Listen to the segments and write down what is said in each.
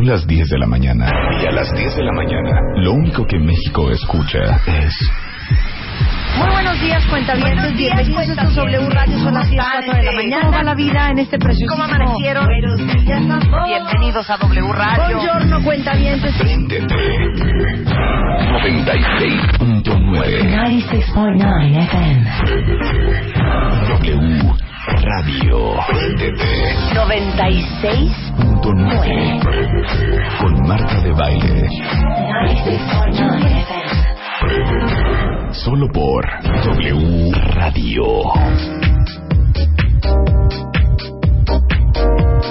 Son las 10 de la mañana y a las 10 de la mañana lo único que México escucha es... Muy buenos días, cuentavientes. Bienvenidos a estos W Radio. Son las 10 4 de la mañana. ¿Cómo va la vida en este precioso ¿Cómo amanecieron? Bienvenidos a W Radio. Buongiorno, cuentavientes. Préndete. 96.9 96.9 FM. W Radio. Préndete. 96. Con Marta de Baile. 96.9. Solo por W Radio.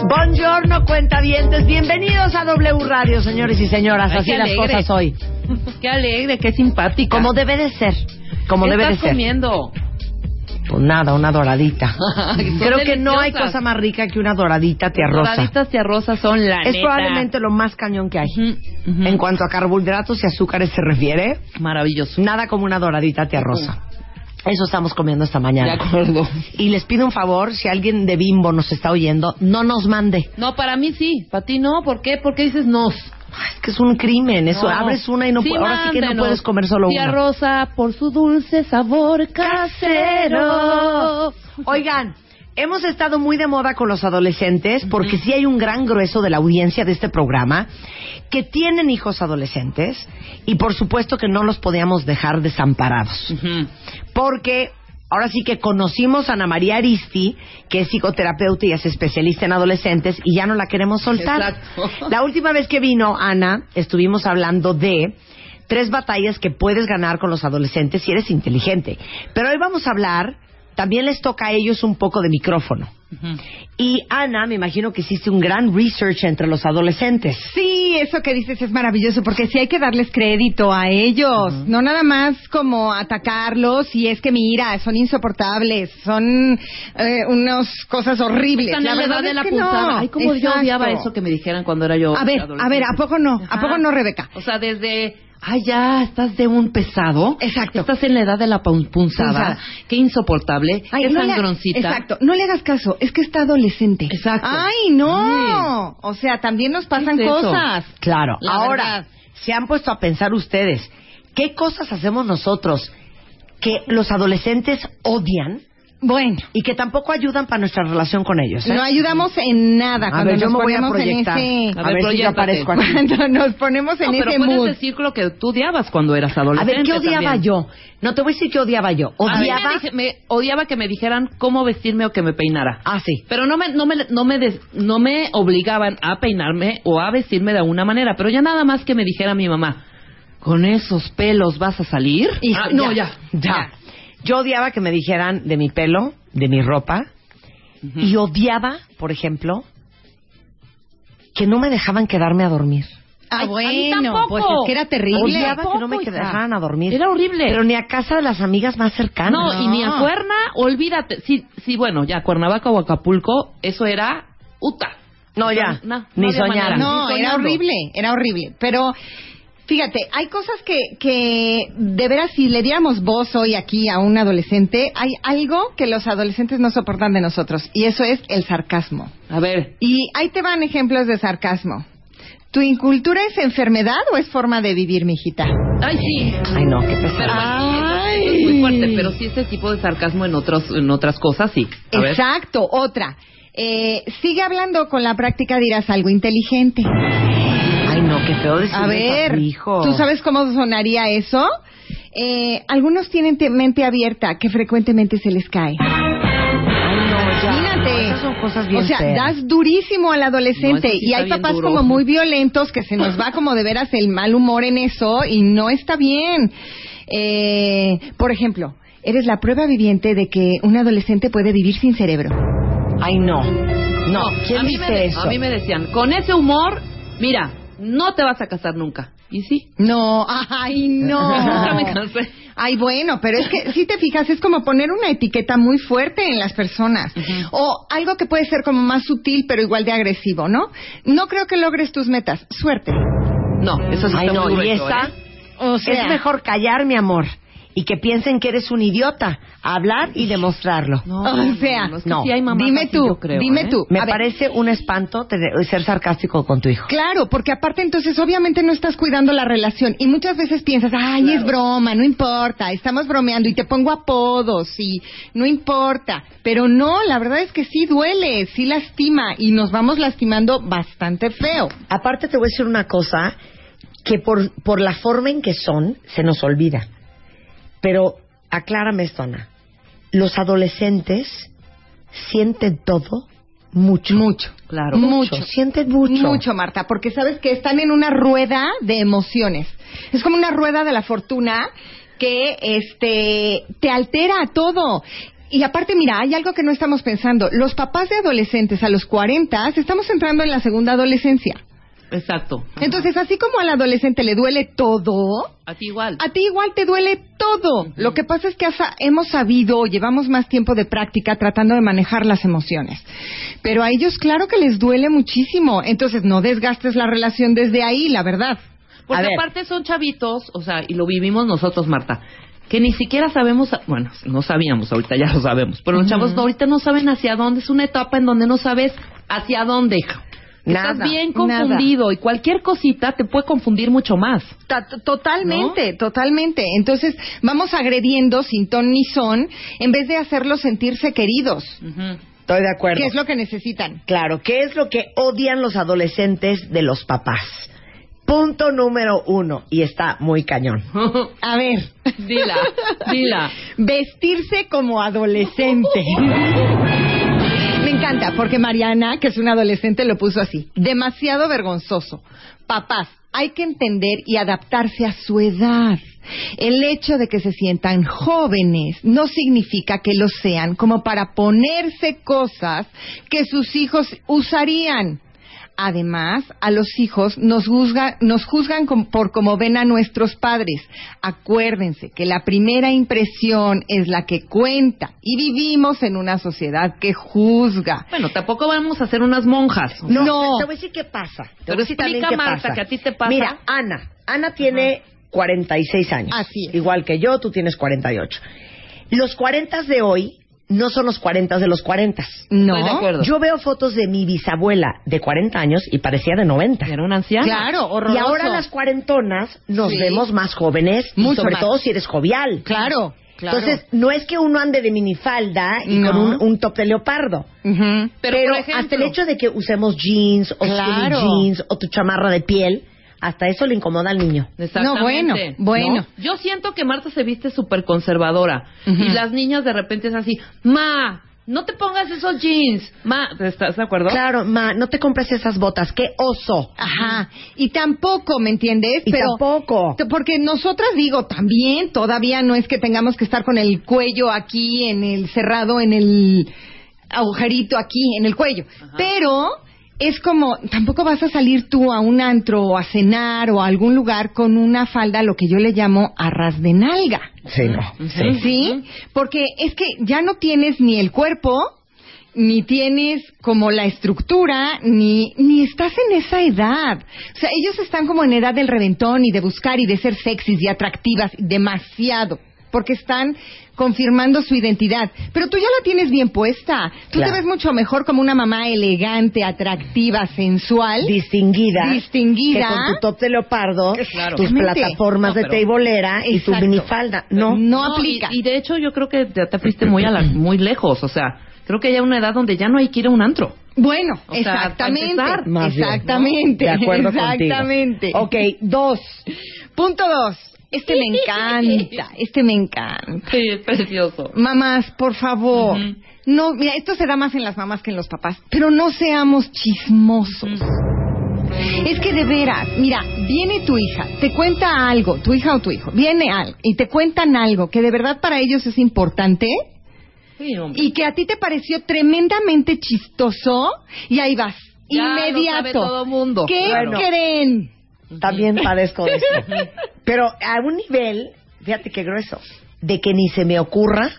Buongiorno, cuentavientes. Bienvenidos a W Radio, señores y señoras. Ay, Así las alegre. cosas hoy. Qué alegre, qué simpática. Como debe de ser. Como ¿Qué debe de estás ser. comiendo? Pues nada, una doradita. Creo que no hay cosa más rica que una doradita tierrosa. Doraditas tierrosas son la Es neta. probablemente lo más cañón que hay. En cuanto a carbohidratos y azúcares se refiere, Maravilloso. nada como una doradita tierrosa. Eso estamos comiendo esta De mañana. acuerdo. Y les pido un favor, si alguien de Bimbo nos está oyendo, no nos mande. No, para mí sí. Para ti no. ¿Por qué? ¿Por qué dices nos? Ay, Es que es un crimen. Eso, No. abres una y no Sí, ahora sí que no puedes comer solo Tía una. Rosa, por su dulce sabor casero. Oigan, hemos estado muy de moda con los adolescentes porque sí hay un gran grueso de la audiencia de este programa que tienen hijos adolescentes y por supuesto que no los podíamos dejar desamparados. Porque ahora sí que conocimos a Ana María Aristi, que es psicoterapeuta y es especialista en adolescentes, y ya no la queremos soltar. Exacto. La última vez que vino Ana, estuvimos hablando de tres batallas que puedes ganar con los adolescentes si eres inteligente. Pero hoy vamos a hablar, también les toca a ellos un poco de micrófono. Y Ana, me imagino que hiciste un gran research entre los adolescentes. Sí, eso que dices es maravilloso, porque sí hay que darles crédito a ellos, no nada más como atacarlos y es que mira, son insoportables, son eh, unas cosas horribles. Están La verdad de es la que punzada. no. Ay, cómo yo odiaba eso que me dijeran cuando era yo A ver, adolescente. a ver, ¿a poco no? ¿A poco no, Rebeca? O sea, desde... Ay, ya, estás de un pesado. Exacto. Estás en la edad de la pun- punzada. Qué insoportable. Ay, qué no le- sangroncita. exacto, no le hagas caso, es que está adolescente. Exacto. Ay, no. O sea, también nos pasan cosas. Claro. La Ahora, verdad. se han puesto a pensar ustedes, ¿qué cosas hacemos nosotros que los adolescentes odian Bueno, y que tampoco ayudan para nuestra relación con ellos? eh? no ayudamos en nada a cuando ver, yo nos me voy a ponemos en proyectar. ese... A, A ver, ver si yo aparezco aquí. Cuando nos ponemos en No, pero ese puedes mood. decir lo que tú odiabas cuando eras A adolescente. ver, ¿qué odiaba también. yo? No te voy a decir qué odiaba yo. A mí me Odiaba. dije- me odiaba que me dijeran cómo vestirme o que me peinara. Ah, sí. Pero no me, no me, no me, des- no me obligaban a peinarme o a vestirme de alguna manera. Pero ya nada más que me dijera mi mamá, ¿con esos pelos vas a salir? Hijo, Ah, no, ya, ya. Yo odiaba que me dijeran de mi pelo, de mi ropa, y odiaba, por ejemplo, que no me dejaban quedarme a dormir. Ah, Ay, a mí bueno, pues es que era terrible. Odiaba que no me dejaran a dormir. Era horrible. Pero ni a casa de las amigas más cercanas. No, y ni a Cuerna, olvídate. Sí, sí, bueno, ya Cuernavaca o Acapulco, eso era Uta. No, ya. No, no ni había soñar. manera. No, Ni era horrible, era horrible. Pero fíjate, hay cosas que, que de veras si le diéramos voz hoy aquí a un adolescente, hay algo que los adolescentes no soportan de nosotros y eso es el sarcasmo. A ver, Y ahí te van ejemplos de sarcasmo. ¿Tu incultura es enfermedad o es forma de vivir, mijita? ay sí. Ay, no, qué pesado. Ay. es muy fuerte, pero sí ese tipo de sarcasmo en otros en otras cosas, sí. A ver. Exacto, otra. Eh, sigue hablando con la práctica dirás algo inteligente. Qué feo A eso ver, tu hijo. ¿tú sabes cómo sonaría eso? Eh, algunos tienen te- mente abierta que frecuentemente se les cae. Ay, no, ya. Imagínate. Esas son cosas bien o sea, feas. das durísimo al adolescente No, eso sí y hay papás duro. como muy violentos que se nos va como de veras el mal humor en eso y no está bien. Eh, por ejemplo, eres la prueba viviente de que un adolescente puede vivir sin cerebro. Ay, no. No, ¿quién a mí dice me, eso? A mí me decían, con ese humor, mira, no te vas a casar nunca. Y sí. No, ay, Nunca me no. cansé. Ay, bueno, pero es que si te fijas, es como poner una etiqueta muy fuerte en las personas. O algo que puede ser como más sutil, pero igual de agresivo, ¿no? No creo que logres tus metas. Suerte. No, eso sí Ay, está no, muy y esa ¿eh? O sea, es mejor callar, mi amor, y que piensen que eres un idiota, hablar y demostrarlo. No, O sea, no, es que no. sí hay dime tú, yo creo, dime ¿eh? tú. Me A ver, parece un espanto ser sarcástico con tu hijo. Claro, porque aparte entonces obviamente no estás cuidando la relación y muchas veces piensas, ay, es broma, no importa, estamos bromeando y te pongo apodos y no importa. Pero no, la verdad es que sí duele, sí lastima y nos vamos lastimando bastante feo. Aparte te voy a decir una cosa que por, por la forma en que son se nos olvida. Pero aclárame esto, Ana. Los adolescentes sienten todo mucho. Mucho. Claro. Mucho. Sienten mucho. Mucho, Marta, porque sabes que están en una rueda de emociones. Es como una rueda de la fortuna que este te altera todo. Y aparte, mira, hay algo que no estamos pensando. Los papás de adolescentes a los 40 estamos entrando en la segunda adolescencia. Exacto. Entonces, así como al adolescente le duele todo, A ti igual. a ti igual te duele todo. Lo que pasa es que hasta hemos sabido, llevamos más tiempo de práctica tratando de manejar las emociones. Pero a ellos, claro que les duele muchísimo. Entonces, no desgastes la relación desde ahí, la verdad. Porque aparte son chavitos, o sea, y lo vivimos nosotros, Marta, que ni siquiera sabemos, bueno, no sabíamos, ahorita ya lo sabemos, pero los chavos no, ahorita no saben hacia dónde, es una etapa en donde no sabes hacia dónde. Nada, Estás bien nada. confundido y cualquier cosita te puede confundir mucho más. T- Totalmente, totalmente. Entonces, vamos agrediendo sin ton ni son en vez de hacerlos sentirse queridos, Estoy de acuerdo. que es lo que necesitan. Claro, ¿qué es lo que odian los adolescentes de los papás? Punto número uno, y está muy cañón. A ver. dila, dila. Vestirse como adolescente. Encanta, porque Mariana, que es una adolescente, lo puso así. Demasiado vergonzoso. Papás, hay que entender y adaptarse a su edad. El hecho de que se sientan jóvenes no significa que lo sean como para ponerse cosas que sus hijos usarían. Además, a los hijos nos, juzga- nos juzgan por cómo ven a nuestros padres. Acuérdense que la primera impresión es la que cuenta y vivimos en una sociedad que juzga. Bueno, tampoco vamos a ser unas monjas. No, No. te voy a decir qué pasa. Te Pero voy a decir también explica, qué Marta, pasa. que a ti te pasa. Mira, Ana. Ana tiene 46 años. Así es. Igual que yo, tú tienes 48. Los 40 de hoy no son los 40 de los 40. No. Estoy de acuerdo. Yo veo fotos de mi bisabuela de 40 años y parecía de 90. Era una anciana. Claro, horroroso. Y ahora las cuarentonas nos Sí. vemos más jóvenes, y sobre más. todo si eres jovial. Claro, claro. Entonces, no es que uno ande de minifalda y No. con un, un top de leopardo. Pero, Pero, por ejemplo- hasta el hecho de que usemos jeans o Claro. skinny jeans o tu chamarra de piel, hasta eso le incomoda al niño. Exactamente. No, bueno, bueno. ¿No? Yo siento que Marta se viste súper conservadora. Y las niñas de repente es así, ma, no te pongas esos jeans. Ma, ¿estás de acuerdo? Claro, ma, no te compres esas botas, qué oso. Ajá. Y tampoco, ¿me entiendes? Y Pero tampoco. Porque nosotras digo, también todavía no es que tengamos que estar con el cuello aquí en el cerrado, en el agujerito aquí en el cuello. Pero es como, tampoco vas a salir tú a un antro o a cenar o a algún lugar con una falda, lo que yo le llamo arras de nalga. Sí, no. Sí. ¿Sí? Porque es que ya no tienes ni el cuerpo, ni tienes como la estructura, ni, ni estás en esa edad. O sea, ellos están como en edad del reventón y de buscar y de ser sexys y atractivas demasiado. Porque están confirmando su identidad. Pero tú ya la tienes bien puesta. Tú Claro. te ves mucho mejor como una mamá elegante, atractiva, sensual. Distinguida. Distinguida. Que con tu top de leopardo, Claro. tus Exactamente. plataformas No, de pero- teibolera y tu Exacto. minifalda. No. No aplica. Y, y de hecho yo creo que te, te fuiste muy, a la- muy lejos. O sea, creo que ya hay una edad donde ya no hay que ir a un antro. Bueno, O sea, exactamente. empezar, Más bien, exactamente. De acuerdo Exactamente. contigo. Ok, dos. Punto dos. Este me encanta. Este me encanta. Sí, es precioso. Mamás, por favor. No, mira, esto se da más en las mamás que en los papás. Pero no seamos chismosos. Es que de veras, mira, viene tu hija, te cuenta algo, tu hija o tu hijo, viene algo y te cuentan algo que de verdad para ellos es importante. Sí, hombre. y que a ti te pareció tremendamente chistoso y ahí vas, Ya lo inmediato. sabe todo mundo. ¿Qué Bueno. creen? También padezco de esto. Pero a un nivel, fíjate qué grueso, de que ni se me ocurra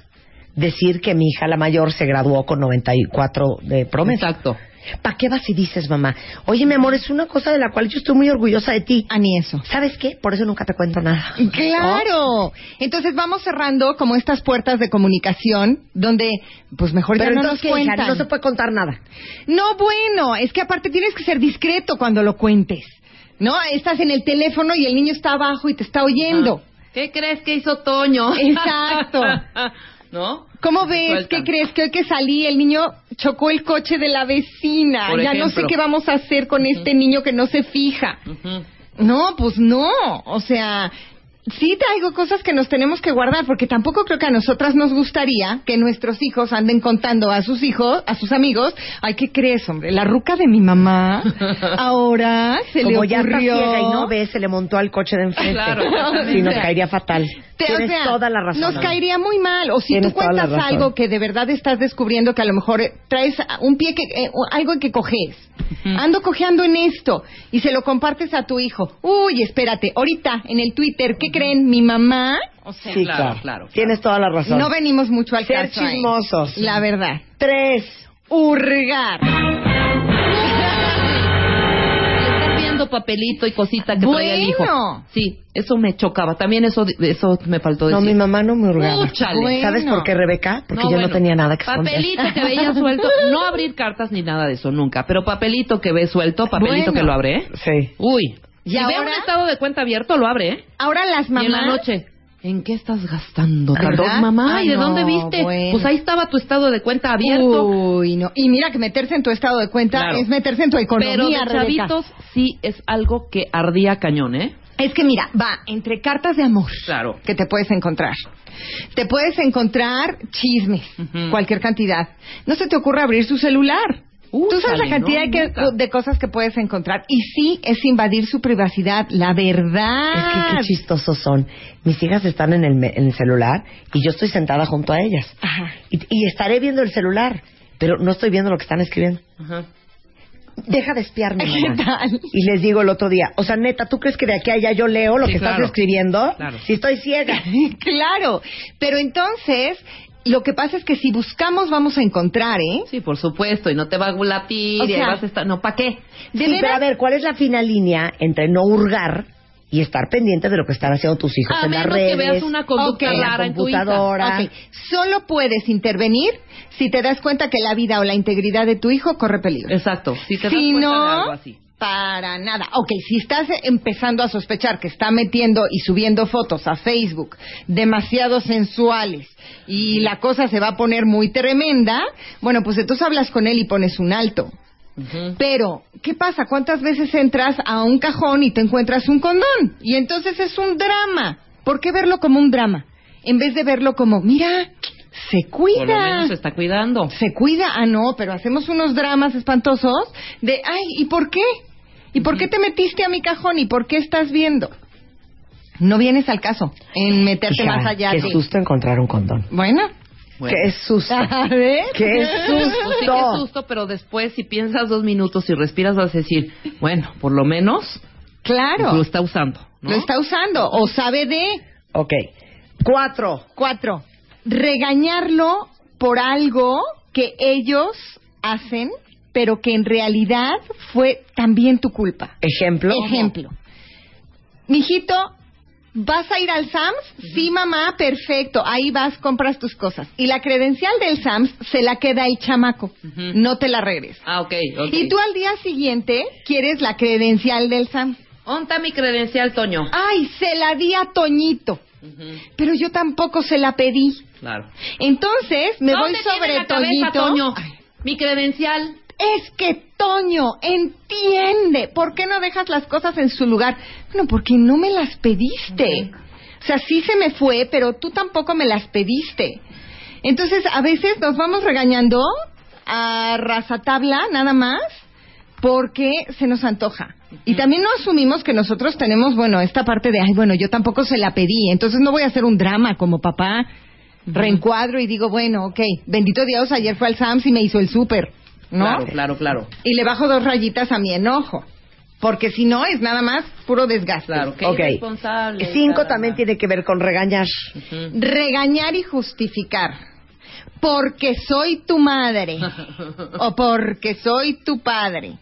decir que mi hija la mayor se graduó con 94 de promesa. Exacto. ¿Para qué vas y dices, mamá? Oye, mi amor, es una cosa de la cual yo estoy muy orgullosa de ti. A ni eso. ¿Sabes qué? Por eso nunca te cuento nada. Claro. Entonces vamos cerrando como estas puertas de comunicación donde, pues mejor Pero ya no entonces, nos. No se puede contar nada. No, bueno, es que aparte tienes que ser discreto cuando lo cuentes. ¿No? Estás en el teléfono y el niño está abajo y te está oyendo. ¿Qué crees que hizo Toño? Exacto. ¿No? ¿Cómo ves? ¿Qué crees? Que hoy que salí el niño chocó el coche de la vecina. Por ya no sé qué vamos a hacer con este niño que no se fija. No, pues no. O sea, sí traigo cosas que nos tenemos que guardar, porque tampoco creo que a nosotras nos gustaría que nuestros hijos anden contando a sus hijos, a sus amigos, ay, ¿qué crees, hombre? La ruca de mi mamá ahora se Como le ya está ocurrió... ciega y no ve, se le montó al coche de enfrente. Claro, Sí, nos caería fatal. Te- o Tienes sea, toda la razón. Nos caería muy mal. O si Tienes tú cuentas algo que de verdad estás descubriendo que a lo mejor traes un pie que eh, algo en que coges. Ando cojeando en esto y se lo compartes a tu hijo. Uy, espérate, ahorita en el Twitter, ¿qué creen? Mi mamá, o sea, Sí, Claro, claro, claro, claro. Tienes toda la razón. no venimos mucho al Ser caso ahí. chismosos. La verdad. Tres. Hurgar. Estar viendo papelito y cosita que traía el hijo. Bueno. Sí, eso me chocaba. También eso, eso me faltó No, decir. mi mamá no me hurgaba. Bueno. ¿Sabes por qué, Rebeca? Porque yo bueno. no tenía nada que esconder. Papelito que veía suelto. No abrir cartas ni nada de eso nunca. Pero papelito que ve suelto, papelito Bueno. que lo abre, ¿eh? Sí. Uy. ¿Y si ve ahora? un estado de cuenta abierto, lo abre, ¿eh? Ahora las Y en la mamás... noche. ¿En qué estás gastando mamá? Ay, ¿Y de no, dónde viste? bueno. Pues ahí estaba tu estado de cuenta abierto. Uy, no. Y mira que meterse en tu estado de cuenta Claro. es meterse en tu economía, Pero de Rebeca. chavitos sí es algo que ardía cañón, ¿eh? Es que mira, va entre cartas de amor Claro. que te puedes encontrar. Te puedes encontrar chismes, cualquier cantidad. No se te ocurre abrir su celular. Tú sabes la cantidad no, de, que- nunca. de cosas que puedes encontrar. Y sí, es invadir su privacidad, la verdad. Es que qué chistosos son. Mis hijas están en el, me- en el celular y yo estoy sentada junto a ellas. Ajá. Y, y estaré viendo el celular, pero no estoy viendo lo que están escribiendo. Ajá. Deja de espiarme, ¿Qué tal? Y les digo el otro día, o sea, neta, ¿tú crees que de aquí a allá yo leo lo Sí, que claro. estás escribiendo? Claro. Si estoy ciega. claro. Pero entonces, lo que pasa es que si buscamos vamos a encontrar, ¿eh? Sí, por supuesto. Y no te va a gulatir O y vas a estar... No, ¿para qué? ¿De sí, veras? pero a ver, ¿cuál es la fina línea entre no hurgar y estar pendiente de lo que están haciendo tus hijos A en las menos redes? que veas una conducta Ok. en la rara en tu hija. computadora. Ok, Solo puedes intervenir si te das cuenta que la vida o la integridad de tu hijo corre peligro. Exacto. Si te das si cuenta no, de algo así. para nada. Ok, si estás empezando a sospechar que está metiendo y subiendo fotos a Facebook demasiado sensuales y la cosa se va a poner muy tremenda, bueno, pues entonces hablas con él y pones un alto. Pero, ¿qué pasa? ¿Cuántas veces entras a un cajón y te encuentras un condón? Y entonces es un drama. ¿Por qué verlo como un drama? En vez de verlo como, mira, se cuida. Por lo menos se está cuidando. Se cuida, ah, no, pero hacemos unos dramas espantosos de, ay, ¿y por qué? ¿Y por qué te metiste a mi cajón? ¿Y por qué estás viendo? No vienes al caso en meterte Hija, más allá qué susto encontrar un condón. Bueno, Bueno. Qué susto. a ver. Qué Pues sí, qué susto. susto, pero después si piensas dos minutos y respiras vas a decir, bueno, por lo menos Claro, lo está usando, ¿no? lo está usando o sabe de... Ok. Cuatro. Cuatro, regañarlo por algo que ellos hacen, pero que en realidad fue también tu culpa. Ejemplo. Ejemplo. Mijito, ¿vas a ir al Sams? Sí, mamá, perfecto. Ahí vas, compras tus cosas. Y la credencial del Sams se la queda el chamaco. No te la regresa. Ah, ok, ok. Y tú al día siguiente quieres la credencial del Sams. ¿Dónde está mi credencial, Toño? Ay, se la di a Toñito. Pero yo tampoco se la pedí. Claro. Entonces me voy ¿Dónde tiene sobre la cabeza, Toñito. Toño? Ay, Mi credencial. Es que Toño, entiende. ¿Por qué no dejas las cosas en su lugar? Bueno, porque no me las pediste. O sea, sí se me fue, pero tú tampoco me las pediste. Entonces, a veces nos vamos regañando a razatabla, nada más, porque se nos antoja. Y también no asumimos que nosotros tenemos, bueno, esta parte de, ay, bueno, yo tampoco se la pedí, entonces no voy a hacer un drama como papá. reencuadro y digo, bueno, ok, bendito Dios, ayer fue al Sams y me hizo el súper, ¿no? Claro, claro, claro. Y le bajo dos rayitas a mi enojo. Porque si no, es nada más puro desgaste. Claro, Ok. irresponsable. Cinco también tiene que ver con regañar. Regañar y justificar. Porque soy tu madre. o porque soy tu padre.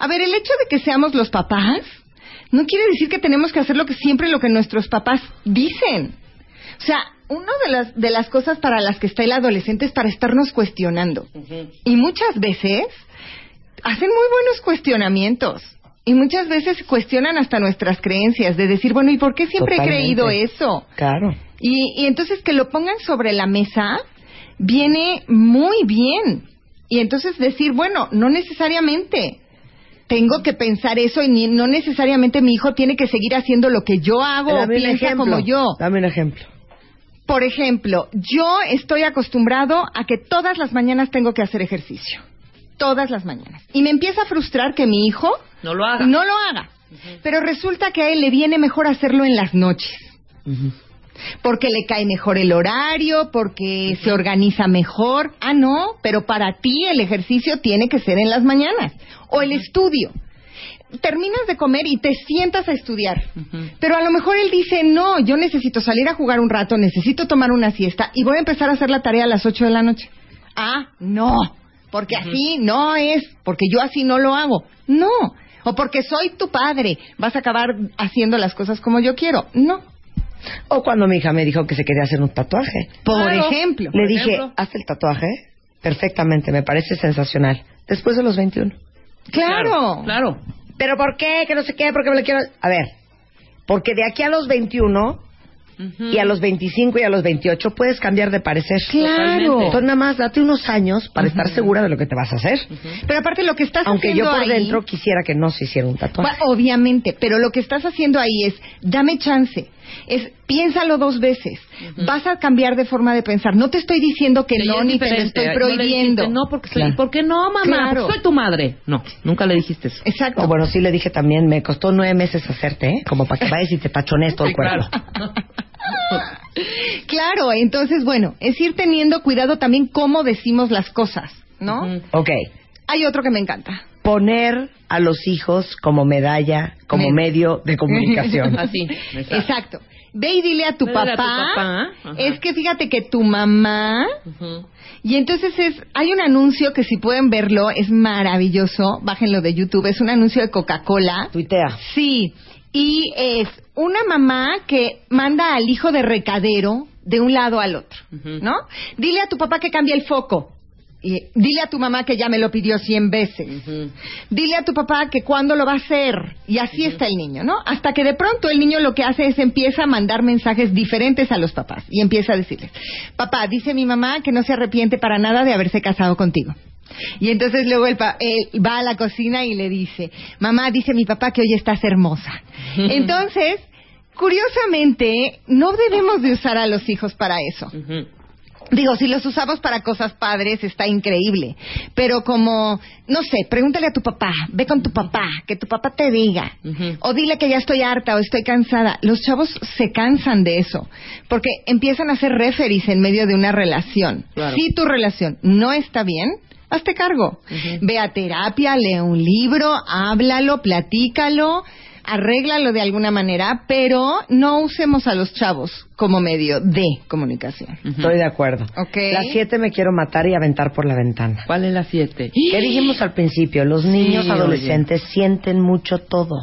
A ver, el hecho de que seamos los papás no quiere decir que tenemos que hacer lo que siempre lo que nuestros papás dicen. O sea, una de las, de las cosas para las que está el adolescente es para estarnos cuestionando. Y muchas veces hacen muy buenos cuestionamientos. Y muchas veces cuestionan hasta nuestras creencias, de decir, bueno, ¿y por qué siempre Totalmente. he creído eso? Claro. Y, y entonces que lo pongan sobre la mesa viene muy bien. Y entonces decir, bueno, no necesariamente tengo que pensar eso y ni- no necesariamente mi hijo tiene que seguir haciendo lo que yo hago o Dame un piensa ejemplo. como yo. Dame un ejemplo. Por ejemplo, yo estoy acostumbrado a que todas las mañanas tengo que hacer ejercicio. Todas las mañanas. Y me empieza a frustrar que mi hijo No lo haga. no lo haga. Pero resulta que a él le viene mejor hacerlo en las noches. Porque le cae mejor el horario, porque se organiza mejor. Ah, no, pero para ti el ejercicio tiene que ser en las mañanas. O el estudio. Terminas de comer y te sientas a estudiar. Pero a lo mejor él dice, no, yo necesito salir a jugar un rato, necesito tomar una siesta y voy a empezar a hacer la tarea a las 8 de la noche. Ah, no, porque así no es, porque yo así no lo hago. No, o porque soy tu padre, vas a acabar haciendo las cosas como yo quiero. No, O cuando mi hija me dijo que se quería hacer un tatuaje. por Claro. ejemplo. Le dije, ejemplo. haz el tatuaje perfectamente, me parece sensacional. Después de los 21. Claro. Claro. ¿Pero por qué? Que no sé qué, porque me lo quiero... A ver, porque de aquí a los 21 y a los 25 y a los 28 puedes cambiar de parecer. Claro. Entonces nada más date unos años para estar segura de lo que te vas a hacer. Pero aparte lo que estás Aunque haciendo yo por ahí- dentro quisiera que no se hiciera un tatuaje. Bueno, obviamente, pero lo que estás haciendo ahí es, dame chance, es, piénsalo dos veces, vas a cambiar de forma de pensar. No te estoy diciendo que no, ni te lo estoy No le prohibiendo. dijiste, no, porque soy, Claro. ¿por qué no, mamá? Claro. Soy tu madre. No, nunca le dijiste eso. Exacto. O bueno, sí le dije también, me costó nueve meses hacerte, ¿eh? Como para que vayas y te tachones todo el cuerpo. claro. Claro, entonces, bueno, es ir teniendo cuidado también cómo decimos las cosas, ¿no? Ujú. Ok. Hay otro que me encanta. Poner a los hijos como medalla, como Med- medio de comunicación. Así. exacto. Exacto. Ve y dile a tu Ve papá, a tu papá, ajá. es que fíjate que tu mamá. Y entonces es, hay un anuncio que si pueden verlo, es maravilloso, bájenlo de YouTube, es un anuncio de Coca-Cola. Tuitea. Sí, y es una mamá que manda al hijo de recadero de un lado al otro. ¿no? Dile a tu papá que cambie el foco. Y dile a tu mamá que ya me lo pidió cien veces. Ujú. Dile a tu papá que cuándo lo va a hacer. Y así está el niño, ¿no? Hasta que de pronto el niño lo que hace es empieza a mandar mensajes diferentes a los papás. Y empieza a decirles, papá, dice mi mamá que no se arrepiente para nada de haberse casado contigo. Y entonces luego el pa- él va a la cocina y le dice, mamá, dice mi papá que hoy estás hermosa. Entonces, curiosamente, no debemos de usar a los hijos para eso. Digo, si los usamos para cosas padres, está increíble. Pero como, no sé, pregúntale a tu papá, ve con tu papá, que tu papá te diga. O dile que ya estoy harta o estoy cansada. Los chavos se cansan de eso. Porque empiezan a hacer referees en medio de una relación. Claro. Si tu relación no está bien, hazte cargo. Ve a terapia, lee un libro, háblalo, platícalo, arréglalo de alguna manera, pero no usemos a los chavos como medio de comunicación. Estoy de acuerdo. Ok. Las siete me quiero matar y aventar por la ventana. ¿Cuál es la siete? ¿Qué dijimos al principio? Los niños Sí, adolescentes sienten mucho todo.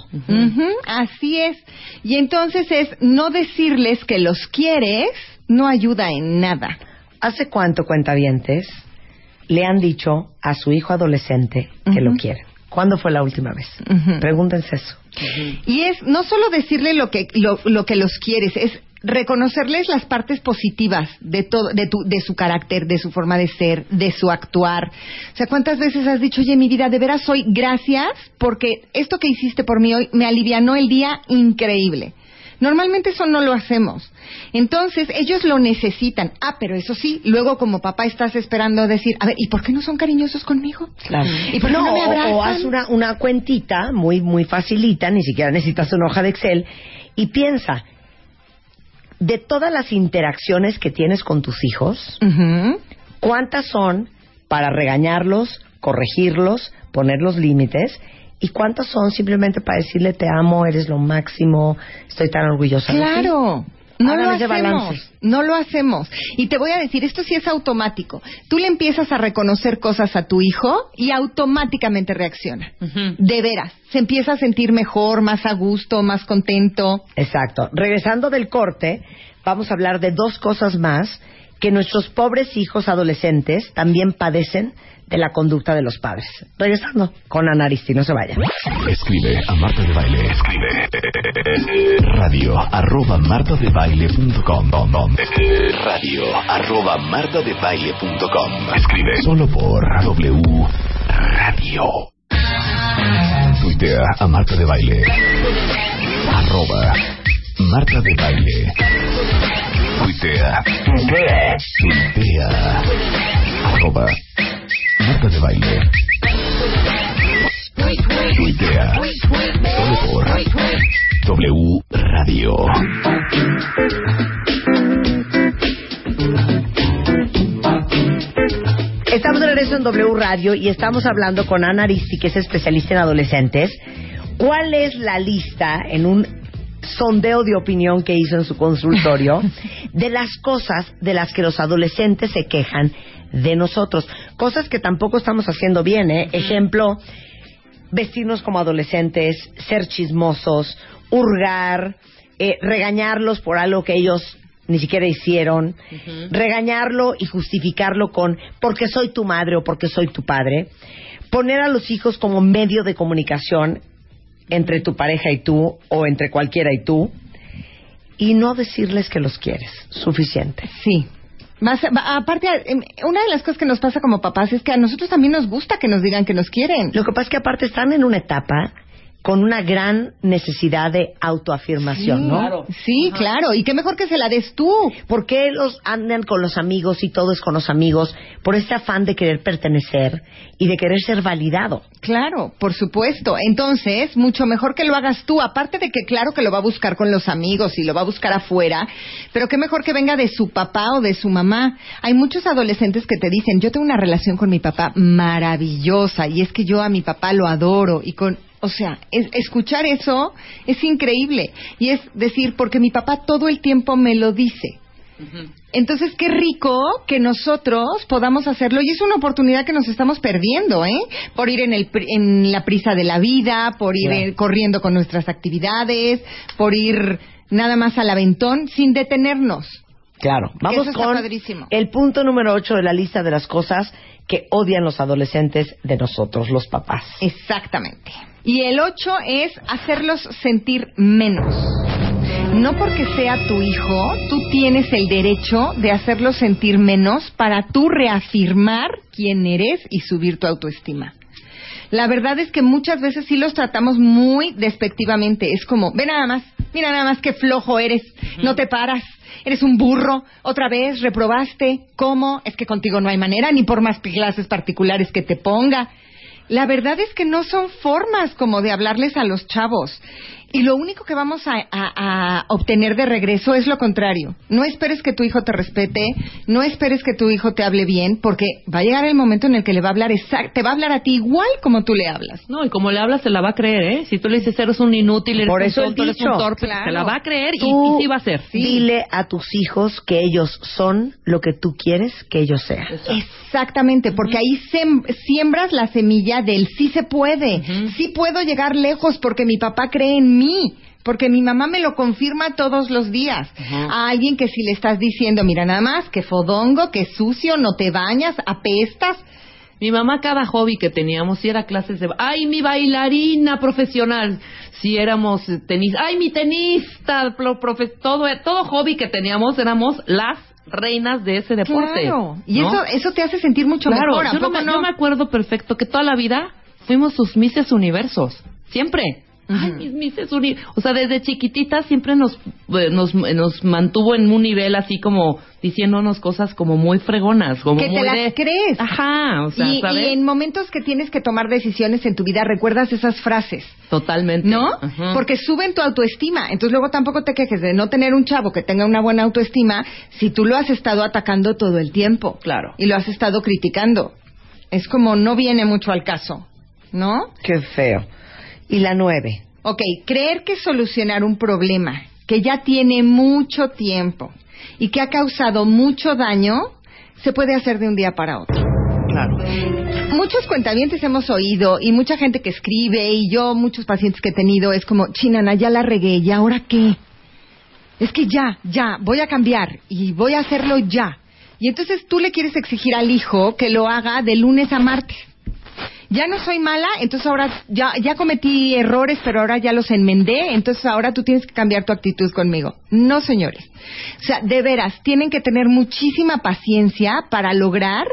Así es. Y entonces es no decirles que los quieres no ayuda en nada. ¿Hace cuánto, cuentavientes, le han dicho a su hijo adolescente que lo Ujú. quieren? ¿Cuándo fue la última vez? Pregúntense eso. Y es no solo decirle lo que lo, lo que los quieres, es reconocerles las partes positivas de todo de tu de su carácter, de su forma de ser, de su actuar. O sea, ¿cuántas veces has dicho, "Oye, mi vida, de veras hoy gracias porque esto que hiciste por mí hoy me alivianó el día increíble"? Normalmente eso no lo hacemos. Entonces, ellos lo necesitan. Ah, pero eso sí, luego como papá estás esperando decir, a ver, ¿y por qué no son cariñosos conmigo? Claro. ¿Y por qué no, me abrazan? o haz una, una cuentita muy, muy facilita, ni siquiera necesitas una hoja de Excel, y piensa, de todas las interacciones que tienes con tus hijos. ¿cuántas son para regañarlos, corregirlos, poner los límites? ¿Y cuántas son simplemente para decirle te amo, eres lo máximo, estoy tan orgullosa de ti? Claro. No lo hacemos, no lo hacemos. Y te voy a decir, esto sí es automático. Tú le empiezas a reconocer cosas a tu hijo y automáticamente reacciona. De veras, se empieza a sentir mejor, más a gusto, más contento. Exacto. Regresando del corte, vamos a hablar de dos cosas más que nuestros pobres hijos adolescentes también padecen de la conducta de los padres. Regresando con Ana Aristi, no se vayan. Escribe a Marta de Baile. Escribe. Radio arroba martadebaile.com. Radio arroba martadebaile.com. Escribe solo por W Radio. Tuitea a Marta de Baile. Arroba Marta de Baile. Tuitea. Tuitea. Arroba Marta de Baile. Tuitea. Solo por W Radio. Estamos de regreso en W Radio y estamos hablando con Ana Aristi, que es especialista en adolescentes. ¿Cuál es la lista en un sondeo de opinión que hizo en su consultorio de las cosas de las que los adolescentes se quejan de nosotros? Cosas que tampoco estamos haciendo bien, ¿eh? Ejemplo, vestirnos como adolescentes, ser chismosos, hurgar, eh, regañarlos por algo que ellos ni siquiera hicieron, regañarlo y justificarlo con porque soy tu madre o porque soy tu padre, poner a los hijos como medio de comunicación entre tu pareja y tú o entre cualquiera y tú y no decirles que los quieres, suficiente. Sí. Más, aparte, em, una de las cosas que nos pasa como papás es que a nosotros también nos gusta que nos digan que nos quieren. Lo que pasa es que aparte están en una etapa con una gran necesidad de autoafirmación, ¿no? Claro. Sí, claro. Y qué mejor que se la des tú. ¿Por qué los andan con los amigos y todo es con los amigos? Por este afán de querer pertenecer y de querer ser validado. Claro, por supuesto. Entonces, mucho mejor que lo hagas tú. Aparte de que, claro, que lo va a buscar con los amigos y lo va a buscar afuera, pero qué mejor que venga de su papá o de su mamá. Hay muchos adolescentes que te dicen, yo tengo una relación con mi papá maravillosa y es que yo a mi papá lo adoro y con... O sea, es- escuchar eso es increíble. Y es decir, porque mi papá todo el tiempo me lo dice. Entonces, qué rico que nosotros podamos hacerlo y es una oportunidad que nos estamos perdiendo, ¿eh? Por ir en, el, en la prisa de la vida, por ir eh, corriendo con nuestras actividades, por ir nada más al aventón sin detenernos. Claro. Vamos con padrísimo. el punto número 8 de la lista de las cosas que odian los adolescentes de nosotros, los papás. Exactamente. Y el ocho es hacerlos sentir menos. No porque sea tu hijo, tú tienes el derecho de hacerlos sentir menos para tú reafirmar quién eres y subir tu autoestima. La verdad es que muchas veces sí los tratamos muy despectivamente. Es como, ve nada más, mira nada más qué flojo eres, no te paras, eres un burro, otra vez reprobaste, ¿cómo? Es que contigo no hay manera, ni por más clases particulares que te ponga. La verdad es que no son formas como de hablarles a los chavos. Y lo único que vamos a, a- a obtener de regreso es lo contrario. No esperes que tu hijo te respete, no esperes que tu hijo te hable bien, porque va a llegar el momento en el que le va a hablar exact, te va a hablar a ti igual como tú le hablas. No, y como le hablas, se la va a creer, ¿eh? Si tú le dices, eres un inútil, eres Por un eso el tonto, eres dicho. un torpe, Claro. se la va a creer y, sí va a ser. Dile a tus hijos que ellos son lo que tú quieres que ellos sean. Exactamente, porque ahí sem- siembras la semilla del sí se puede, sí puedo llegar lejos porque mi papá cree en mí, porque mi mamá me lo confirma todos los días. A alguien que si le estás diciendo, mira nada más, que fodongo, que sucio, no te bañas, apestas, Mi mamá, cada hobby que teníamos, si era clases de... ¡Ay, mi bailarina profesional! Si éramos eh, tenis... ¡Ay, mi tenista! pro- profe- todo, todo hobby que teníamos, éramos las reinas de ese deporte. Claro, y ¿no? eso, eso te hace sentir mucho Claro, mejor. ¿a yo, no me, no? yo me acuerdo perfecto que toda la vida fuimos sus Misses Universos. Siempre. Ay, mis mises uni- O sea, desde chiquitita siempre nos, eh, nos, nos mantuvo en un nivel así como diciéndonos cosas como muy fregonas. Como Que te muy las de- crees. Ajá, o sea, y, ¿sabes? y en momentos que tienes que tomar decisiones en tu vida, recuerdas esas frases. Totalmente. ¿No? Ajá. Porque suben tu autoestima. Entonces luego tampoco te quejes de no tener un chavo que tenga una buena autoestima si tú lo has estado atacando todo el tiempo. Claro. Y lo has estado criticando. Es como no viene mucho al caso. ¿No? Qué feo. Y la nueve. Ok, creer que solucionar un problema que ya tiene mucho tiempo y que ha causado mucho daño se puede hacer de un día para otro. Claro. Muchos cuentavientes hemos oído y mucha gente que escribe y yo, muchos pacientes que he tenido, es como, chinana, ya la regué, ¿y ahora qué? Es que ya, ya, voy a cambiar y voy a hacerlo ya. Y entonces tú le quieres exigir al hijo que lo haga de lunes a martes. Ya no soy mala, entonces ahora ya, ya cometí errores, pero ahora ya los enmendé, entonces ahora tú tienes que cambiar tu actitud conmigo. No, señores. O sea, de veras, tienen que tener muchísima paciencia para lograr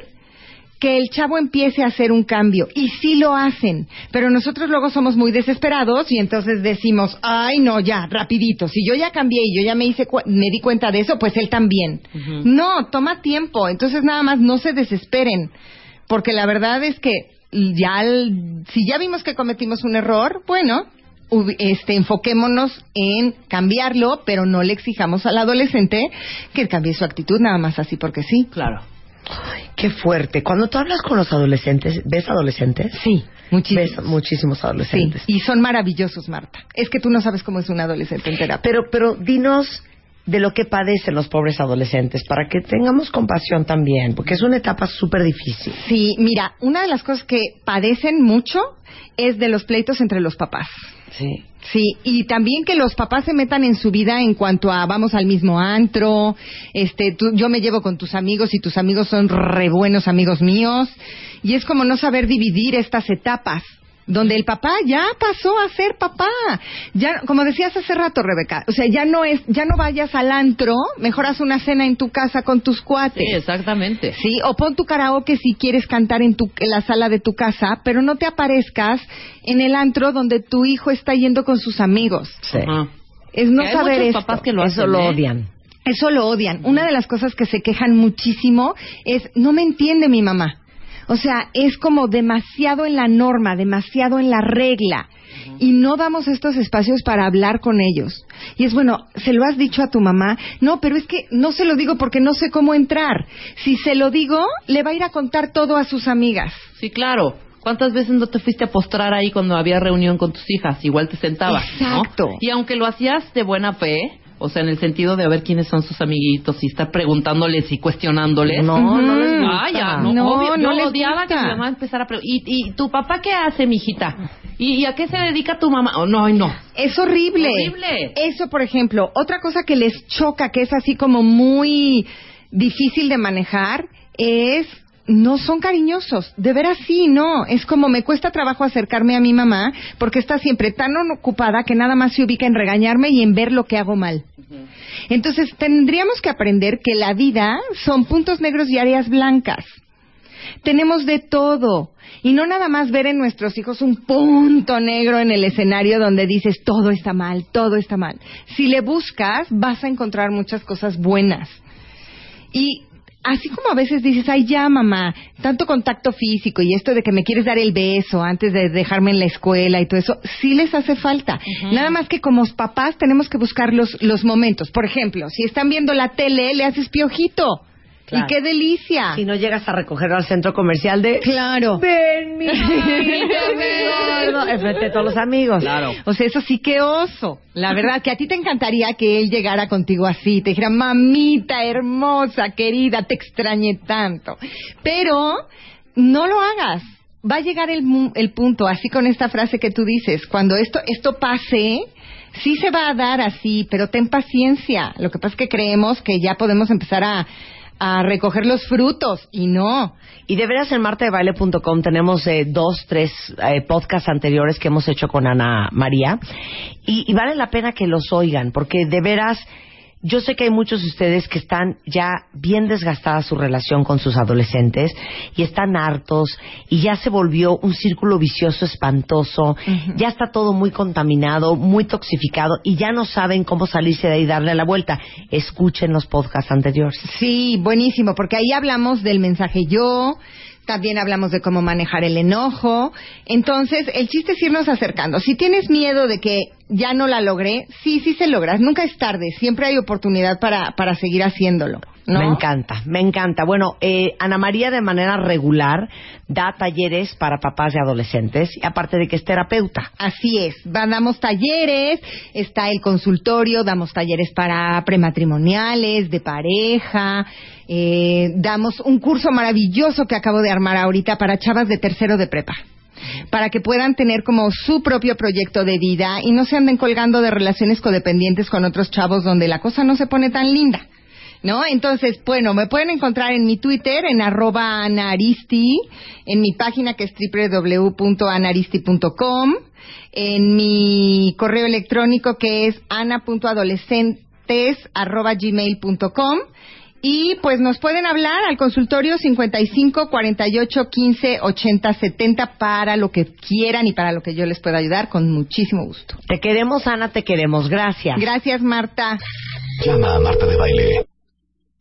que el chavo empiece a hacer un cambio. Y sí lo hacen. Pero nosotros luego somos muy desesperados y entonces decimos, ay, no, ya, rapidito. Si yo ya cambié y yo ya me, hice me di cuenta de eso, pues él también. No, toma tiempo. Entonces nada más no se desesperen. Porque la verdad es que ya, el- si ya vimos que cometimos un error, bueno, este, enfoquémonos en cambiarlo, pero no le exijamos al adolescente que cambie su actitud nada más así porque sí. Claro. Ay, qué fuerte. Cuando tú hablas con los adolescentes, ¿ves adolescentes? Sí, muchísimos. Ves muchísimos Sí, adolescentes. y son maravillosos, Marta. Es que tú no sabes cómo es un adolescente en terapia. Pero, pero dinos de lo que padecen los pobres adolescentes para que tengamos compasión también, porque es una etapa súper difícil. Sí, mira, una de las cosas que padecen mucho es de los pleitos entre los papás. Sí. Sí, y también que los papás se metan en su vida en cuanto a vamos al mismo antro, este, tú- yo me llevo con tus amigos y tus amigos son re buenos amigos míos, y es como no saber dividir estas etapas, donde el papá ya pasó a ser papá, ya, como decías hace rato, Rebeca, o sea, ya no es, ya no vayas al antro, mejor haz una cena en tu casa con tus cuates. Sí, exactamente. Sí, o pon tu karaoke si quieres cantar en, tu, en la sala de tu casa, pero no te aparezcas en el antro donde tu hijo está yendo con sus amigos. Sí. Ajá. Es no hay saber muchos esto. papás que lo Eso hacen, lo ¿eh? odian. Eso lo odian. Una de las cosas que se quejan muchísimo es, no me entiende mi mamá. O sea, es como demasiado en la norma, demasiado en la regla. Y no damos estos espacios para hablar con ellos. Y es bueno, ¿se lo has dicho a tu mamá? No, pero es que no se lo digo porque no sé cómo entrar. Si se lo digo, le va a ir a contar todo a sus amigas. Sí, claro. ¿Cuántas veces no te fuiste a postrar ahí cuando había reunión con tus hijas? Igual te sentabas, ¿no? Exacto. Y aunque lo hacías de buena fe, o sea, en el sentido de ver quiénes son sus amiguitos y estar preguntándoles y cuestionándoles. No, no les gusta. Ah, ya, no, No, obvio, no les odiaba gusta. que mi mamá empezara a preguntar, ¿y, ¿y tu papá qué hace, mijita? ¿Y, y a qué se dedica tu mamá? Oh, no, no. Es horrible. Horrible. Eso, por ejemplo, otra cosa que les choca, que es así como muy difícil de manejar, es no son cariñosos. De veras sí, no. Es como me cuesta trabajo acercarme a mi mamá porque está siempre tan ocupada que nada más se ubica en regañarme y en ver lo que hago mal. Entonces tendríamos que aprender que la vida son puntos negros y áreas blancas. Tenemos de todo. Y no nada más ver en nuestros hijos un punto negro en el escenario donde dices todo está mal, todo está mal. Si le buscas, vas a encontrar muchas cosas buenas. Y así como a veces dices, ay ya mamá, tanto contacto físico y esto de que me quieres dar el beso antes de dejarme en la escuela y todo eso, sí les hace falta. Nada más que como papás tenemos que buscar los, los momentos. Por ejemplo, si están viendo la tele, le haces piojito. Claro. Y qué delicia. Si no llegas a recogerlo al centro comercial de... Claro. Ven, mi. Enfrente de todos los amigos. Claro. O sea, eso sí que oso. La verdad, que a ti te encantaría que él llegara contigo así, te dijera, mamita hermosa, querida, te extrañé tanto. Pero no lo hagas. Va a llegar el, mu- el punto, así con esta frase que tú dices, cuando esto, esto pase, sí se va a dar así, pero ten paciencia. Lo que pasa es que creemos que ya podemos empezar a, a recoger los frutos, y no. Y de veras en martadebaile.com tenemos eh, dos, tres eh, podcasts anteriores que hemos hecho con Ana María y, y vale la pena que los oigan porque de veras yo sé que hay muchos de ustedes que están ya bien desgastada su relación con sus adolescentes y están hartos y ya se volvió un círculo vicioso espantoso, ya está todo muy contaminado, muy toxificado y ya no saben cómo salirse de ahí y darle la vuelta. Escuchen los podcasts anteriores. Sí, buenísimo, porque ahí hablamos del mensaje yo, también hablamos de cómo manejar el enojo. Entonces, el chiste es irnos acercando. Si tienes miedo de que ya no la logré, sí, sí se logra. Nunca es tarde. Siempre hay oportunidad para, para seguir haciéndolo. ¿No? Me encanta, me encanta. Bueno, eh, Ana María de manera regular da talleres para papás de adolescentes, y aparte de que es terapeuta. Así es, damos talleres, está el consultorio, damos talleres para prematrimoniales, de pareja, eh, damos un curso maravilloso que acabo de armar ahorita para chavas de tercero de prepa para que puedan tener como su propio proyecto de vida y no se anden colgando de relaciones codependientes con otros chavos donde la cosa no se pone tan linda. ¿No? Entonces, bueno, me pueden encontrar en mi Twitter, en arroba anaristi, en mi página que es www.anaristi.com, en mi correo electrónico que es ana.adolescentes arroba gmail.com y pues nos pueden hablar al consultorio 55 48 15 80 70 para lo que quieran y para lo que yo les pueda ayudar con muchísimo gusto. Te queremos, Ana, te queremos. Gracias. Gracias, Marta. Llama a Marta de Baile.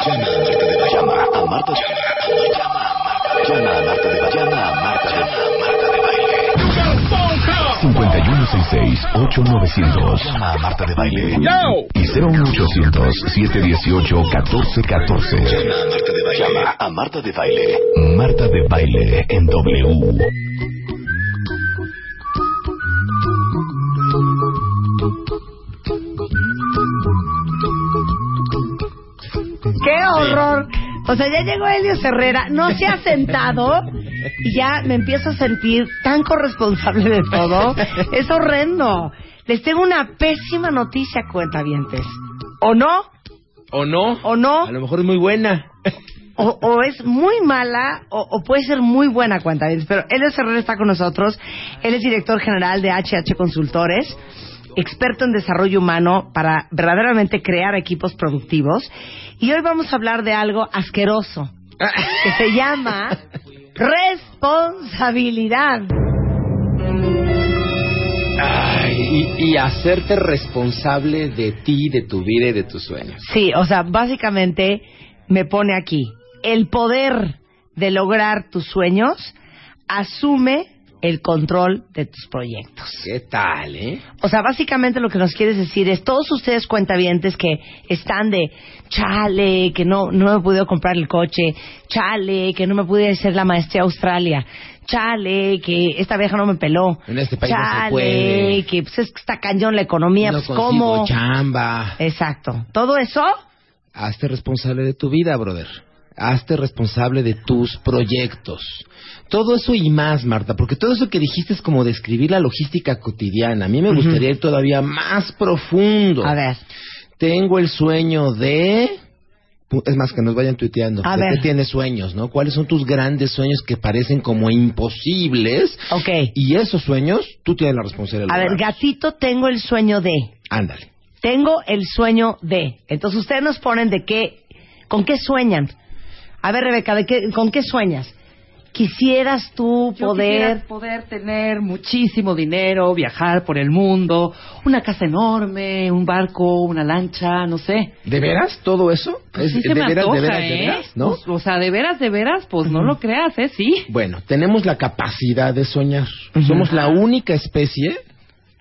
Llama a Marta de Baile. Llama a Marta. Llama a Marta de Baile. Llama a Marta de Marta de Baile. 5166-8900. Llama a Marta de Baile. Y 01800-718-1414. Llama a Marta de Baile. Llama a Marta de Baile. Marta de Baile en W. ¡Qué horror! O sea, ya llegó Elio Herrera, no se ha sentado y ya me empiezo a sentir tan corresponsable de todo. Es horrendo. Les tengo una pésima noticia, cuentavientes. ¿O no? ¿O no? ¿O no? A lo mejor es muy buena. O, o es muy mala o, o puede ser muy buena cuentavientes. Pero Elio Herrera está con nosotros. Él es director general de HH Consultores experto en desarrollo humano para verdaderamente crear equipos productivos. Y hoy vamos a hablar de algo asqueroso que se llama responsabilidad. Ay, y, y hacerte responsable de ti, de tu vida y de tus sueños. Sí, o sea, básicamente me pone aquí, el poder de lograr tus sueños asume el control de tus proyectos. ¿Qué tal, eh? O sea, básicamente lo que nos quieres decir es, todos ustedes cuentavientes que están de, chale, que no, no me pude comprar el coche, chale, que no me pude hacer la maestría a Australia, chale, que esta vieja no me peló, En este país no se puede. que pues, es que está cañón la economía, no pues cómo. chamba. Exacto. Todo eso, Hazte responsable de tu vida, brother. Hazte responsable de tus proyectos. Todo eso y más, Marta, porque todo eso que dijiste es como describir la logística cotidiana. A mí me gustaría ir todavía más profundo. a ver, Tengo el sueño de... Es más, que nos vayan tuiteando. A ¿De ver. qué tienes sueños, no? ¿Cuáles son tus grandes sueños que parecen como imposibles? ok. Y esos sueños, tú tienes la responsabilidad. A ver, gatito, tengo el sueño de. Ándale. Tengo el sueño de. Entonces ustedes nos ponen de qué, con qué sueñan. A ver, Rebeca, ¿de qué, ¿con qué sueñas? Quisieras tú Yo poder. tener muchísimo dinero, viajar por el mundo, una casa enorme, un barco, una lancha, no sé. ¿De veras todo eso? Pues ¿Es- sí se de me veras, antoja, de veras, ¿eh? de veras, ¿no? Pues, o sea, de veras, de veras, pues no lo creas, ¿eh? Sí. Bueno, tenemos la capacidad de soñar. Somos la única especie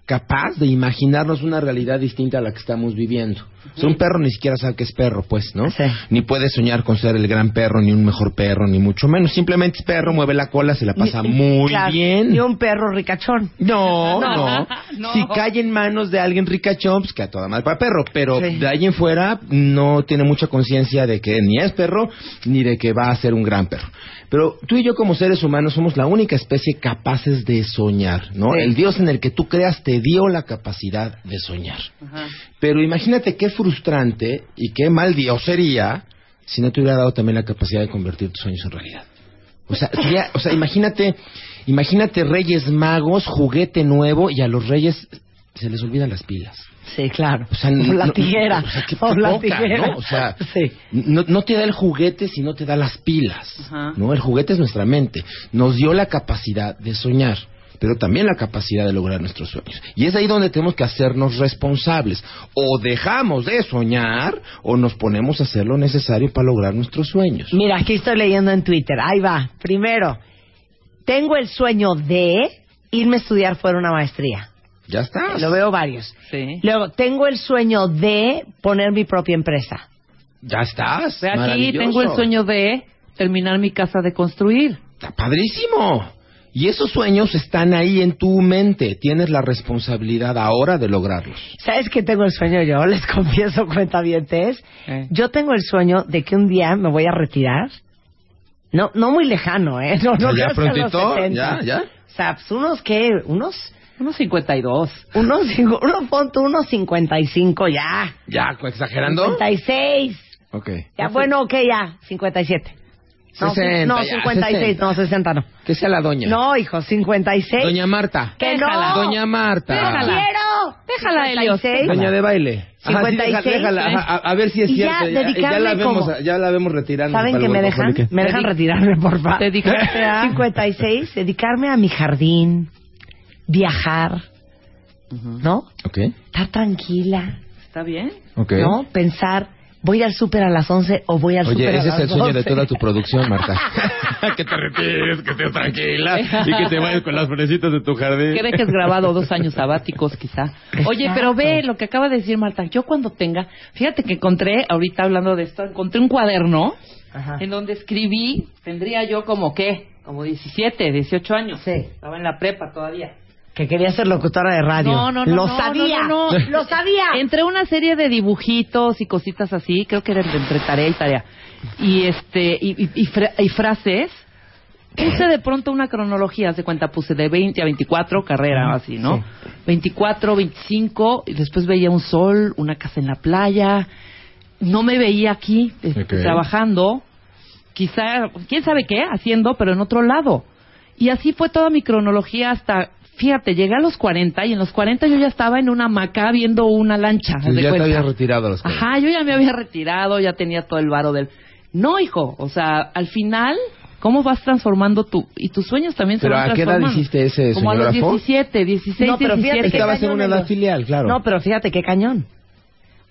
capaz de imaginarnos una realidad distinta a la que estamos viviendo. O sea, un perro ni siquiera sabe que es perro, pues, ¿no? Sí. Ni puede soñar con ser el gran perro, ni un mejor perro, ni mucho menos. Simplemente es perro, mueve la cola, se la pasa Ni- muy claro, bien. Ni un perro ricachón. No, No, no. No. si cae en manos de alguien ricachón, pues que a toda madre para perro. Pero Sí. de ahí en fuera no tiene mucha conciencia de que ni es perro, ni de que va a ser un gran perro. Pero tú y yo como seres humanos somos la única especie capaces de soñar, ¿no? Sí. El Dios en el que tú creas te dio la capacidad de soñar. Ajá. Pero imagínate qué frustrante y qué mal Dios sería si no te hubiera dado también la capacidad de convertir tus sueños en realidad. O sea, sería- o sea, imagínate, imagínate Reyes Magos, juguete nuevo y a los Reyes se les olvidan las pilas. Sí, claro. O sea, no- la no- tijera. o sea, qué- la poca, tijera. ¿no? O sea, sí. no, no te da el juguete si no te da las pilas. Ajá. ¿no? El juguete es nuestra mente. Nos dio la capacidad de soñar, pero también la capacidad de lograr nuestros sueños. Y es ahí donde tenemos que hacernos responsables. O dejamos de soñar o nos ponemos a hacer lo necesario para lograr nuestros sueños. Mira, aquí estoy leyendo en Twitter. Ahí va. Primero, tengo el sueño de irme a estudiar fuera una maestría. Ya está. Lo veo varios. Sí. Luego, tengo el sueño de poner mi propia empresa. Ya estás. Aquí, tengo el sueño de terminar mi casa de construir. Está padrísimo. Y esos sueños están ahí en tu mente. Tienes la responsabilidad ahora de lograrlos. ¿Sabes qué tengo el sueño yo? Les confieso, cuentavientes. Eh. Yo tengo el sueño de que un día me voy a retirar. No, no muy lejano, ¿eh? No, no ya que prontito, 70. ya, ya. O sea, pues unos, ¿qué? Unos, Unos 52. unos, uno, pon unos 55 ya. ¿Ya exagerando? 56. Ok. Ya, bueno, ok, ya. 57. No, 60, no, ya, 56, 60. no, 60 no. Que sea la doña. No, hijo, 56. Doña Marta. que Déjala. no. Doña Marta. ¡No quiero! Déjala, Helios, 56. Doña de baile. Ajá, sí, 56, déjala, déjala, ¿eh? a, a ver si es Y ya, cierto. dedicarle la vemos, como- ya la vemos retirando. ¿Saben que me dejan? workaholic. Me dejan retirarme, por favor. Dedicarse a- 56, dedicarme a mi jardín, viajar, ¿no? Ok, Estar tranquila, ¿Está bien? ok. ¿no? Pensar, voy al súper a las 11 o voy al Oye, súper a ese las es el sueño de 12. toda tu producción, Marta. que te retires, que estés tranquila y que te vayas con las florecitas de tu jardín. Que dejes grabado dos años sabáticos, quizá. Oye, Exacto. pero ve lo que acaba de decir Marta. Yo cuando tenga, fíjate que encontré, ahorita hablando de esto, encontré un cuaderno Ajá. en donde escribí, tendría yo como qué, como 17, 18 años. Sí. Estaba en la prepa todavía. Que quería ser locutora de radio. No, no, no. Lo no, sabía. no, no, no. Lo sabía. Entre una serie de dibujitos y cositas así, creo que era entre tarea y tarea. Y este, y, y- y fra- y frases. Puse de pronto una cronología, de cuenta, puse de 20 a 24, carrera así, ¿no? Sí. 24, 25, y después veía un sol, una casa en la playa. No me veía aquí eh, Ok. trabajando, quizá, quién sabe qué, haciendo, pero en otro lado. Y así fue toda mi cronología hasta, fíjate, llegué a los 40 y en los 40 yo ya estaba en una hamaca viendo una lancha. Sí, ya te cuenta. habías retirado a los cuarenta. Ajá, yo ya me había retirado, ya tenía todo el varo del... No, hijo, o sea, al final, ¿cómo vas transformando tú? Y tus sueños también se ¿Pero van a qué edad transformando. hiciste ese Como a los soñógrafo? 17, 16, No, pero fíjate 17. que Estabas en una edad filial, claro. No, pero fíjate qué cañón.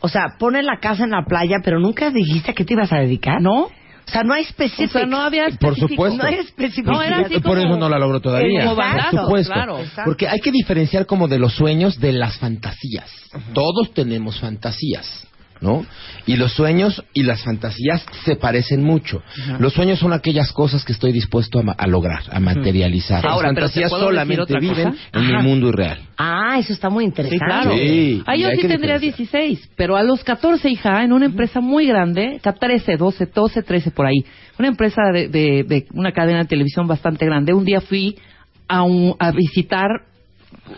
O sea, pone la casa en la playa, pero nunca dijiste a qué te ibas a dedicar. ¿No? O sea, no hay O específico. sea, no había Por supuesto. No hay específico. No, era así Por como- eso no la logro todavía. Como Por supuesto. claro. Exacto. Porque hay que diferenciar como de los sueños de las fantasías. Todos tenemos fantasías. ¿No? Y los sueños y las fantasías se parecen mucho. Los sueños son aquellas cosas que estoy dispuesto a, ma- a lograr, a materializar. Ahora, las pero ¿te fantasías solamente viven en el mundo irreal. Ah, eso está muy Sí, interesante. claro. Sí, Ahí y yo sí tendría diferenciar. 16, pero a los 14, hija, en una empresa muy grande, 13, 12, 12, 13 por ahí, una empresa de, de- de una cadena de televisión bastante grande, un día fui a, un- a visitar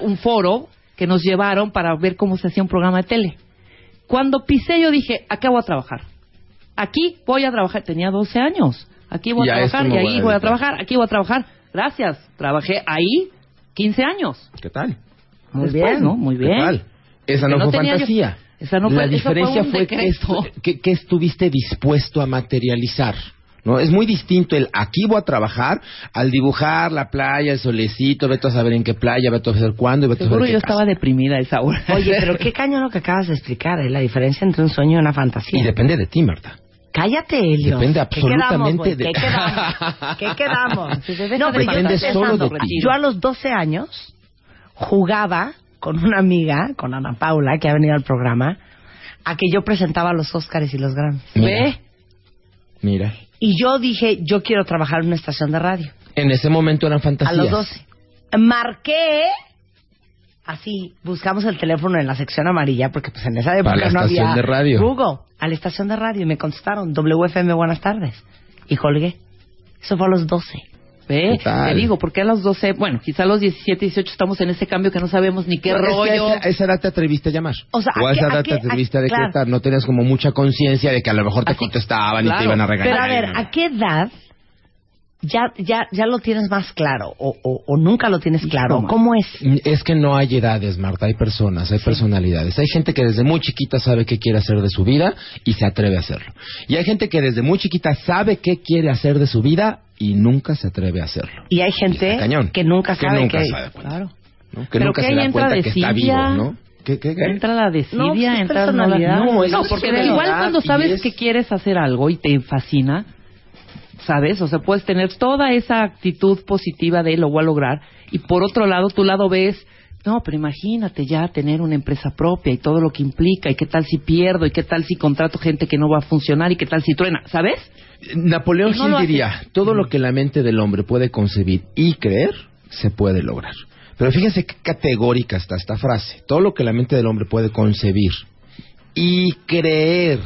un foro que nos llevaron para ver cómo se hacía un programa de tele. Cuando pisé yo dije, acá voy a trabajar. Aquí voy a trabajar. Tenía 12 años. Aquí voy a trabajar y voy a ahí voy a trabajar. Aquí voy a trabajar. Gracias. Trabajé ahí 15 años. ¿Qué tal? Muy Después, bien. ¿no? Muy ¿Qué bien. tal? Esa no, no fue yo- fantasía. Esa no fue- La fue diferencia un fue, que- que estuviste dispuesto a materializar. ¿No? Es muy distinto el aquí voy a trabajar al dibujar la playa, el solecito, vete a saber en qué playa, vete a saber cuándo y vete a Seguro saber yo qué casa. estaba deprimida a esa hora. Oye, pero qué cañón lo que acabas de explicar, ¿eh? La diferencia entre un sueño y una fantasía. Y depende de ti, Marta. Cállate, Elio. Depende ¿Qué quedamos, absolutamente de- ¿Qué quedamos? ¿Qué quedamos? Deja No, pero yo Depende estoy solo de ti. Yo a los 12 años jugaba con una amiga, con Ana Paula, que ha venido al programa, a que yo presentaba los Óscares y los Grammys. Ve, Mira. Y yo dije, yo quiero trabajar en una estación de radio. En ese momento eran A fantasías. los 12. Marqué así buscamos el teléfono en la sección amarilla, porque pues en esa época Para la no estación había de radio. Google, a la estación de radio y me contestaron, WFM, buenas tardes. Y colgué. Eso fue a los 12. Ve, ¿Qué tal? te digo, porque a los 12, bueno, quizá a los 17, 18 estamos en ese cambio que no sabemos ni qué Bueno, es que rollo. a esa, a edad te atreviste a llamar. O sea, a ¿a qué- esa a edad te atreviste a a- claro. decretar. No tenías como mucha conciencia de que a lo mejor te Así- contestaban y claro. te iban a regañar. Pero a ver, ¿a qué edad ya, ya, ya lo tienes más claro o, o- o nunca lo tienes claro? ¿Cómo? ¿Cómo es? Es que no hay edades, Marta, hay personas, hay personalidades. Hay gente que desde muy chiquita sabe qué quiere hacer de su vida y se atreve a hacerlo. Y hay gente que desde muy chiquita sabe qué quiere hacer de su vida y nunca se atreve a hacerlo. Y hay gente que nunca Que sabe nunca que... se da cuenta. Claro. ¿no? Que Pero nunca que se da entra cuenta que está vivo, ¿no? ¿Qué, qué, qué? Entra la No, pues desidia, es entra la personalidad. No, es porque igual cuando sabes es- que quieres hacer algo y te fascina, ¿sabes? O sea, puedes tener toda esa actitud positiva de lo voy a lograr y por otro lado, tu lado ves, no, pero imagínate ya tener una empresa propia y todo lo que implica y qué tal si pierdo y qué tal si contrato gente que no va a funcionar y qué tal si truena, ¿sabes? Napoleón no Hill diría, todo lo que la mente del hombre puede concebir y creer, se puede lograr. Pero fíjense qué categórica está esta frase. Todo lo que la mente del hombre puede concebir y creer,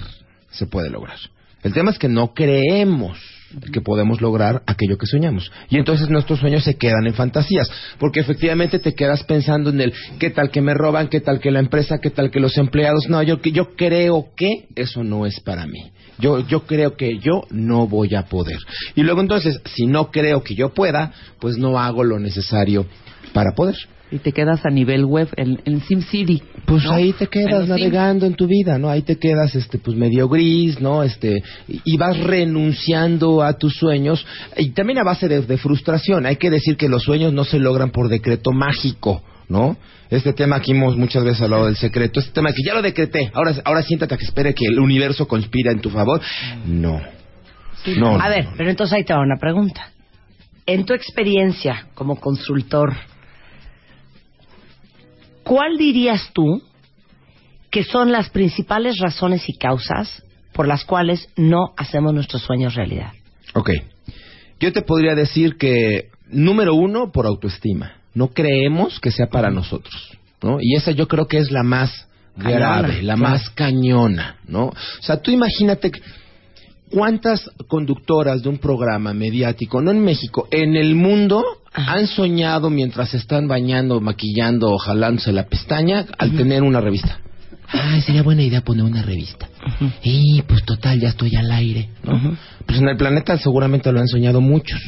se puede lograr. El tema es que no creemos que podemos lograr aquello que soñamos. Y entonces nuestros sueños se quedan en fantasías, porque efectivamente te quedas pensando en el qué tal que me roban, qué tal que la empresa, qué tal que los empleados. No, yo, yo creo que eso no es para mí. Yo, yo creo que yo no voy a poder. Y luego entonces, si no creo que yo pueda, pues no hago lo necesario para poder. Y te quedas a nivel web en, en SimCity. Pues ¿no? ahí te quedas navegando en tu vida, ¿no? Ahí te quedas, este, pues medio gris, ¿no? Este, y vas renunciando a tus sueños y también a base de, de frustración. Hay que decir que los sueños no se logran por decreto mágico, ¿no? Este tema aquí hemos muchas veces hablado del secreto, este tema que ya lo decreté, ahora, ahora siéntate a que espere que el universo conspira en tu favor. No. No. A ver, pero entonces ahí te va una pregunta. En tu experiencia como consultor, ¿cuál dirías tú que son las principales razones y causas por las cuales no hacemos nuestros sueños realidad? Ok. Yo te podría decir que, número uno, por autoestima. No creemos que sea para nosotros, ¿no? Y esa yo creo que es la más Cañona, grave, la claro. más cañona, ¿no? O sea, tú imagínate que- cuántas conductoras de un programa mediático, no en México, en el mundo, han soñado mientras se están bañando, maquillando o jalándose la pestaña al tener una revista. Ay, sería buena idea poner una revista. Y pues total, ya estoy al aire, ¿no? Pues en el planeta seguramente lo han soñado muchos.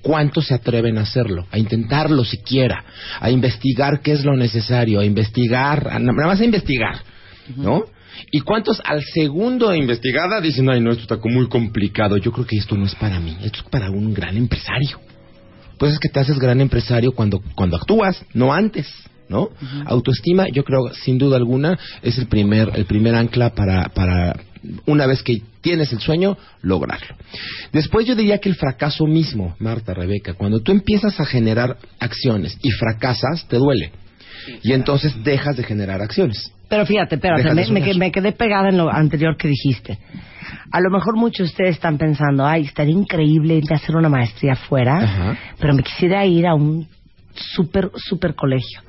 ¿Cuántos se atreven a hacerlo? A intentarlo siquiera, a investigar qué es lo necesario, a investigar, a- nada más a investigar, ¿no? ¿Y cuántos al segundo de investigada dicen, ay, no, esto está muy complicado, yo creo que esto no es para mí, esto es para un gran empresario? Pues es que te haces gran empresario cuando, cuando actúas, no antes, ¿no? Autoestima, yo creo, sin duda alguna, es el primer, el primer ancla para, para, una vez que tienes el sueño, lograrlo. Después yo diría que el fracaso mismo, Marta, Rebeca, cuando tú empiezas a generar acciones y fracasas, te duele. Y entonces dejas de generar acciones. Pero fíjate, espérate, me, me, me quedé pegada en lo anterior que dijiste. A lo mejor muchos de ustedes están pensando, ay, estaría increíble irme a hacer una maestría afuera, Ajá. pero me quisiera ir a un super, super colegio.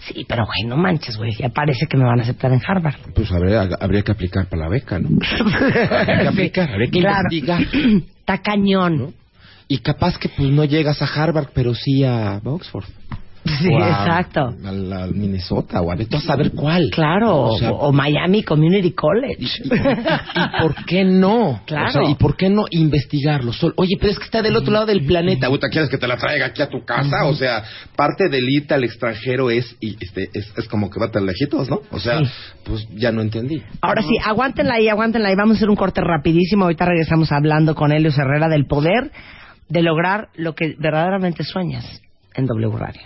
Sí, pero güey, no manches, güey, ya parece que me van a aceptar en Harvard. Pues habría, habría que aplicar para la beca, ¿no? Habría que aplicar, habría que Claro. investigar. Está cañón. ¿no? Y capaz que pues no llegas a Harvard, pero sí a Oxford. Sí, O a- exacto. A, Minnesota o a a saber cuál. Claro, O sea, o, o Miami Community College. ¿Y, y por qué no? Claro. O sea, ¿Y por qué no investigarlo? Sol- Oye, pero es que está del otro lado del planeta. ¿quieres que te la traiga aquí a tu casa? O sea, parte del irte al extranjero es, y, este, es, es como que va tan lejitos, ¿no? O sea, Sí. pues ya no entendí. Ahora sí, aguántenla ahí, aguántenla ahí. Vamos a hacer un corte rapidísimo. Ahorita regresamos hablando con Helios Herrera del poder de lograr lo que verdaderamente sueñas en W Radio.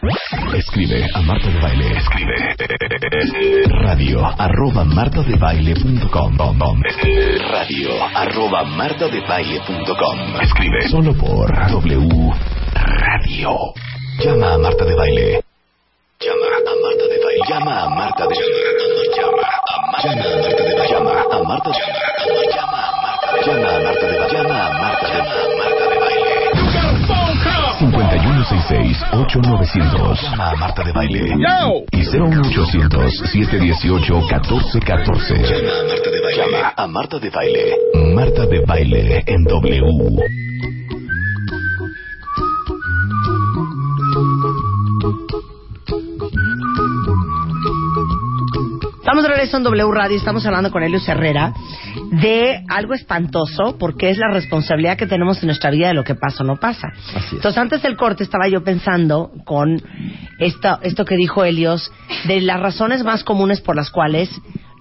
Escribe a Marta de Baile. Escribe. Radio arroba martadebaile.com. Radio arroba martadebaile.com. Escribe solo por W Radio. Llama a Marta de Baile. Llama a Marta de Baile. Llama a Marta de Baile. Llama a Marta de Baile. Llama a Marta de Baile. Llama a Marta de Baile. Llama a Marta de Baile. Llama a Marta de Baile. 5166-8900 01800 llama a Marta de Baile. Y 01800 718 1414 llama a Marta de Baile. Llama a Marta de Baile. Marta de Baile en W Estamos de regreso en W Radio, estamos hablando con Helios Herrera de algo espantoso porque es la responsabilidad que tenemos en nuestra vida de lo que pasa o no pasa. Entonces, antes del corte estaba yo pensando con esto, esto que dijo Helios de las razones más comunes por las cuales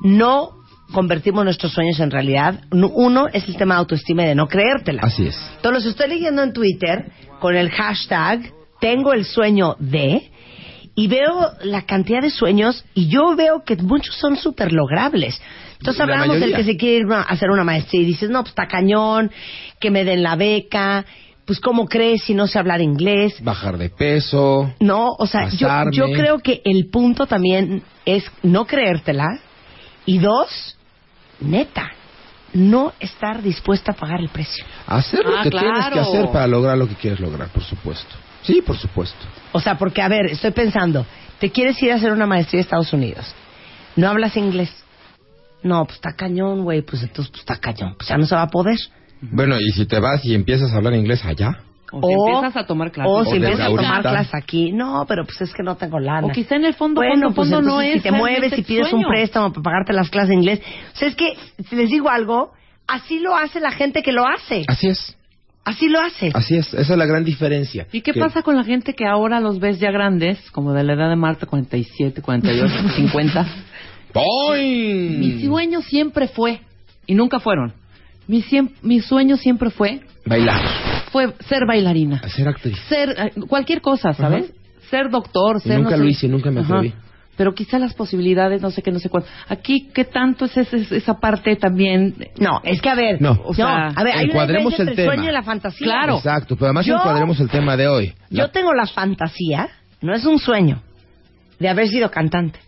no convertimos nuestros sueños en realidad. Uno es el tema de autoestima y de no creértela. Así es. Entonces, los estoy leyendo en Twitter con el hashtag tengo el sueño de y veo la cantidad de sueños y yo veo que muchos son súper logrables. Entonces La hablamos del que se quiere ir a hacer una maestría y dices, no, pues está cañón, que me den la beca, pues cómo crees si no sé hablar inglés. Bajar de peso. No, o sea, yo, yo creo que el punto también es no creértela y dos, neta, no estar dispuesta a pagar el precio. Hacer lo Ah, que tienes que hacer para lograr lo que quieres lograr, por supuesto. Sí, por supuesto. O sea, porque, a ver, estoy pensando, te quieres ir a hacer una maestría a Estados Unidos, no hablas inglés. No, pues está cañón, güey, pues entonces pues, está cañón, pues ya no se va a poder. Bueno, y si te vas y empiezas a hablar inglés allá. O si empiezas a tomar clases. O si O empiezas a tomar clases aquí. No, pero pues es que no tengo lana. O quizá en el fondo, bueno, fondo, pues fondo no entonces, es si te mueves y pides un préstamo para pagarte las clases de inglés. O sea, es que, si les digo algo, así lo hace la gente que lo hace. Así es. Así lo hace. Así es. Esa es la gran diferencia. ¿Y qué Que- pasa con la gente que ahora los ves ya grandes, como de la edad de Marta, 47, 48, 50? ¡Boing! Mi sueño siempre fue, y nunca fueron, mi, siem- mi sueño siempre fue, Bailar. fue ser bailarina. Ser actriz. Ser eh, cualquier cosa, ¿sabes? Ser doctor, Y ser... no nunca sé- lo hice, nunca me Ajá. Pero quizá las posibilidades, no sé qué, no sé cuánto. Aquí, ¿qué tanto es ese- esa parte también? No, es que a ver, No. O sea, a ver, hay una encuadremos diferencia el entre el tema. sueño y la fantasía. Claro. Exacto, pero además Yo- encuadremos el tema de hoy. Yo La- tengo la fantasía, no es un sueño, de haber sido cantante.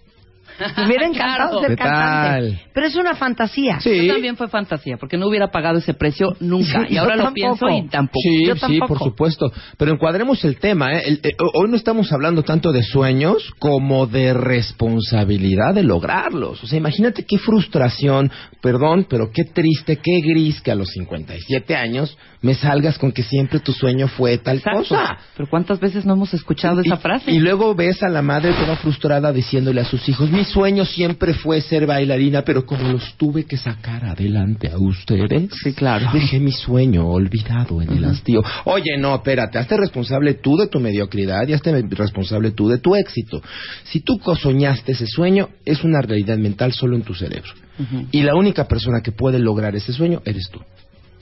Me hubiera encantado Claro. ser ¿Qué cantante. tal? Pero es una fantasía. Sí. Yo también fue fantasía, porque no hubiera pagado ese precio nunca. Sí, y ahora lo pienso y tampoco. Sí, Yo sí, tampoco. por supuesto. Pero encuadremos el tema. ¿eh? El- eh, hoy no estamos hablando tanto de sueños como de responsabilidad de lograrlos. O sea, imagínate qué frustración, perdón, pero qué triste, qué gris que a los 57 años me salgas con que siempre tu sueño fue tal Exacto. cosa. Pero ¿cuántas veces no hemos escuchado esa Y- frase? Y luego ves a la madre toda frustrada diciéndole a sus hijos, mi sueño siempre fue ser bailarina, pero como los tuve que sacar adelante a ustedes, Sí, claro. dejé mi sueño olvidado en el hastío. Oye, no, espérate, hazte responsable tú de tu mediocridad y hazte responsable tú de tu éxito. Si tú soñaste ese sueño, es una realidad mental solo en tu cerebro. Y la única persona que puede lograr ese sueño eres tú.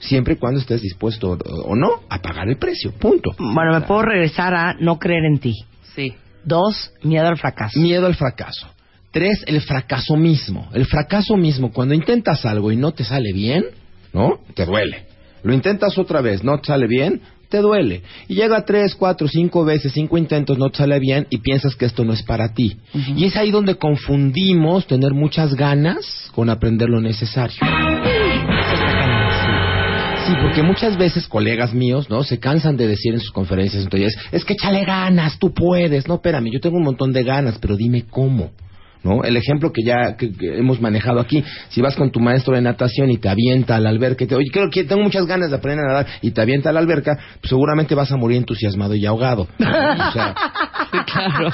Siempre y cuando estés dispuesto o- no a pagar el precio. Punto. Bueno, me puedo regresar a no creer en ti. Sí. Dos, miedo al fracaso. Miedo al fracaso. Tres, el fracaso mismo. El fracaso mismo, cuando intentas algo y no te sale bien, ¿no? Te duele. Lo intentas otra vez, no te sale bien, te duele. Y llega tres, cuatro, cinco veces, cinco intentos, no te sale bien y piensas que esto no es para ti. Y es ahí donde confundimos tener muchas ganas con aprender lo necesario. Sí, porque muchas veces colegas míos, ¿no? Se cansan de decir en sus conferencias, entonces, es que échale ganas, tú puedes. No, espérame, yo tengo un montón de ganas, pero dime cómo. ¿No? El ejemplo que ya que, que hemos manejado aquí, si vas con tu maestro de natación y te avienta a la alberca, y te, oye, creo que tengo muchas ganas de aprender a nadar, y te avienta a la alberca, pues seguramente vas a morir entusiasmado y ahogado. O sea, claro.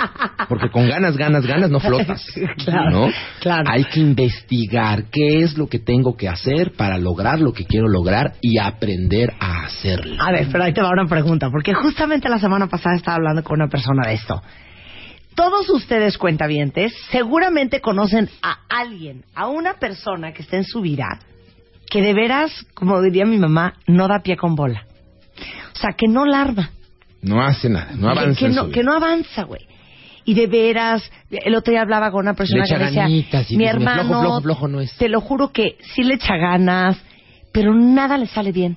porque con ganas, ganas, ganas no flotas. Claro, ¿no? claro. Hay que investigar qué es lo que tengo que hacer para lograr lo que quiero lograr y aprender a hacerlo. A ver, pero ahí te va una pregunta, porque justamente la semana pasada estaba hablando con una persona de esto. Todos ustedes, cuentavientes, seguramente conocen a alguien, a una persona que está en su vida, que de veras, como diría mi mamá, no da pie con bola. O sea, que no larva. No hace nada, no que, avanza. que no, que no avanza, güey. Y de veras, el otro día hablaba con una persona Le echa que decía, ganitas y mi hermano, flojo, flojo, flojo no es". te lo juro que sí le echa ganas, pero nada le sale bien.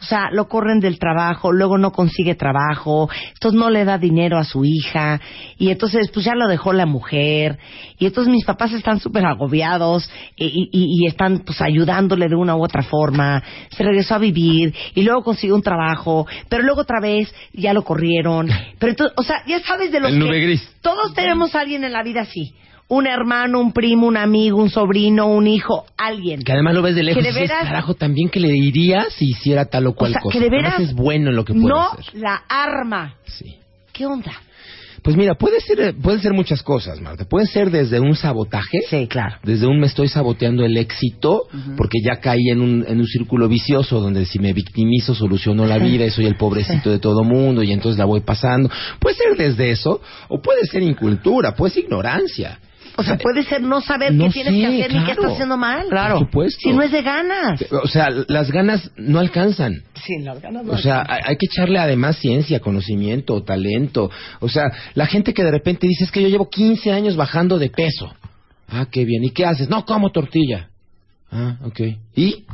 O sea, lo corren del trabajo, luego no consigue trabajo, entonces no le da dinero a su hija, y entonces pues ya lo dejó la mujer, y entonces mis papás están súper agobiados y, y- y están pues ayudándole de una u otra forma, se regresó a vivir, y luego consiguió un trabajo, pero luego otra vez ya lo corrieron, pero entonces, o sea, ya sabes de los El nube que gris. todos tenemos a alguien en la vida así. Un hermano, un primo, un amigo, un sobrino, un hijo, alguien. Que además lo ves de lejos Que y de dices, veras- carajo, también que le diría si hiciera tal o cual o sea, cosa. que de veras es bueno en lo que puede no hacer. la arma. Sí. ¿Qué onda? Pues mira, puede ser, eh, pueden ser muchas cosas, Marta. Puede ser desde un sabotaje, Sí, claro. desde un me estoy saboteando el éxito, porque ya caí en un, en un círculo vicioso donde si me victimizo soluciono la vida y soy el pobrecito de todo mundo y entonces la voy pasando. Puede ser desde eso, o puede ser incultura, puede ser ignorancia. O sea, puede ser no saber No qué tienes que hacer ni qué claro. estás haciendo mal. Claro. Por supuesto. Si no es de ganas. O sea, las ganas no alcanzan. Sí, las ganas O sea, hay, hay que echarle además ciencia, conocimiento, talento. O sea, la gente que de repente dice es que yo llevo 15 años bajando de peso. Ah, qué bien. ¿Y qué haces? No, como tortilla. Ah, ok. ¿Y?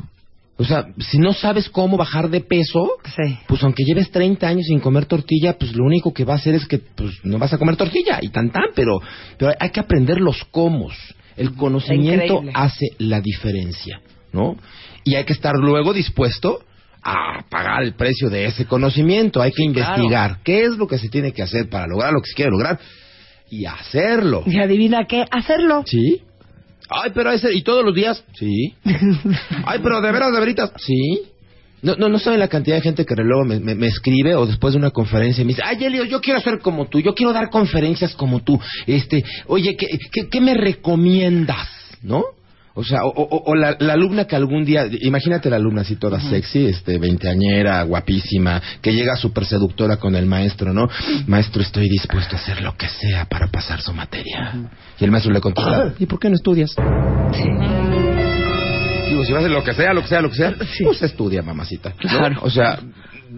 O sea, si no sabes cómo bajar de peso, Sí. pues aunque lleves 30 años sin comer tortilla, pues lo único que va a hacer es que pues no vas a comer tortilla y tan tan, pero, pero hay que aprender los cómo. El conocimiento Increíble. hace la diferencia, ¿no? Y hay que estar luego dispuesto a pagar el precio de ese conocimiento. Hay que investigar qué es lo que se tiene que hacer para lograr lo que se quiere lograr y hacerlo. Y adivina qué, hacerlo. ¿Sí? Ay, pero ese, ¿y todos los días? Sí. Ay, pero de veras, de veritas. Sí. No, no, no saben la cantidad de gente que luego me, me- me escribe o después de una conferencia me dice, ay, Elio, yo quiero ser como tú, yo quiero dar conferencias como tú. Este, oye, ¿qué, qué, qué me recomiendas? ¿No? O sea, o, o- o la, la alumna que algún día, imagínate la alumna así toda sexy, este, veinteañera, guapísima, que llega súper seductora con el maestro, ¿no? Maestro, estoy dispuesto a hacer lo que sea para pasar su materia. Y el maestro le contesta, ¿y por qué no estudias? Digo, si vas a hacer lo que sea, lo que sea, lo que sea, pues estudia, mamacita. ¿no? Claro. O sea,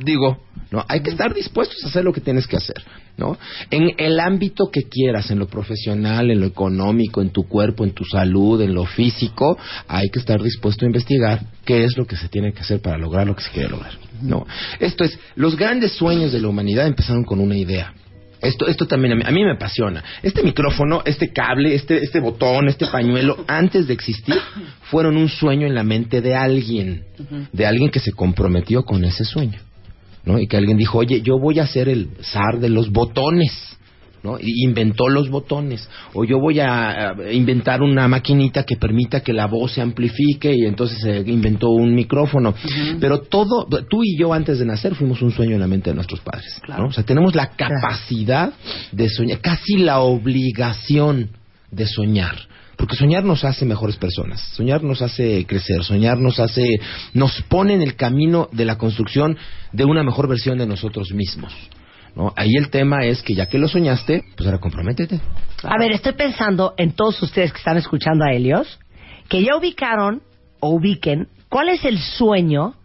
digo, no, hay que estar dispuestos a hacer lo que tienes que hacer, ¿no? En el ámbito que quieras, en lo profesional, en lo económico, en tu cuerpo, en tu salud, en lo físico, hay que estar dispuesto a investigar qué es lo que se tiene que hacer para lograr lo que se quiere lograr, ¿no? Esto es, los grandes sueños de la humanidad empezaron con una idea. Esto, esto también a mí, a mí me apasiona. Este micrófono, este cable, este, este botón, este pañuelo, antes de existir, fueron un sueño en la mente de alguien, de alguien que se comprometió con ese sueño, ¿no? Y que alguien dijo, oye, yo voy a ser el zar de los botones, ¿no? Y inventó los botones. O yo voy a, inventar una maquinita que permita que la voz se amplifique y entonces se inventó un micrófono. Pero todo, tú y yo antes de nacer fuimos un sueño en la mente de nuestros padres, ¿no? O sea, tenemos la capacidad de soñar, casi la obligación de soñar. Porque soñar nos hace mejores personas, soñar nos hace crecer, soñar nos hace, nos pone en el camino de la construcción de una mejor versión de nosotros mismos. ¿no? Ahí el tema es que ya que lo soñaste, pues ahora comprométete. A ver, estoy pensando en todos ustedes que están escuchando a Helios, que ya ubicaron o ubiquen cuál es el sueño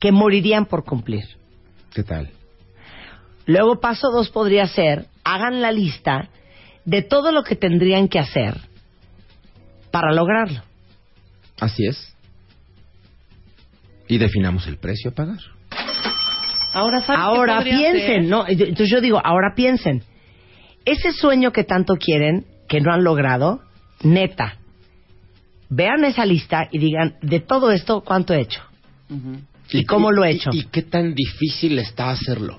que morirían por cumplir. ¿Qué tal? Luego, paso dos podría ser, hagan la lista de todo lo que tendrían que hacer para lograrlo. Así es. Y definamos el precio a pagar. Ahora, ¿sabes qué Ahora piensen, ser? ¿no? Entonces yo digo, ahora piensen. Ese sueño que tanto quieren, que no han logrado, neta, vean esa lista y digan, de todo esto, ¿cuánto he hecho? ¿Y cómo lo he hecho? Y, qué tan difícil está hacerlo?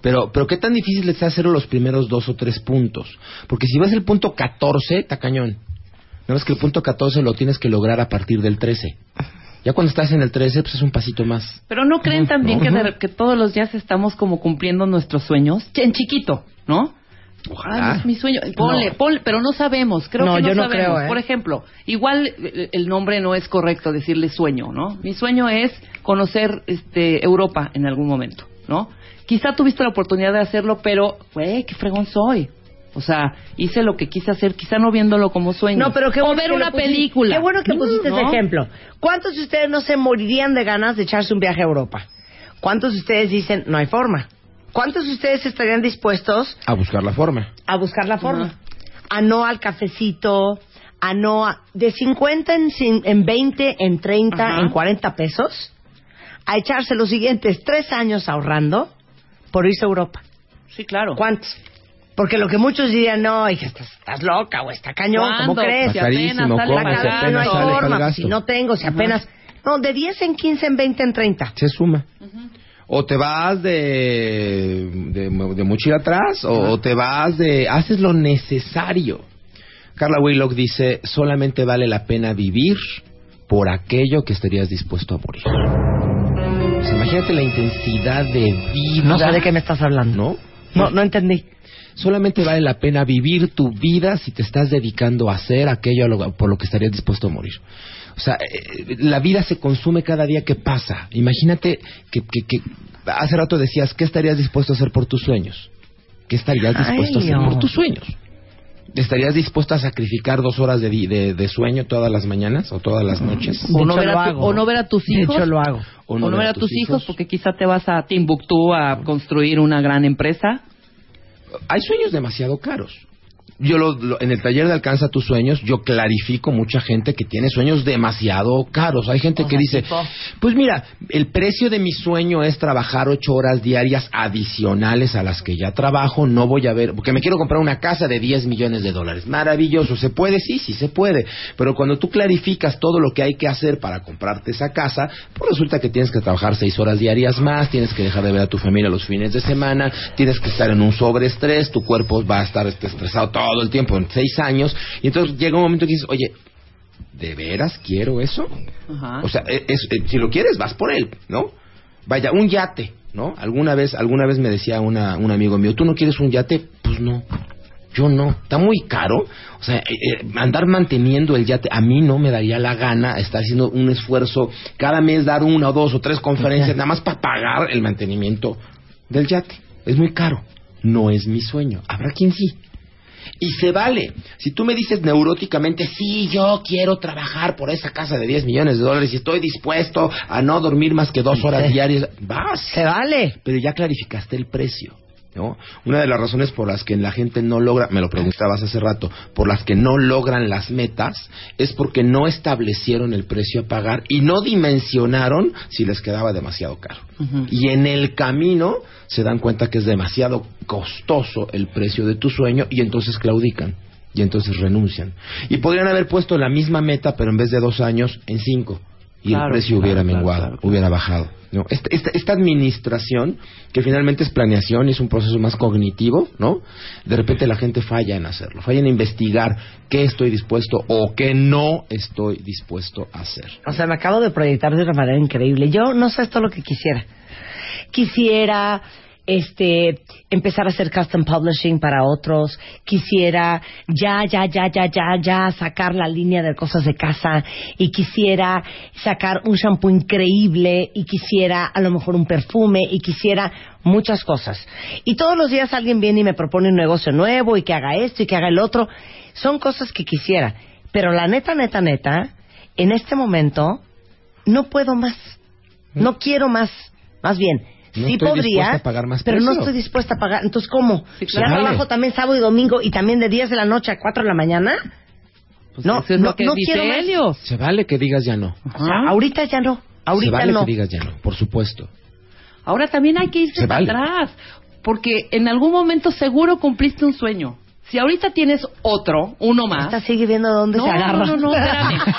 Pero, pero qué tan difícil está hacerlo los primeros dos o tres puntos. Porque si ves el punto 14, está cañón. No es que el punto 14 lo tienes que lograr a partir del 13. Ya cuando estás en el 13, pues es un pasito más. Pero no creen también que, de- que todos los días estamos como cumpliendo nuestros sueños en chiquito, ¿no? Ojalá. Es mi sueño. Ponle, No. ponle, pero no sabemos. Creo No, que no yo no sabemos. creo, ¿eh? Por ejemplo, igual eh, el nombre no es correcto decirle sueño, ¿no? Mi sueño es conocer este Europa en algún momento, ¿no? Quizá tuviste la oportunidad de hacerlo, pero, güey, qué fregón soy. O sea, hice lo que quise hacer, quizá no viéndolo como sueño. No, pero qué o bueno ver que una película. Qué bueno que pusiste ¿No? ese ejemplo. ¿Cuántos de ustedes no se morirían de ganas de echarse un viaje a Europa? ¿Cuántos de ustedes dicen, no hay forma? ¿Cuántos de ustedes estarían dispuestos A buscar la forma. a buscar la forma? A no al cafecito, a no, a- de 50 en, cin- en 20, en 30, Ajá. en 40 pesos, a echarse los siguientes tres años ahorrando por irse a Europa. Sí, claro. ¿Cuántos? Porque lo que muchos dirían, no, hija, estás, estás loca o está cañón, ¿cómo crees? Si Está carísimo, apenas sale ¿cómo? La Si cabeza pagando. no hay apenas sale para el forma, pues, gasto. si no tengo, si apenas... No, de 10 en 15, en 20, en 30. Se suma. O te vas de, de, de mochila atrás, o, o te vas de... Haces lo necesario. Carla Wheelock dice, solamente vale la pena vivir por aquello que estarías dispuesto a morir. Sea, imagínate la intensidad de vida. No sé de qué me estás hablando. ¿No? No, no entendí. Solamente vale la pena vivir tu vida si te estás dedicando a hacer aquello a lo- por lo que estarías dispuesto a morir. O sea, eh, la vida se consume cada día que pasa. Imagínate que, que, que hace rato decías, ¿qué estarías dispuesto a hacer por tus sueños? ¿Qué estarías Ay, dispuesto a hacer no. por tus sueños? ¿Estarías dispuesto a sacrificar dos horas de, de, de sueño todas las mañanas o todas las noches? De O no, ver a tu- hago. o no ver a tus De hijos. hecho, lo hago. O no, ver a tus hijos, porque quizá te vas a Timbuktu a construir una gran empresa. Hay sueños demasiado caros. Yo lo- lo- en el taller de Alcanza tus sueños, yo clarifico mucha gente que tiene sueños demasiado caros. Hay gente O que dice, tipo- pues mira, el precio de mi sueño es trabajar ocho horas diarias adicionales a las que ya trabajo. No voy a ver, porque me quiero comprar una casa de 10 millones de dólares. Maravilloso, ¿se puede? Sí, sí se puede. Pero cuando tú clarificas todo lo que hay que hacer para comprarte esa casa, pues resulta que tienes que trabajar seis horas diarias más, tienes que dejar de ver a tu familia los fines de semana, tienes que estar en un sobreestrés, tu cuerpo va a estar estresado todo el tiempo en seis años, y entonces llega un momento que dices, oye, ¿de veras quiero eso? Ajá. O sea, es- es- eh, si lo quieres, vas por él, ¿no? Vaya, un yate, ¿no? Alguna vez, alguna vez me decía una, un amigo mío, ¿tú no quieres un yate? Pues no. Yo no, está muy caro. O sea, eh, eh, andar manteniendo el yate, a mí no me daría la gana estar haciendo un esfuerzo cada mes, dar una o dos o tres conferencias, nada más para pagar el mantenimiento del yate. Es muy caro. No es mi sueño. Habrá quien sí. Y se vale. Si tú me dices neuróticamente, sí, yo quiero trabajar por esa casa de 10 millones de dólares y estoy dispuesto a no dormir más que dos horas diarias, vas. Se vale. Pero ya clarificaste el precio. ¿No? Una de las razones por las que la gente no logra, me lo preguntabas hace rato, por las que no logran las metas, es porque no establecieron el precio a pagar y no dimensionaron si les quedaba demasiado caro. Y en el camino se dan cuenta que es demasiado costoso el precio de tu sueño y entonces claudican y entonces renuncian. Y podrían haber puesto la misma meta, pero en vez de dos años, en cinco. Y Claro, el precio claro, hubiera menguado, hubiera bajado. ¿no? Esta, esta, esta administración, que finalmente es planeación y es un proceso más cognitivo, ¿no? De repente la gente falla en hacerlo, falla en investigar qué estoy dispuesto o qué no estoy dispuesto a hacer. O sea, me acabo de proyectar de una manera increíble. Yo no sé todo lo que quisiera. Quisiera este empezar a hacer custom publishing para otros, quisiera ya ya ya ya ya ya sacar la línea de cosas de casa y quisiera sacar un shampoo increíble y quisiera a lo mejor un perfume y quisiera muchas cosas. Y todos los días alguien viene y me propone un negocio nuevo y que haga esto y que haga el otro. Son cosas que quisiera, pero la neta neta neta en este momento no puedo más. No quiero más. Más bien, No sí estoy podría, a pagar más pero no estoy dispuesta a pagar. Entonces, ¿cómo? Sí, ¿Ya claro. trabajo también sábado y domingo y también de 10 de la noche a 4 de la mañana? Pues no, eso es no, lo que no dice quiero más. Se vale que digas ya no. O sea, ahorita ya no. Ahorita Se vale no. que digas ya no, por supuesto. Ahora también hay que irse Se para vale. atrás, porque en algún momento seguro cumpliste un sueño. Si ahorita tienes otro, uno más. Esta sigue viendo dónde no, se agarra. no, no, no, espérame.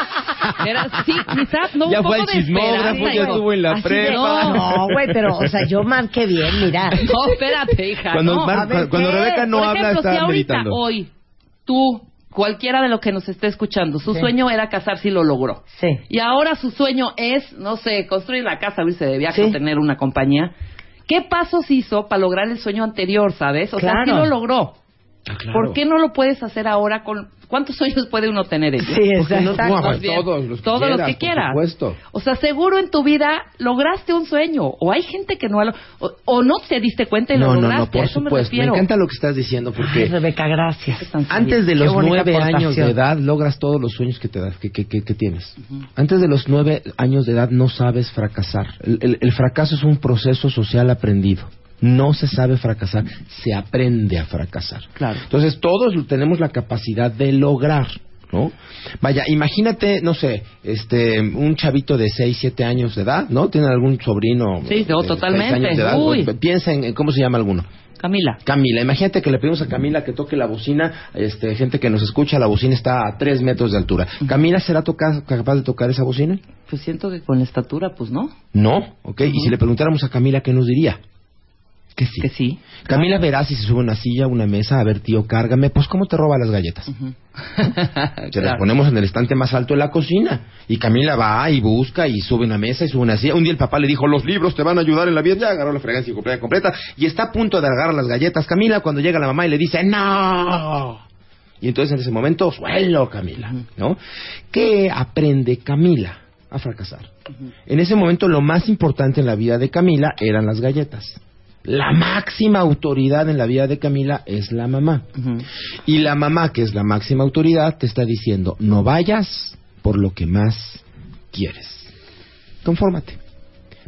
Sí, quizás no Ya un fue poco al de chismógrafo, ya estuvo en la prepa. No, güey, pero, o sea, yo marqué bien, mira. No, espérate, hija. Cuando, no. Mar- a ver, cuando. Rebeca no Por habla, ejemplo, está si ahorita, meditando. hoy, tú, cualquiera de los que nos esté escuchando, su Sí. sueño era casarse y lo logró. Sí. Y ahora su sueño es, no sé, construir la casa, irse de viaje Sí. o tener una compañía. ¿Qué pasos hizo para lograr el sueño anterior, sabes? O sea, Claro. sí lo logró. Ah, claro. ¿Por qué no lo puedes hacer ahora con... ¿Cuántos sueños puede uno tener? ella? Sí, no- exacto. no, todos los que todos los quieras, que por supuesto. O sea, seguro en tu vida lograste un sueño. O hay gente que no lo... O, o no te diste cuenta y No, lo no, lograste. no, a por eso me supuesto. Me, refiero. encanta lo que estás diciendo Ay, porque Rebeca, gracias. Antes de los nueve años de edad logras todos los sueños que te das, que, que, que- que tienes. Antes de los nueve años de edad no sabes fracasar. El, el- el fracaso es un proceso social aprendido. No se sabe fracasar, se aprende a fracasar. Claro. Entonces todos tenemos la capacidad de lograr. ¿no? Vaya, imagínate, no sé, este, un chavito de 6, 7 años de edad, ¿no? Tiene algún sobrino. Sí, de oh, seis totalmente. años de edad. Uy. Piensa en, cómo se llama alguno. Camila. Camila, imagínate que le pedimos a Camila que toque la bocina, este, gente que nos escucha, la bocina está a 3 metros de altura. ¿Camila será capaz de tocar esa bocina? Pues siento que con la estatura, pues no. No, ok. Y si le preguntáramos a Camila, ¿qué nos diría? Que sí. Que sí. Camila verá si se sube a una silla, una mesa, a ver, tío, cárgame. Pues, ¿cómo te roba las galletas? Se las ponemos en el estante más alto de la cocina. Y Camila va y busca y sube una mesa y sube una silla. Un día el papá le dijo, los libros te van a ayudar en la vida. Ya agarró la fragancia completa, completa. Y está a punto de agarrar las galletas Camila cuando llega la mamá y le dice, ¡No! Y entonces en ese momento, suelo Camila, ¿no? ¿Qué aprende Camila? A fracasar. En ese momento lo más importante en la vida de Camila eran las galletas. La máxima autoridad en la vida de Camila es la mamá. Y la mamá, que es la máxima autoridad, te está diciendo, no vayas por lo que más quieres. Confórmate.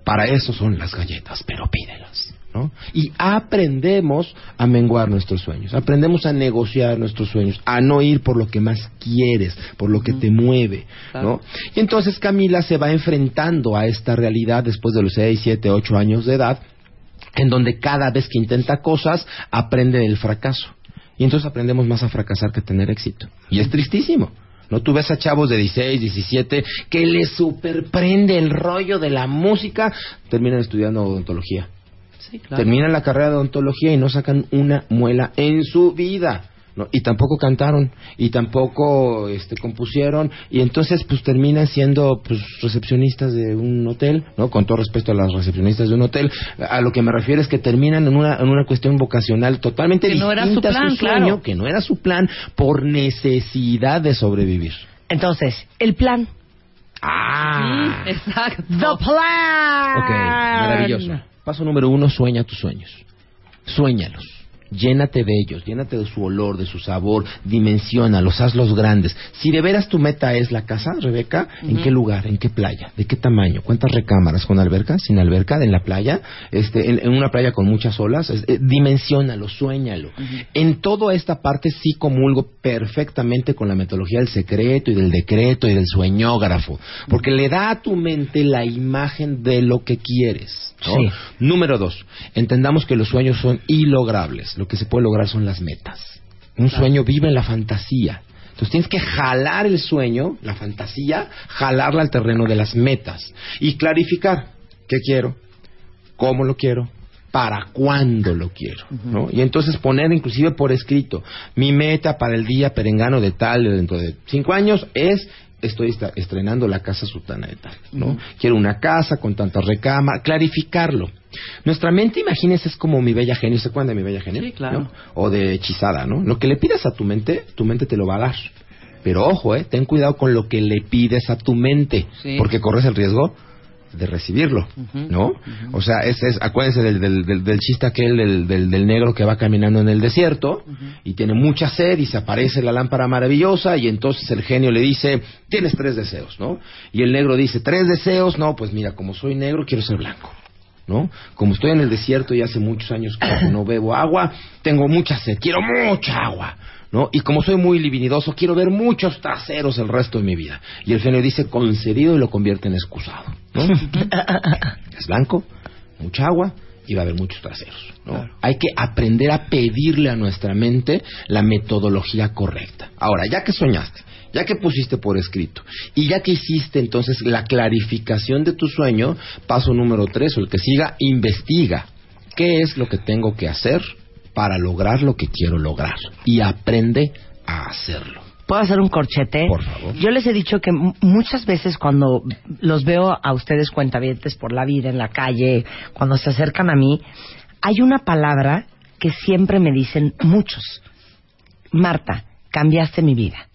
Para eso son las galletas, pero pídelas. ¿no? Y aprendemos a menguar nuestros sueños, aprendemos a negociar nuestros sueños, a no ir por lo que más quieres, por lo que te mueve. ¿no? Y entonces Camila se va enfrentando a esta realidad después de los 6, 7, 8 años de edad, en donde cada vez que intenta cosas aprende del fracaso. Y entonces aprendemos más a fracasar que a tener éxito. Y es tristísimo. ¿No? Tú ves a chavos de 16, 17 que les superprende el rollo de la música, terminan estudiando odontología. Sí, claro. Terminan la carrera de odontología y no sacan una muela en su vida. ¿No? Y tampoco cantaron, y tampoco este, compusieron, y entonces pues terminan siendo pues recepcionistas de un hotel, ¿no? Con todo respeto a las recepcionistas de un hotel, a lo que me refiero es que terminan en una, en una cuestión vocacional totalmente Que no era su distinta a plan, su sueño, claro. que no era su plan, por necesidad de sobrevivir. Entonces, el plan. Ah, Sí, exacto. The plan. Ok, maravilloso. Paso número uno, sueña tus sueños. Suéñalos. Llénate de ellos, llénate de su olor, de su sabor, dimensiónalos, hazlos grandes. Si de veras tu meta es la casa, Rebeca, ¿en qué lugar? ¿En qué playa? ¿De qué tamaño? ¿Cuántas recámaras? ¿Con alberca? ¿Sin alberca? ¿En la playa? Este, en, en una playa con muchas olas? Es- eh, dimensiónalo, suéñalo. En toda esta parte sí comulgo perfectamente con la metodología del secreto y del decreto y del sueñógrafo, porque le da a tu mente la imagen de lo que quieres. ¿No? Sí. Número dos, entendamos que los sueños son ilogrables. Lo que se puede lograr son las metas. Un sueño vive en la fantasía. Entonces tienes que jalar el sueño, la fantasía, jalarla al terreno de las metas y clarificar qué quiero, cómo lo quiero, para cuándo lo quiero, ¿no? Y entonces poner inclusive por escrito, mi meta para el día perengano de tal, dentro de cinco años, es estoy estrenando la casa sultana de tal, ¿no? Quiero una casa con tantas recámaras, clarificarlo. Nuestra mente, imagínense, es como mi bella genio, ¿se acuerdan de mi bella genio? Sí, claro. ¿No? O de hechizada, ¿no? Lo que le pidas a tu mente, tu mente te lo va a dar. Pero ojo, ¿eh? Ten cuidado con lo que le pides a tu mente, Sí. porque corres el riesgo de recibirlo, ¿no? O sea, es, es, acuérdense del, del, del, del chiste aquel del, del, del negro que va caminando en el desierto y tiene mucha sed y se aparece la lámpara maravillosa y entonces el genio le dice, tienes tres deseos, ¿no? Y el negro dice, tres deseos, no, pues mira, como soy negro quiero ser blanco. ¿No? Como estoy en el desierto y hace muchos años que no bebo agua, tengo mucha sed, quiero mucha agua. ¿No? Y como soy muy libidinoso, quiero ver muchos traseros el resto de mi vida. Y el genio dice concedido y lo convierte en excusado. ¿no? es blanco, mucha agua y va a haber muchos traseros. ¿no? Hay que aprender a pedirle a nuestra mente la metodología correcta. Ahora, ya que soñaste, ya que pusiste por escrito y ya que hiciste entonces la clarificación de tu sueño, paso número tres o el que siga, investiga. ¿Qué es lo que tengo que hacer para lograr lo que quiero lograr? Y aprende a hacerlo. ¿Puedo hacer un corchete? Por favor. Yo les he dicho que muchas veces cuando los veo a ustedes cuentavientes por la vida, en la calle, cuando se acercan a mí, hay una palabra que siempre me dicen muchos. Marta, cambiaste mi vida.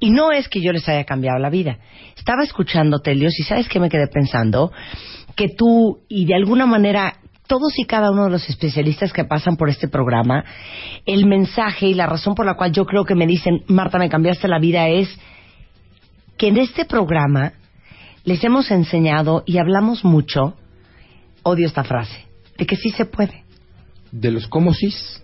Y no es que yo les haya cambiado la vida. Estaba escuchando Telios y sabes qué me quedé pensando que tú y de alguna manera todos y cada uno de los especialistas que pasan por este programa, el mensaje y la razón por la cual yo creo que me dicen, Marta, me cambiaste la vida es que en este programa les hemos enseñado y hablamos mucho, odio esta frase, de que sí se puede. De los cómo sís.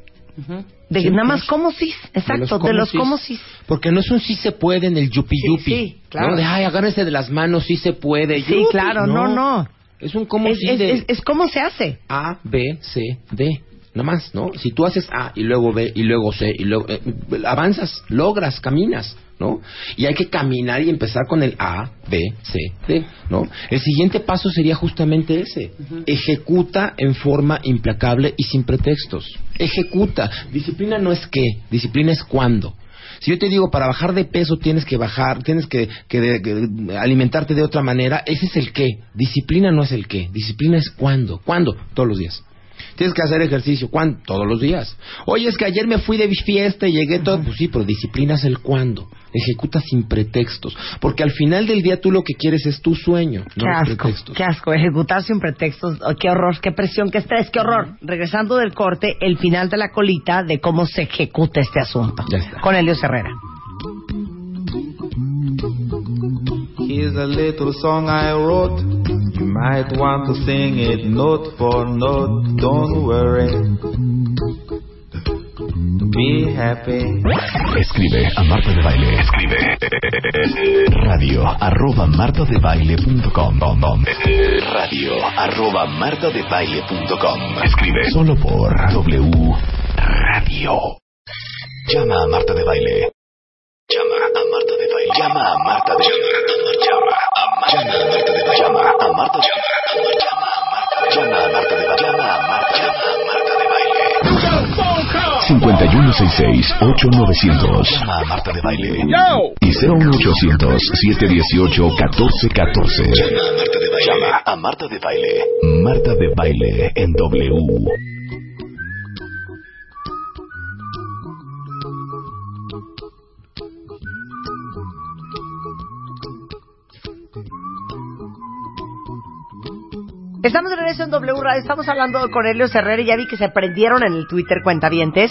De nada más es. cómo sí, exacto, de los cómo sí. Porque no es un sí se puede en el yupi Sí, yupi. sí, claro. ¿no? De, ay, agárrense de las manos, sí se puede. Sí, yupi. claro, no, no. Es un cómo Es, sí es- de es- es cómo se hace. A, B, C, D. Nada más, ¿no? Si tú haces A y luego B y luego C y luego... eh, avanzas, logras, caminas, ¿no? Y hay que caminar y empezar con el A, B, C, D, ¿no? El siguiente paso sería justamente ese. Ejecuta en forma implacable y sin pretextos. Ejecuta. Disciplina no es qué, disciplina es cuándo. Si yo te digo para bajar de peso tienes que bajar, tienes que, que de- que alimentarte de otra manera, ese es el qué. Disciplina no es el qué, disciplina es cuándo. ¿Cuándo? Todos los días. Tienes que hacer ejercicio. ¿Cuándo? Todos los días. Oye, es que ayer me fui de fiesta y llegué todo. Pues sí, pero disciplina es el cuándo. Ejecuta sin pretextos. Porque al final del día tú lo que quieres es tu sueño, no Qué los asco, pretextos. qué asco, ejecutar sin pretextos, oh, qué horror, qué presión, qué estrés, qué horror. Regresando del corte, el final de la colita de cómo se ejecuta este asunto. Ya está. Con Elio Herrera. Here's a little song I wrote. You might want to sing it note for note. Don't worry. Be happy. Escribe a Marta de Baile. Escribe. Radio arroba martadebaile.com. Radio arroba martadebaile.com. Escribe solo por W Radio. Llama a Marta de Baile. Llama a Marta de Baile. Llama a Marta de Baile. Llama a Marta de Baile. Llama a Marta de Baile. Llama a Marta de Baile. Llama a Marta de Baile. 5166-8900. Llama a Marta de Baile. Y 01800-718-1414. Llama a Marta de Baile. Llama a Marta de Baile. Marta de Baile en W. Estamos de regreso en W Radio, estamos hablando con Elio Herrera y ya vi que se prendieron en el Twitter cuentavientes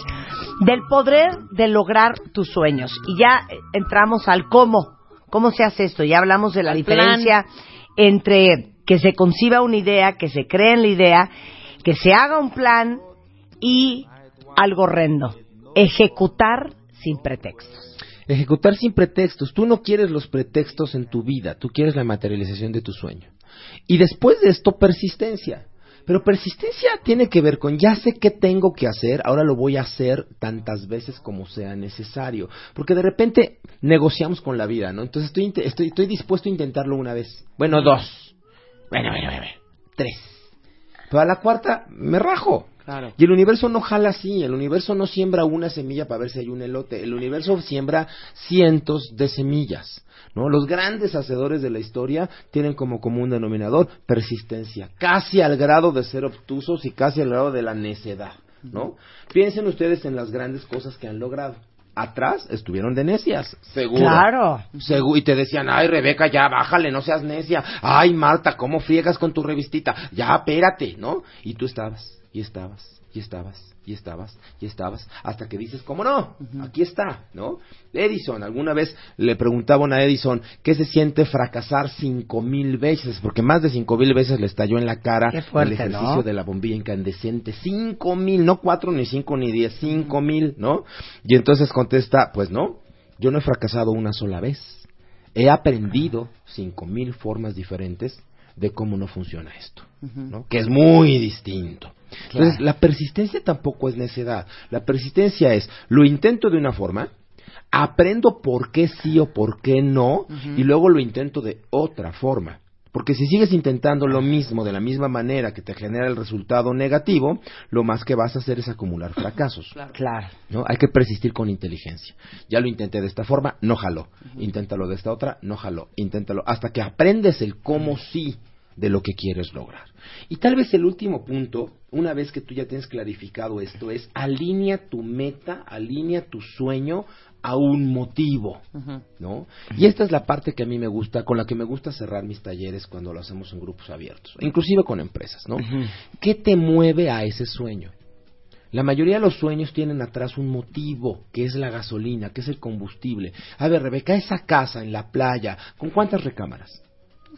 del poder de lograr tus sueños. Y ya entramos al cómo, cómo se hace esto. Ya hablamos de la diferencia entre que se conciba una idea, que se cree en la idea, que se haga un plan y algo horrendo, ejecutar sin pretextos. Ejecutar sin pretextos. Tú no quieres los pretextos en tu vida, tú quieres la materialización de tu sueño. Y después de esto, persistencia. Pero persistencia tiene que ver con ya sé qué tengo que hacer, ahora lo voy a hacer tantas veces como sea necesario. Porque de repente negociamos con la vida, ¿no? Entonces estoy, estoy dispuesto a intentarlo una vez. Bueno, dos. Bueno, bueno, bueno. Tres. Pero a la cuarta me rajo. Claro. Y el universo no jala así, el universo no siembra una semilla para ver si hay un elote, el universo siembra cientos de semillas. ¿No? Los grandes hacedores de la historia tienen como común denominador persistencia, casi al grado de ser obtusos y casi al grado de la necedad. ¿no? Piensen ustedes en las grandes cosas que han logrado. Atrás estuvieron de necias, seguro. Claro. Segu- y te decían, ay Rebeca, ya bájale, no seas necia. Ay Marta, ¿cómo friegas con tu revistita? Ya, espérate, ¿no? Y tú estabas, y estabas, y estabas, y estabas, y estabas, hasta que dices, ¿cómo no? Aquí está, ¿no? Edison, alguna vez le preguntaban a Edison qué se siente fracasar cinco mil veces, porque más de cinco mil veces le estalló en la cara fuerte, el ejercicio ¿no? de la bombilla incandescente. Cinco mil, no cuatro, ni cinco, ni diez, cinco mil, ¿no? Y entonces contesta, pues no, yo no he fracasado una sola vez. He aprendido cinco mil formas diferentes de cómo no funciona esto, ¿no? Que es muy distinto. Entonces, la persistencia tampoco es necedad. La persistencia es, lo intento de una forma, aprendo por qué sí o por qué no, y luego lo intento de otra forma. Porque si sigues intentando lo mismo de la misma manera que te genera el resultado negativo, lo más que vas a hacer es acumular fracasos. Claro. ¿no? Hay que persistir con inteligencia. Ya lo intenté de esta forma, no jaló. Inténtalo de esta otra, no jaló. Inténtalo hasta que aprendes el cómo sí de lo que quieres lograr. Y tal vez el último punto, una vez que tú ya tienes clarificado esto, es alinea tu meta, alinea tu sueño a un motivo, ¿no? Y esta es la parte que a mí me gusta, con la que me gusta cerrar mis talleres cuando lo hacemos en grupos abiertos, inclusive con empresas, ¿no? ¿Qué te mueve a ese sueño? La mayoría de los sueños tienen atrás un motivo, que es la gasolina, que es el combustible. A ver, Rebeca, esa casa en la playa, ¿con cuántas recámaras?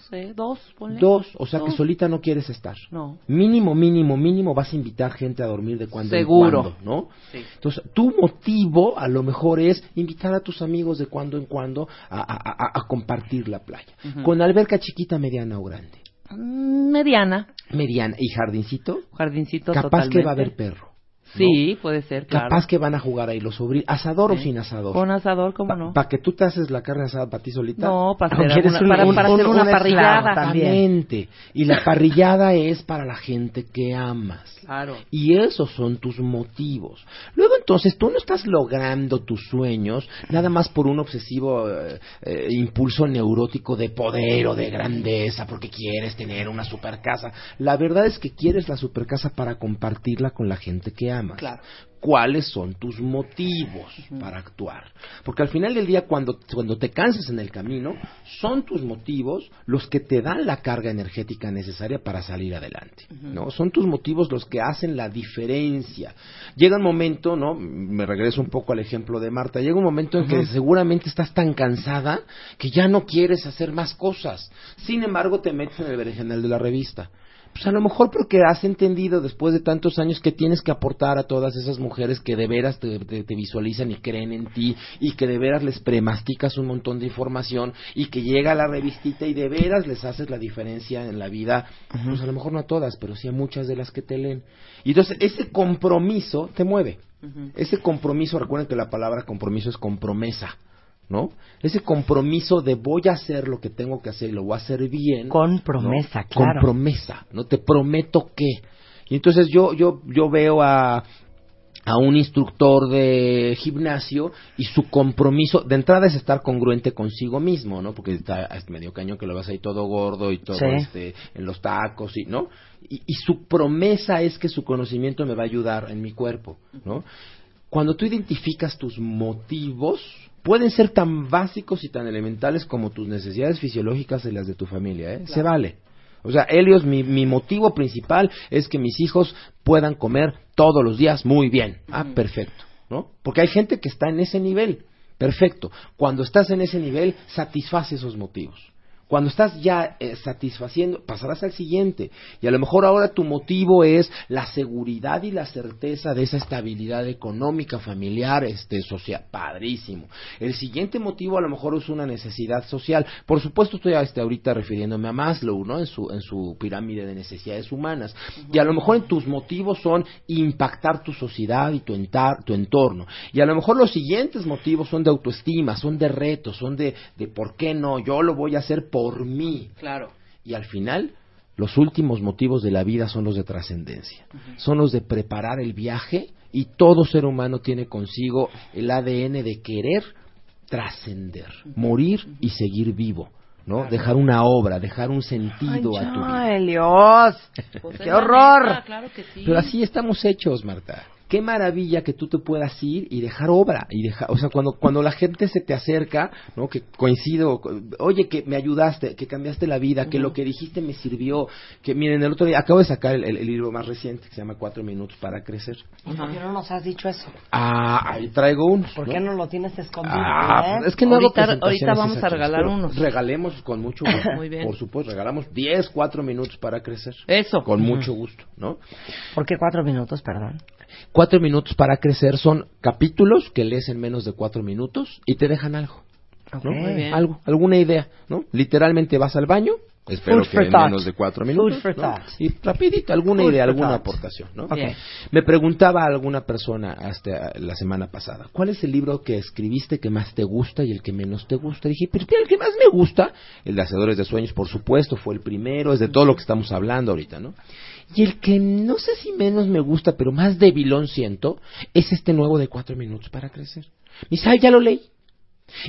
Sé, dos, ponle. Dos, o sea que solita no quieres estar. No. Mínimo, mínimo, mínimo vas a invitar gente a dormir de cuando Seguro. en cuando, ¿no? Sí. Entonces, tu motivo a lo mejor es invitar a tus amigos de cuando en cuando a, a- a- a compartir la playa. Con alberca chiquita, mediana o grande. Mm, Mediana, Mediana y jardincito, jardincito capaz que va a haber perro. Sí, puede ser, claro. Capaz que van a jugar ahí los sobrinos. ¿Asador o sin asador? Con asador, ¿cómo no? ¿Para que tú te haces la carne asada para ti solita? No, para hacer, ¿O quieres alguna- para, hacer una, parrillada. Exactamente. Y la parrillada es para la gente que amas. Claro. Y esos son tus motivos. Luego entonces tú no estás logrando tus sueños nada más por un obsesivo eh, eh, impulso neurótico de poder o de grandeza porque quieres tener una super casa. La verdad es que quieres la super casa para compartirla con la gente que amas. Claro. ¿Cuáles son tus motivos para actuar? Porque al final del día, cuando, cuando te cansas en el camino, son tus motivos los que te dan la carga energética necesaria para salir adelante. ¿no? Son tus motivos los que hacen la diferencia. Llega un momento, ¿no? Me regreso un poco al ejemplo de Marta. Llega un momento en que seguramente estás tan cansada que ya no quieres hacer más cosas. Sin embargo, te metes en el berenjenal de la revista. Pues a lo mejor porque has entendido después de tantos años que tienes que aportar a todas esas mujeres que de veras te, te- te visualizan y creen en ti y que de veras les premasticas un montón de información y que llega la revistita y de veras les haces la diferencia en la vida, pues a lo mejor no a todas, pero sí a muchas de las que te leen. Y entonces ese compromiso te mueve. Ese compromiso, recuerden que la palabra compromiso es compromesa. ¿No? Ese compromiso de voy a hacer lo que tengo que hacer y lo voy a hacer bien. Con promesa, ¿no? claro. Con promesa, no te prometo que. Y entonces yo yo yo veo a a un instructor de gimnasio y su compromiso de entrada es estar congruente consigo mismo, ¿no? Porque está es medio cañón que lo vas ahí todo gordo y todo Sí. este en los tacos y, ¿no? Y, y su promesa es que su conocimiento me va a ayudar en mi cuerpo, ¿no? Cuando tú identificas tus motivos, pueden ser tan básicos y tan elementales como tus necesidades fisiológicas y las de tu familia, ¿eh? Se vale. O sea, Helios, mi, mi motivo principal es que mis hijos puedan comer todos los días muy bien. Ah, perfecto, ¿no? Porque hay gente que está en ese nivel. Perfecto. Cuando estás en ese nivel, satisface esos motivos. Cuando estás ya eh, satisfaciendo, pasarás al siguiente. Y a lo mejor ahora tu motivo es la seguridad y la certeza de esa estabilidad económica, familiar, este, social. Padrísimo. El siguiente motivo a lo mejor es una necesidad social. Por supuesto estoy este, ahorita refiriéndome a Maslow, ¿no? En su, en su pirámide de necesidades humanas. Y a lo mejor en tus motivos son impactar tu sociedad y tu, entar- tu entorno. Y a lo mejor los siguientes motivos son de autoestima, son de retos, son de, de por qué no, yo lo voy a hacer por mí. Claro. Y al final, los últimos motivos de la vida son los de trascendencia. Son los de preparar el viaje y todo ser humano tiene consigo el ADN de querer trascender, morir y seguir vivo. ¿no? Dejar una obra, dejar un sentido a tu vida. Ay, Dios. Pues ¡Qué horror! neta, claro que sí. Pero así estamos hechos, Marta. Qué maravilla que tú te puedas ir y dejar obra y dejar, o sea, cuando cuando la gente se te acerca, ¿no? Que coincido, oye, que me ayudaste, que cambiaste la vida, que lo que dijiste me sirvió, que miren, el otro día acabo de sacar el, el- el libro más reciente que se llama Cuatro minutos para crecer. ¿Y por qué no nos has dicho eso? Ah, ahí traigo unos. ¿Por qué no lo tienes escondido? Ah, eh? es que no hago Ahorita- ahorita vamos a regalar unos. Regalemos con mucho gusto. Muy bien. Por supuesto, regalamos 10, 4 minutos para crecer. Eso. Con mucho gusto, ¿no? ¿Por qué cuatro minutos, perdón? Cuatro minutos para crecer son capítulos que lees en menos de cuatro minutos y te dejan algo. Ok. ¿no? Muy bien. Algo, alguna idea, ¿no? Literalmente vas al baño, espero Food que en thought. menos de cuatro minutos. Y rapidito, alguna Food idea, alguna thought. aportación, ¿no? Me preguntaba alguna persona hasta la semana pasada, ¿cuál es el libro que escribiste que más te gusta y el que menos te gusta? dije, pero el que más me gusta, el de Hacedores de Sueños, por supuesto, fue el primero, es de todo lo que estamos hablando ahorita, ¿no? Y el que no sé si menos me gusta, pero más debilón siento, es este nuevo de cuatro minutos para crecer. Dice, "Ay, ya lo leí.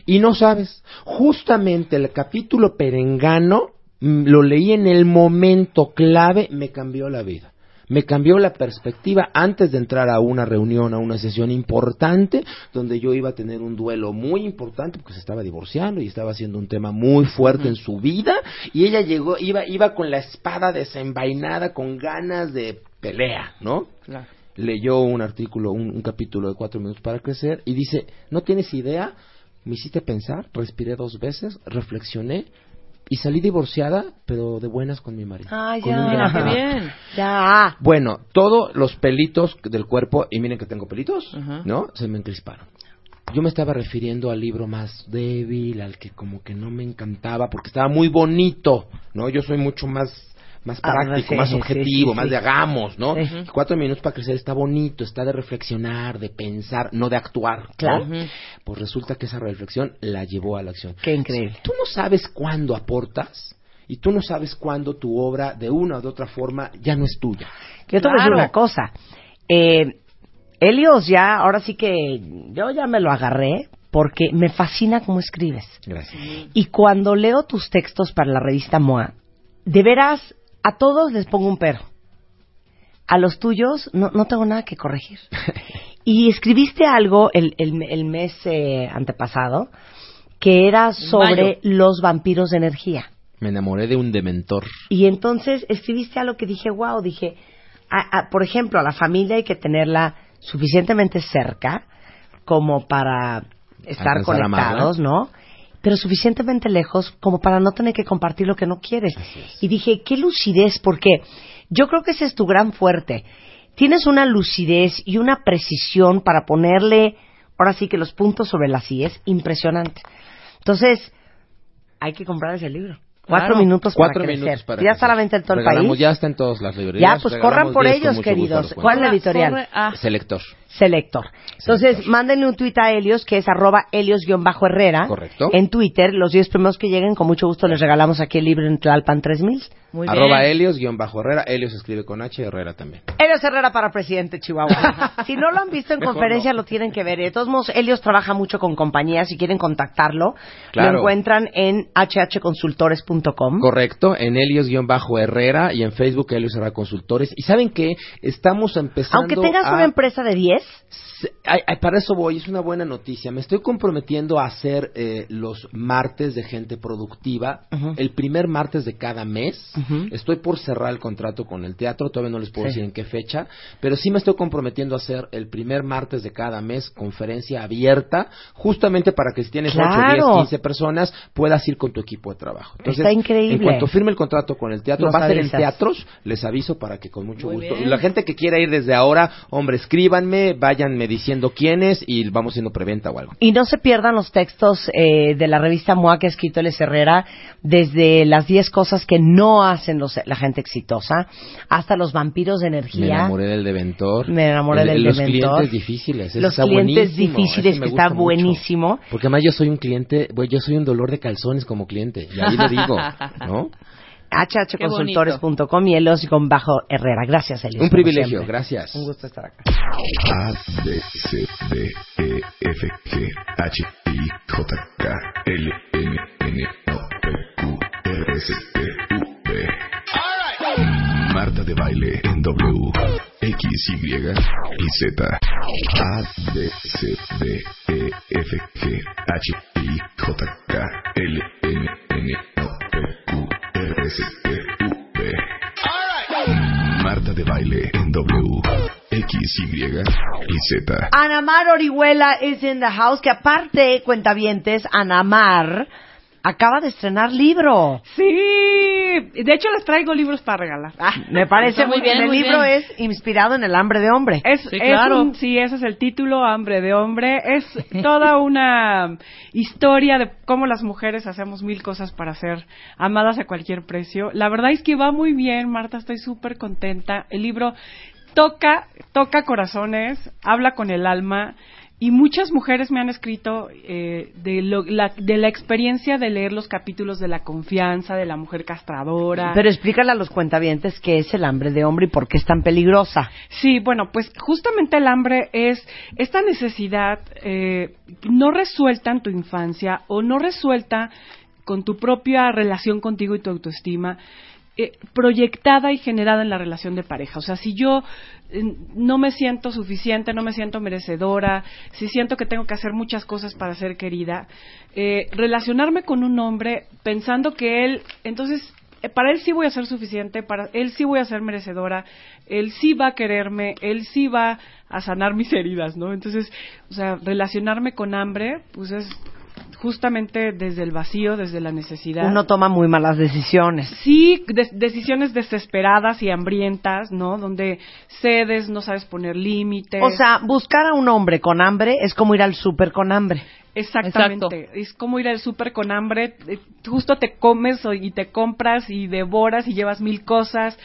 Y no sabes, justamente el capítulo perengano mm, lo leí en el momento clave, me cambió la vida. Me cambió la perspectiva antes de entrar a una reunión, a una sesión importante, donde yo iba a tener un duelo muy importante porque se estaba divorciando y estaba haciendo un tema muy fuerte en su vida. Y ella llegó, iba, iba con la espada desenvainada, con ganas de pelea, ¿no? Claro. leyó un artículo, un, un capítulo de cuatro minutos para crecer y dice, no tienes idea, me hiciste pensar, respiré dos veces, reflexioné y salí divorciada, pero de buenas con mi marido. Ah, ya. qué bien. Ya. Bueno, todos los pelitos del cuerpo, y miren que tengo pelitos. ¿no? Se me encrisparon. Yo me estaba refiriendo al libro más débil, al que como que no me encantaba, porque estaba muy bonito, ¿no? Yo soy mucho más más Ah, práctico, más objetivo, más de hagamos, ¿no? Cuatro minutos para crecer está bonito, está de reflexionar, de pensar, no de actuar, ¿no? Pues resulta que esa reflexión la llevó a la acción. Qué increíble. Tú no sabes cuándo aportas y tú no sabes cuándo tu obra, de una o de otra forma, ya no es tuya. Yo te voy a decir una cosa. Eh, Helios ya, ahora sí que yo ya me lo agarré porque me fascina cómo escribes. Gracias. Y cuando leo tus textos para la revista MOA, de veras, a todos les pongo un pero. A los tuyos no, no tengo nada que corregir. Y escribiste algo el, el- el mes eh, antepasado que era sobre mayo. los vampiros de energía. Me enamoré de un dementor. Y entonces escribiste algo que dije, wow, dije, a- a- por ejemplo, a la familia hay que tenerla suficientemente cerca como para estar Alcanzar conectados, ¿no? Pero suficientemente lejos como para no tener que compartir lo que no quieres. Y dije, qué lucidez, porque yo creo que ese es tu gran fuerte. Tienes una lucidez y una precisión para ponerle, ahora sí que los puntos sobre las IES, impresionante. Entonces, hay que comprar ese libro. Cuatro Claro. minutos Cuatro para crecer. minutos para ya está a la crecer. venta en todo el país. Ya está en todas las librerías. Ya, pues corran por 10 con ellos, queridos. ¿Cuál es la editorial? Ah, Selector. Selector. Entonces, mándenle un tuit a Helios, que es arroba Helios-Herrera. Correcto. En Twitter, los 10 primeros que lleguen, con mucho gusto les regalamos aquí el libro en Tlalpan 3000. muy Arroba bien. Helios, guion bajo Herrera. Helios escribe con H, Herrera también. Helios Herrera para presidente Chihuahua. si no lo han visto en Mejor conferencia, no. lo tienen que ver. De todos modos, Helios trabaja mucho con compañías. Si quieren contactarlo, Claro. lo encuentran en hhconsultores.com. Correcto, en Helios guion bajo Herrera y en Facebook Helios Herrera Consultores. Y saben que estamos empezando Aunque tengas a- una empresa de 10, Se- ay, ay, para eso voy, es una buena noticia. Me estoy comprometiendo a hacer eh, los martes de gente productiva, el primer martes de cada mes. Estoy por cerrar el contrato con el teatro, todavía no les puedo Sí. decir en qué fecha, pero sí me estoy comprometiendo a hacer el primer martes de cada mes conferencia abierta, justamente para que si tienes Claro. 8, 10, 15 personas, puedas ir con tu equipo de trabajo. Está increíble. En cuanto firme el contrato con el teatro, Nos va a ser en teatros, les aviso para que con mucho Muy gusto. bien. Y la gente que quiera ir desde ahora, hombre, escríbanme, váyanme diciendo quiénes y vamos haciendo preventa o algo. Y no se pierdan los textos eh, de la revista MOA que ha escrito El Herrera, desde las 10 cosas que no hacen los- la gente exitosa, hasta los vampiros de Me energía. enamoré del Deventor. Me enamoré El- del los Deventor. clientes difíciles. Los está clientes buenísimo, difíciles, me que está mucho. buenísimo. Porque además yo soy un cliente, yo soy un dolor de calzones como cliente. Y ahí lo digo, ¿no? hhconsultores.com y Elos con bajo Herrera. Gracias, Elios. Un privilegio, siempre. gracias. Un gusto estar acá. A, B, C, D, E, F, G, H, I, J, K, L, M, N, O, P, Q, R, S, T, U, V. Marta de baile en W, X, Y y Z. A, B, C, D, E, F, G, H, I, J, K, L, M, N, O, P, Marta de baile en W, X, Y y Z. Anamar Orihuela is in the house, que aparte, cuentavientes, Anamar acaba de estrenar libro. Sí, de hecho les traigo libros para regalar. Me parece Está muy muy bien. bien, El muy libro bien. es inspirado en el hambre de hombre. Es, Sí, es claro. un- sí, ese es el título, Hambre de Hombre. Es toda una historia de cómo las mujeres hacemos mil cosas para ser amadas a cualquier precio. La verdad es que va muy bien, Marta, estoy súper contenta. El libro toca, toca corazones, habla con el alma. Y muchas mujeres me han escrito eh, de, lo- la, de la experiencia de leer los capítulos de la confianza, de la mujer castradora. Pero explícale a los cuentavientes qué es el hambre de hombre y por qué es tan peligrosa. Sí, bueno, pues justamente el hambre es esta necesidad eh, no resuelta en tu infancia o no resuelta con tu propia relación contigo y tu autoestima, eh, proyectada y generada en la relación de pareja. O sea, si yo eh, no me siento suficiente, no me siento merecedora, si siento que tengo que hacer muchas cosas para ser querida, eh, relacionarme con un hombre pensando que él, entonces eh, para él sí voy a ser suficiente, para él sí voy a ser merecedora, él sí va a quererme, él sí va a sanar mis heridas, ¿no? Entonces, o sea, relacionarme con hambre, pues es justamente desde el vacío, desde la necesidad. Uno toma muy malas decisiones. Sí, de- decisiones desesperadas y hambrientas, ¿no? Donde cedes, no sabes poner límites. O sea, buscar a un hombre con hambre es como ir al súper con hambre. Exactamente. Es como ir al súper con hambre. eh, Justo te comes o- y te compras y devoras y llevas mil cosas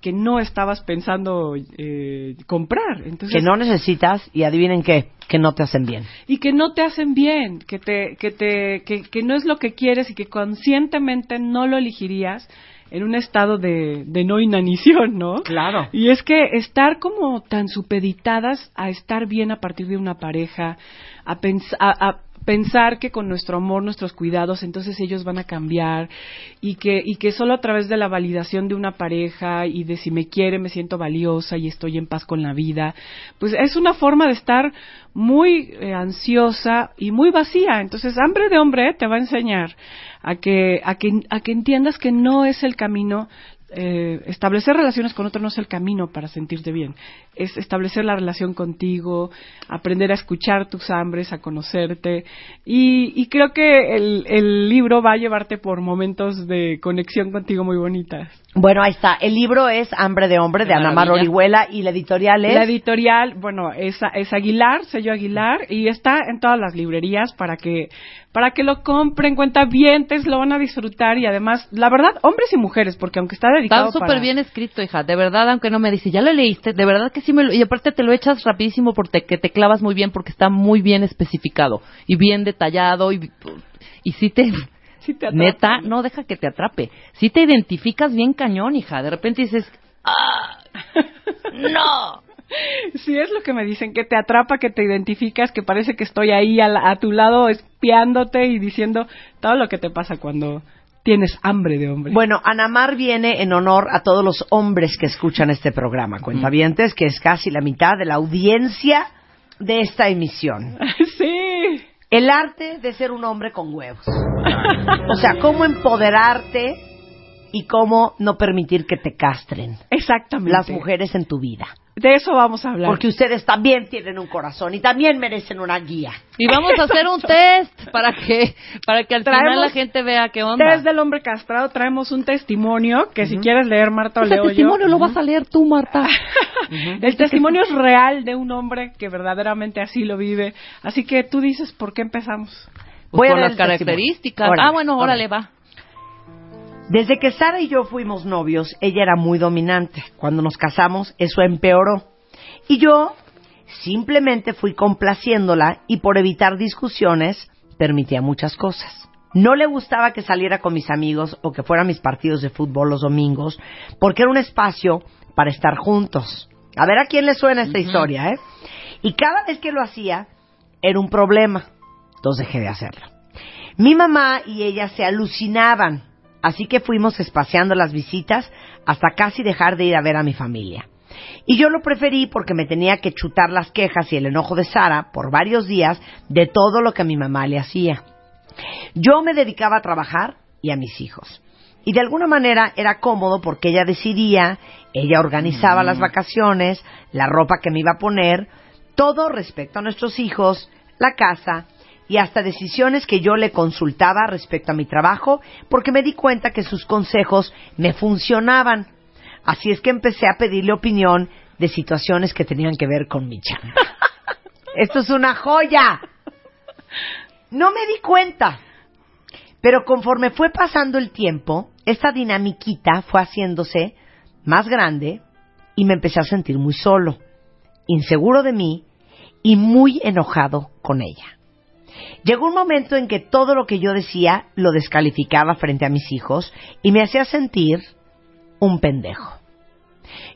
que no estabas pensando eh, comprar. Entonces, Que no necesitas y adivinen qué, que no te hacen bien. y que no te hacen bien, que te, que te, que, que no es lo que quieres y que conscientemente no lo elegirías en un estado de, de no inanición, ¿no? Claro. Y es que estar como tan supeditadas a estar bien a partir de una pareja, a, a- a pensar que con nuestro amor, nuestros cuidados, entonces ellos van a cambiar y que, y que solo a través de la validación de una pareja y de si me quiere me siento valiosa y estoy en paz con la vida, pues es una forma de estar muy eh, ansiosa y muy vacía. Entonces, hambre de hombre te va a enseñar a que, a que, a que entiendas que no es el camino eh, establecer relaciones con otro no es el camino para sentirte bien. Es establecer la relación contigo, aprender a escuchar tus hambres, a conocerte. Y, y creo que el, el libro va a llevarte por momentos de conexión contigo muy bonitas. Bueno, ahí está. El libro es Hambre de Hombre de Ana Mar. Orihuela y la editorial es... La editorial, bueno, es, es Aguilar, sello Aguilar, y está en todas las librerías para que, para que lo compren, cuentavientes, lo van a disfrutar y además, la verdad, hombres y mujeres, porque aunque está dedicado Está súper para- bien escrito, hija. De verdad, aunque no me dice, ya lo leíste, de verdad que sí me lo... Y aparte te lo echas rapidísimo porque te, te clavas muy bien porque está muy bien especificado y bien detallado y, y sí te... Sí te atrapa. Neta, no deja que te atrape. Si te identificas bien cañón, hija. De repente dices, ¡ah! ¡No! Sí, es lo que me dicen, que te atrapa, que te identificas, que parece que estoy ahí a, la- a tu lado espiándote y diciendo todo lo que te pasa cuando tienes hambre de hombre. Bueno, Ana Mar viene en honor a todos los hombres que escuchan este programa, cuentavientes, que es casi la mitad de la audiencia de esta emisión. sí. El arte de ser un hombre con huevos. O sea, cómo empoderarte y cómo no permitir que te castren Exactamente. las mujeres en tu vida. De eso vamos a hablar. Porque ustedes también tienen un corazón y también merecen una guía. Y vamos a hacer un test para que, para que al final la gente vea qué onda. Desde el hombre castrado traemos un testimonio que si quieres leer, Marta, o el leo yo. testimonio lo vas a leer tú, Marta. El testimonio es real de un hombre que verdaderamente así lo vive. Así que tú dices, ¿por qué empezamos? Voy Pues a por leer las el testimonio. características. Órale, ah, bueno, órale. órale, va. Desde que Sara y yo fuimos novios, ella era muy dominante. Cuando nos casamos, eso empeoró. Y yo simplemente fui complaciéndola y por evitar discusiones, permitía muchas cosas. No le gustaba que saliera con mis amigos o que fuera a mis partidos de fútbol los domingos, porque era un espacio para estar juntos. A ver a quién le suena esta historia, ¿eh? Y cada vez que lo hacía, era un problema. Entonces dejé de hacerlo. Mi mamá y ella se alucinaban, así que fuimos espaciando las visitas hasta casi dejar de ir a ver a mi familia. Y yo lo preferí porque me tenía que chutar las quejas y el enojo de Sara por varios días de todo lo que mi mamá le hacía. Yo me dedicaba a trabajar y a mis hijos. Y de alguna manera era cómodo porque ella decidía, ella organizaba las vacaciones, la ropa que me iba a poner, todo respecto a nuestros hijos, la casa y hasta decisiones que yo le consultaba respecto a mi trabajo porque me di cuenta que sus consejos me funcionaban. Así es que empecé a pedirle opinión de situaciones que tenían que ver con mi chamba. Esto es una joya. No me di cuenta. Pero conforme fue pasando el tiempo, esta dinamiquita fue haciéndose más grande y me empecé a sentir muy solo, inseguro de mí y muy enojado con ella. Llegó un momento en que todo lo que yo decía lo descalificaba frente a mis hijos y me hacía sentir un pendejo.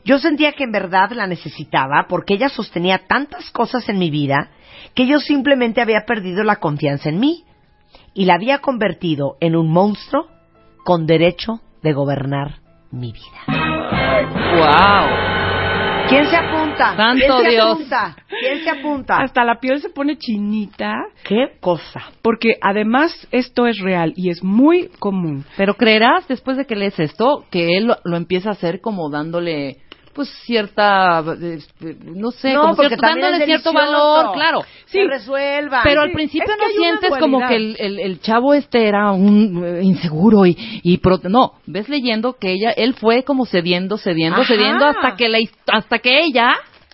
Yo sentía que en verdad la necesitaba porque ella sostenía tantas cosas en mi vida que yo simplemente había perdido la confianza en mí y la había convertido en un monstruo con derecho de gobernar mi vida. ¡Wow! ¿Quién se apunta? Santo ¿Quién se Dios. apunta? ¿Quién se apunta? Hasta la piel se pone chinita ¿Qué cosa? porque además esto es real y es muy común. Pero creerás, después de que lees esto, que él lo, lo empieza a hacer como dándole pues cierta, eh, no sé, No, como porque cierto, dándole cierto valor, claro. Que resuelvan. Pero al Sí. principio Es que no sientes como que el, el, el chavo este era un eh, inseguro y, y pro- no, ves leyendo que ella, él fue como cediendo, cediendo, Ajá. cediendo hasta que la, hasta que ella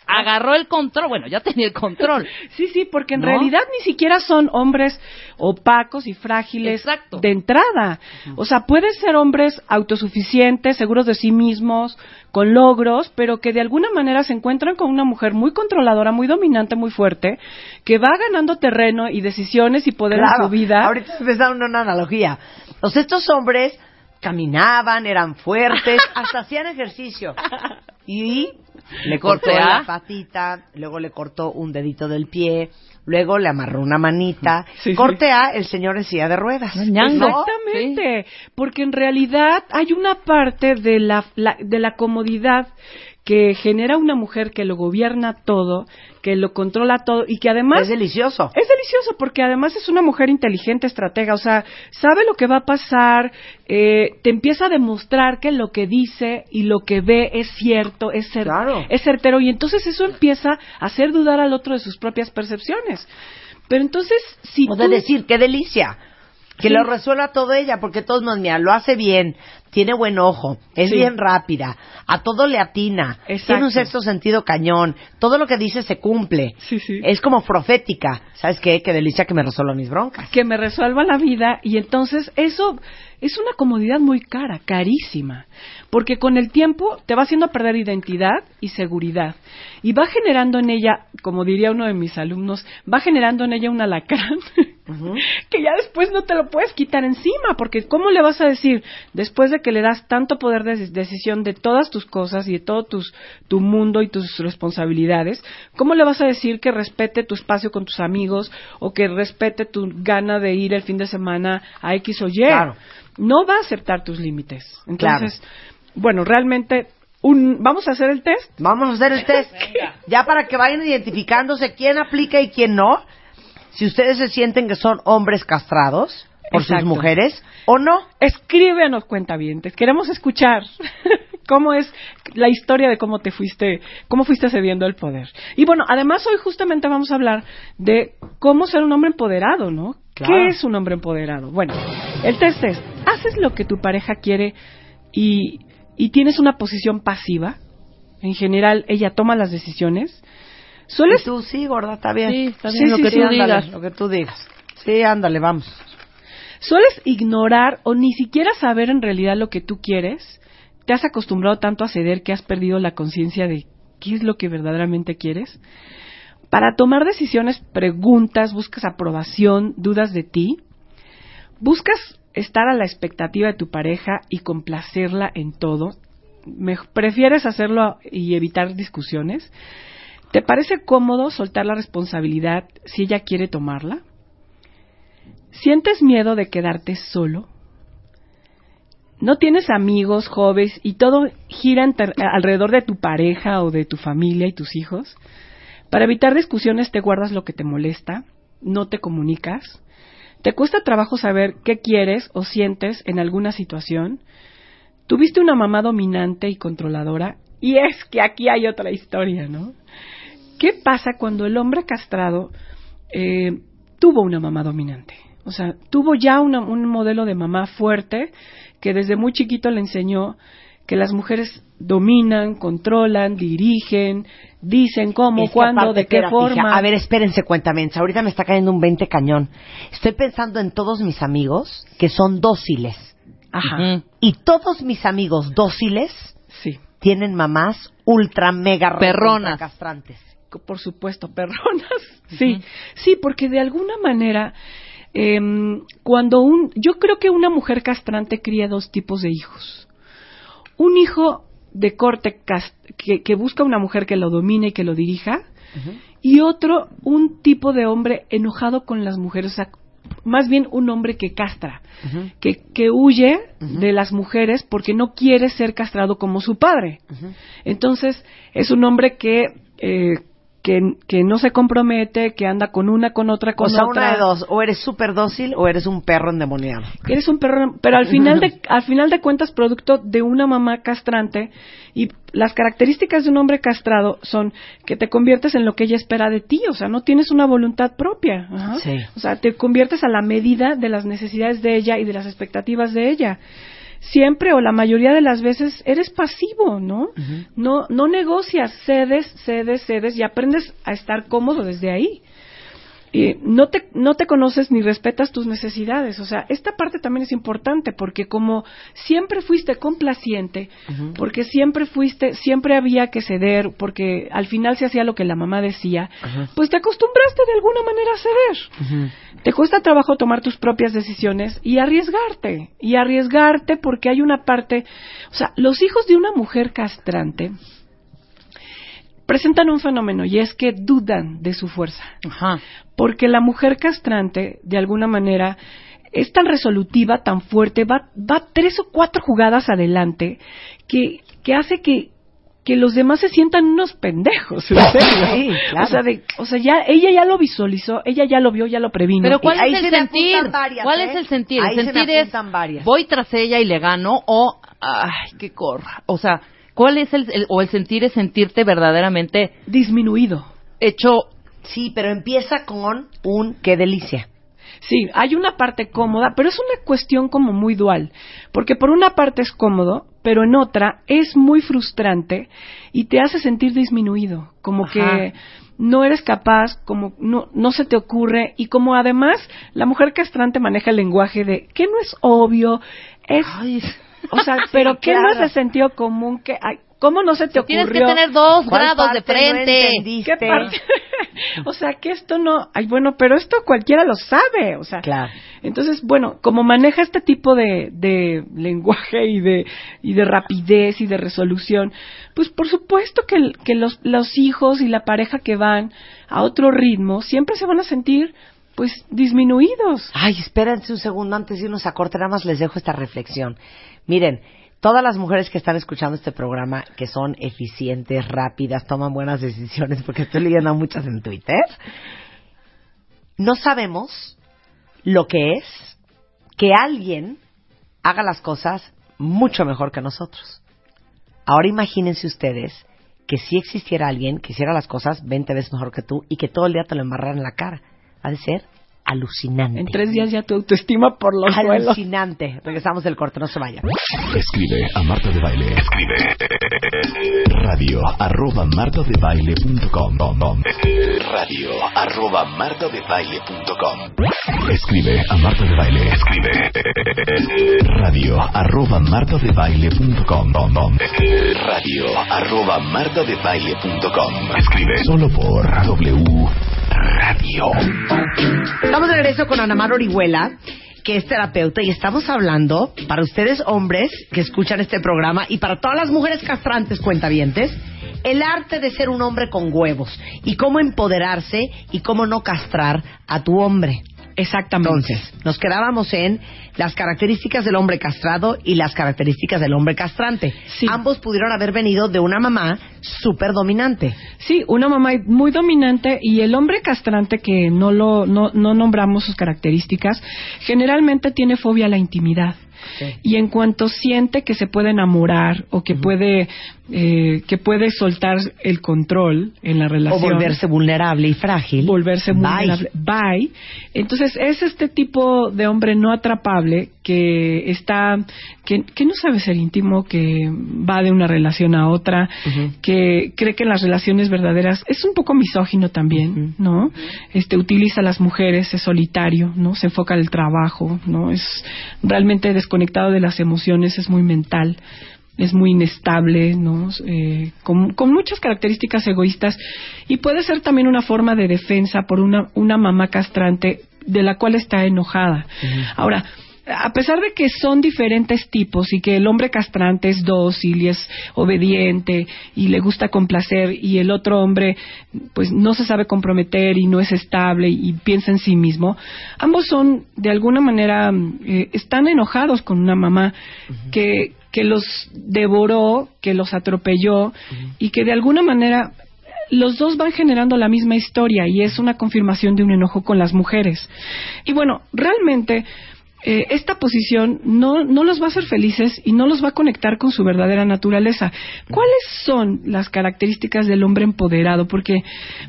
agarró el control, bueno, ya tenía el control. Sí, sí, porque en ¿No? realidad ni siquiera son hombres opacos y frágiles Exacto. de entrada. O sea, pueden ser hombres autosuficientes, seguros de sí mismos, con logros, pero que de alguna manera se encuentran con una mujer muy controladora, muy dominante, muy fuerte, que va ganando terreno y decisiones y poder en su vida. Ahorita se me da una, una analogía. O sea, estos hombres caminaban, eran fuertes, hasta hacían ejercicio. Y le cortó la patita, luego le cortó un dedito del pie, luego le amarró una manita. Sí, sí. Corte A, el señor en silla de ruedas. Exactamente, porque en realidad hay una parte de la, la- de la comodidad que genera una mujer que lo gobierna todo, que lo controla todo y que además Es delicioso. Es delicioso porque además es una mujer inteligente, estratega, o sea, sabe lo que va a pasar, eh, te empieza a demostrar que lo que dice y lo que ve es cierto, es, cer- Claro. es certero y entonces eso empieza a hacer dudar al otro de sus propias percepciones. Pero entonces, si O tú... de decir, qué delicia. Que Sí. lo resuelva todo ella, porque todos nos, mira, lo hace bien, tiene buen ojo, es Sí. bien rápida, a todo le atina, Exacto. tiene un sexto sentido cañón, todo lo que dice se cumple. Sí, sí. Es como profética. ¿Sabes qué? Qué delicia que me resuelva mis broncas. que me resuelva la vida y entonces eso es una comodidad muy cara, carísima, porque con el tiempo te va haciendo perder identidad y seguridad y va generando en ella, como diría uno de mis alumnos, va generando en ella un alacrán que ya después no te lo puedes quitar encima, porque ¿cómo le vas a decir después de que le das tanto poder de decisión de todas tus cosas y de todo tus, tu mundo y tus responsabilidades, cómo le vas a decir que respete tu espacio con tus amigos o que respete tu gana de ir el fin de semana a X o Y? Claro. No va a aceptar tus límites. Entonces, bueno, realmente, un, vamos a hacer el test. Vamos a hacer el test. Ya para que vayan identificándose quién aplica y quién no. Si ustedes se sienten que son hombres castrados por Exacto. sus mujeres o no. Escríbenos cuentavientes. Queremos escuchar cómo es la historia de cómo te fuiste, cómo fuiste cediendo el poder. Y bueno, además hoy justamente vamos a hablar de cómo ser un hombre empoderado, ¿no? Claro. ¿Qué es un hombre empoderado? Bueno, el test es, ¿haces lo que tu pareja quiere y, y tienes una posición pasiva? En general, ella toma las decisiones. ¿Sueles Y tú sí, gorda, está bien. Sí, está bien, Sí, lo sí, que sí, tú ándale, digas. Lo que tú digas. Sí, ándale, vamos. ¿Sueles ignorar o ni siquiera saber en realidad lo que tú quieres? ¿Te has acostumbrado tanto a ceder que has perdido la conciencia de qué es lo que verdaderamente quieres? Para tomar decisiones, preguntas, buscas aprobación, dudas de ti. ¿Buscas estar a la expectativa de tu pareja y complacerla en todo? Me- ¿Prefieres hacerlo y evitar discusiones? ¿Te parece cómodo soltar la responsabilidad si ella quiere tomarla? ¿Sientes miedo de quedarte solo? ¿No tienes amigos, jóvenes y todo gira alrededor de tu pareja o de tu familia y tus hijos? Para evitar discusiones te guardas lo que te molesta, no te comunicas. ¿Te cuesta trabajo saber qué quieres o sientes en alguna situación? ¿Tuviste una mamá dominante y controladora? Y es que aquí hay otra historia, ¿no? ¿Qué pasa cuando el hombre castrado eh, tuvo una mamá dominante? O sea, tuvo ya una- un modelo de mamá fuerte que desde muy chiquito le enseñó que las mujeres dominan, controlan, dirigen, dicen cómo, Es que cuándo, de qué forma. A ver, espérense, cuéntame. Ahorita me está cayendo un 20 cañón. Estoy pensando en todos mis amigos que son dóciles. Ajá. Y todos mis amigos dóciles sí, tienen mamás ultra mega Perronas. castrantes. por supuesto, perronas. Sí, sí, porque de alguna manera, em, cuando un, yo creo que una mujer castrante cría dos tipos de hijos. Un hijo de corte que busca una mujer que lo domine y que lo dirija, y otro, un tipo de hombre enojado con las mujeres, o sea, más bien un hombre que castra, que, que huye de las mujeres porque no quiere ser castrado como su padre. Entonces, es un hombre que eh, que, que no se compromete, que anda con una, con otra, con o sea, otra. una de dos, o eres súper dócil o eres un perro endemoniado. Eres un perro, pero al final de al final de cuentas producto de una mamá castrante y las características de un hombre castrado son que te conviertes en lo que ella espera de ti, o sea, no tienes una voluntad propia, ajá. Sí. o sea, te conviertes a la medida de las necesidades de ella y de las expectativas de ella. Siempre o la mayoría de las veces eres pasivo, ¿no? No no negocias, cedes, cedes, cedes y aprendes a estar cómodo desde ahí no te no te conoces ni respetas tus necesidades. O sea esta parte también es importante porque como siempre fuiste complaciente porque siempre fuiste siempre había que ceder porque al final se hacía lo que la mamá decía pues te acostumbraste de alguna manera a ceder. Te cuesta trabajo tomar tus propias decisiones y arriesgarte y arriesgarte porque hay una parte o sea los hijos de una mujer castrante presentan un fenómeno y es que dudan de su fuerza Ajá. porque la mujer castrante, de alguna manera, es tan resolutiva, tan fuerte, va, va tres o cuatro jugadas adelante, que, que hace que, que los demás se sientan unos pendejos, en serio. Sí, claro. O sea, de- o sea, ya, ella ya lo visualizó, ella ya lo vio, ya lo previno. Pero ¿cuál es el me sentir? varias, ¿Cuál ¿eh? es el sentir? El se sentir es varias. voy tras ella y le gano o ay, que corra. O sea, ¿cuál es el, el- o el sentir es sentirte verdaderamente disminuido. hecho Sí, pero empieza con un qué delicia. Sí, hay una parte cómoda, pero es una cuestión como muy dual, porque por una parte es cómodo, pero en otra es muy frustrante y te hace sentir disminuido, como Ajá. que no eres capaz, como no, no se te ocurre y como además la mujer castrante maneja el lenguaje de que no es obvio, es, o sea, pero que no es claro. de sentido común, que, ay, ¿cómo no se te ocurrió? tienes que tener dos ¿Cuál grados de no frente. ¿Qué parte? o sea, que esto no, ay, bueno, pero esto cualquiera lo sabe, o sea, Claro. entonces, bueno, como maneja este tipo de, de lenguaje y de, y de rapidez y de resolución, pues por supuesto que, el- que los, los hijos y la pareja que van a otro ritmo siempre se van a sentir, pues, disminuidos. Ay, espérense un segundo antes de irnos a corte, nada más les dejo esta reflexión. Miren, todas las mujeres que están escuchando este programa, que son eficientes, rápidas, toman buenas decisiones, porque estoy leyendo a muchas en Twitter, no sabemos lo que es que alguien haga las cosas mucho mejor que nosotros. Ahora imagínense ustedes que si existiera alguien que hiciera las cosas 20 veces mejor que tú y que todo el día te lo embarrara en la cara. Ha de ser alucinante. En tres días ya tu autoestima por los suelos. Alucinante. Regresamos del corte, no se vayan. Escribe a Marta de Baile. Escribe. Radio arroba martadebaile.com. Radio arroba martadebaile.com. Escribe a Marta de Baile. Escribe. Radio arroba martadebaile.com. Radio arroba martadebaile.com. Escribe solo por W Radio. Estamos de regreso con Ana Mar Orihuela, que es terapeuta, y estamos hablando para ustedes hombres que escuchan este programa y para todas las mujeres castrantes cuentavientes, el arte de ser un hombre con huevos y cómo empoderarse y cómo no castrar a tu hombre. Exactamente. Entonces, nos quedábamos en las características del hombre castrado y las características del hombre castrante. Sí. Ambos pudieron haber venido de una mamá súper dominante. Sí, una mamá muy dominante y el hombre castrante que no lo no, no nombramos sus características generalmente tiene fobia a la intimidad. Y en cuanto siente que se puede enamorar o que puede eh, que puede soltar el control en la O relación volverse vulnerable y frágil. volverse Bye. vulnerable. Bye. Entonces es este tipo de hombre no atrapable que está, que, que no sabe ser íntimo, que va de una relación a otra, que cree que en las relaciones verdaderas es un poco misógino también, ¿no? Este utiliza a las mujeres, es solitario, ¿no? Se enfoca en el trabajo, ¿no? Es realmente desconectado de las emociones, es muy mental es muy inestable, ¿no? Eh, con, con muchas características egoístas y puede ser también una forma de defensa por una, una mamá castrante de la cual está enojada. Ahora, a pesar de que son diferentes tipos y que el hombre castrante es dócil y es obediente y le gusta complacer y el otro hombre pues no se sabe comprometer y no es estable y piensa en sí mismo, ambos son de alguna manera eh, están enojados con una mamá que que los devoró, que los atropelló y que de alguna manera los dos van generando la misma historia y es una confirmación de un enojo con las mujeres. Y bueno, realmente eh, esta posición no, no los va a hacer felices y no los va a conectar con su verdadera naturaleza. ¿Cuáles son las características del hombre empoderado? Porque,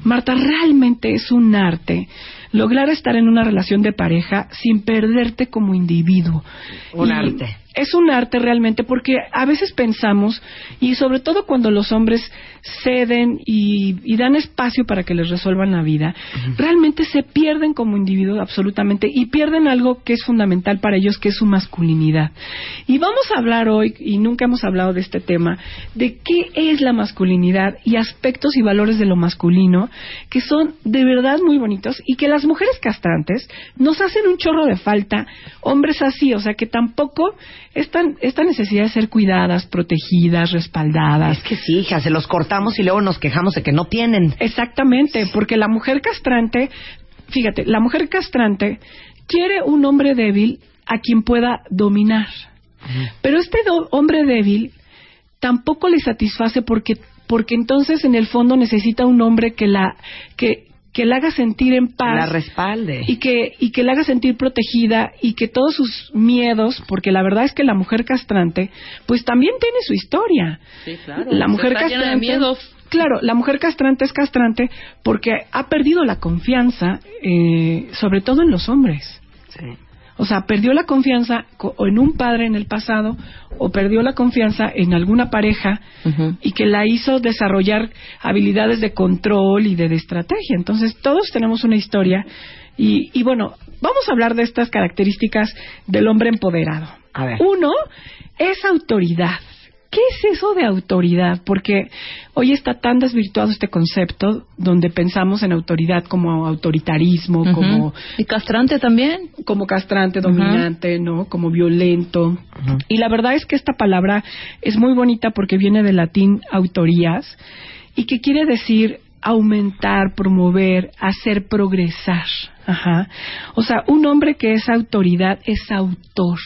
Marta, realmente es un arte lograr estar en una relación de pareja sin perderte como individuo. Un Y arte. Es un arte realmente porque a veces pensamos, y sobre todo cuando los hombres ceden y, y dan espacio para que les resuelvan la vida, realmente se pierden como individuos absolutamente y pierden algo que es fundamental para ellos, que es su masculinidad. Y vamos a hablar hoy, y nunca hemos hablado de este tema, de qué es la masculinidad y aspectos y valores de lo masculino que son de verdad muy bonitos y que las mujeres castrantes nos hacen un chorro de falta, hombres así, o sea que tampoco esta, esta necesidad de ser cuidadas, protegidas, respaldadas. Es que sí, hija, se los cortamos y luego nos quejamos de que no tienen. Exactamente, porque la mujer castrante, fíjate, la mujer castrante quiere un hombre débil a quien pueda dominar. Pero este do- hombre débil tampoco le satisface porque porque entonces en el fondo necesita un hombre que la que que la haga sentir en paz La respalde. y que y que la haga sentir protegida y que todos sus miedos, porque la verdad es que la mujer castrante pues también tiene su historia. Sí, claro. La mujer Está llena de castrante miedos. Claro, la mujer castrante es castrante porque ha perdido la confianza, eh, sobre todo en los hombres. Sí. O sea, perdió la confianza co- o en un padre en el pasado o perdió la confianza en alguna pareja y que la hizo desarrollar habilidades de control y de, de estrategia. Entonces, todos tenemos una historia y, y bueno, vamos a hablar de estas características del hombre empoderado. A ver. Uno es autoridad. ¿Qué es eso de autoridad? Porque hoy está tan desvirtuado este concepto donde pensamos en autoridad como autoritarismo, como Y castrante también. como castrante, dominante, ¿no? Como violento. Y la verdad es que esta palabra es muy bonita porque viene del latín autorías y que quiere decir aumentar, promover, hacer progresar. Ajá. O sea, un hombre que es autoridad es autor.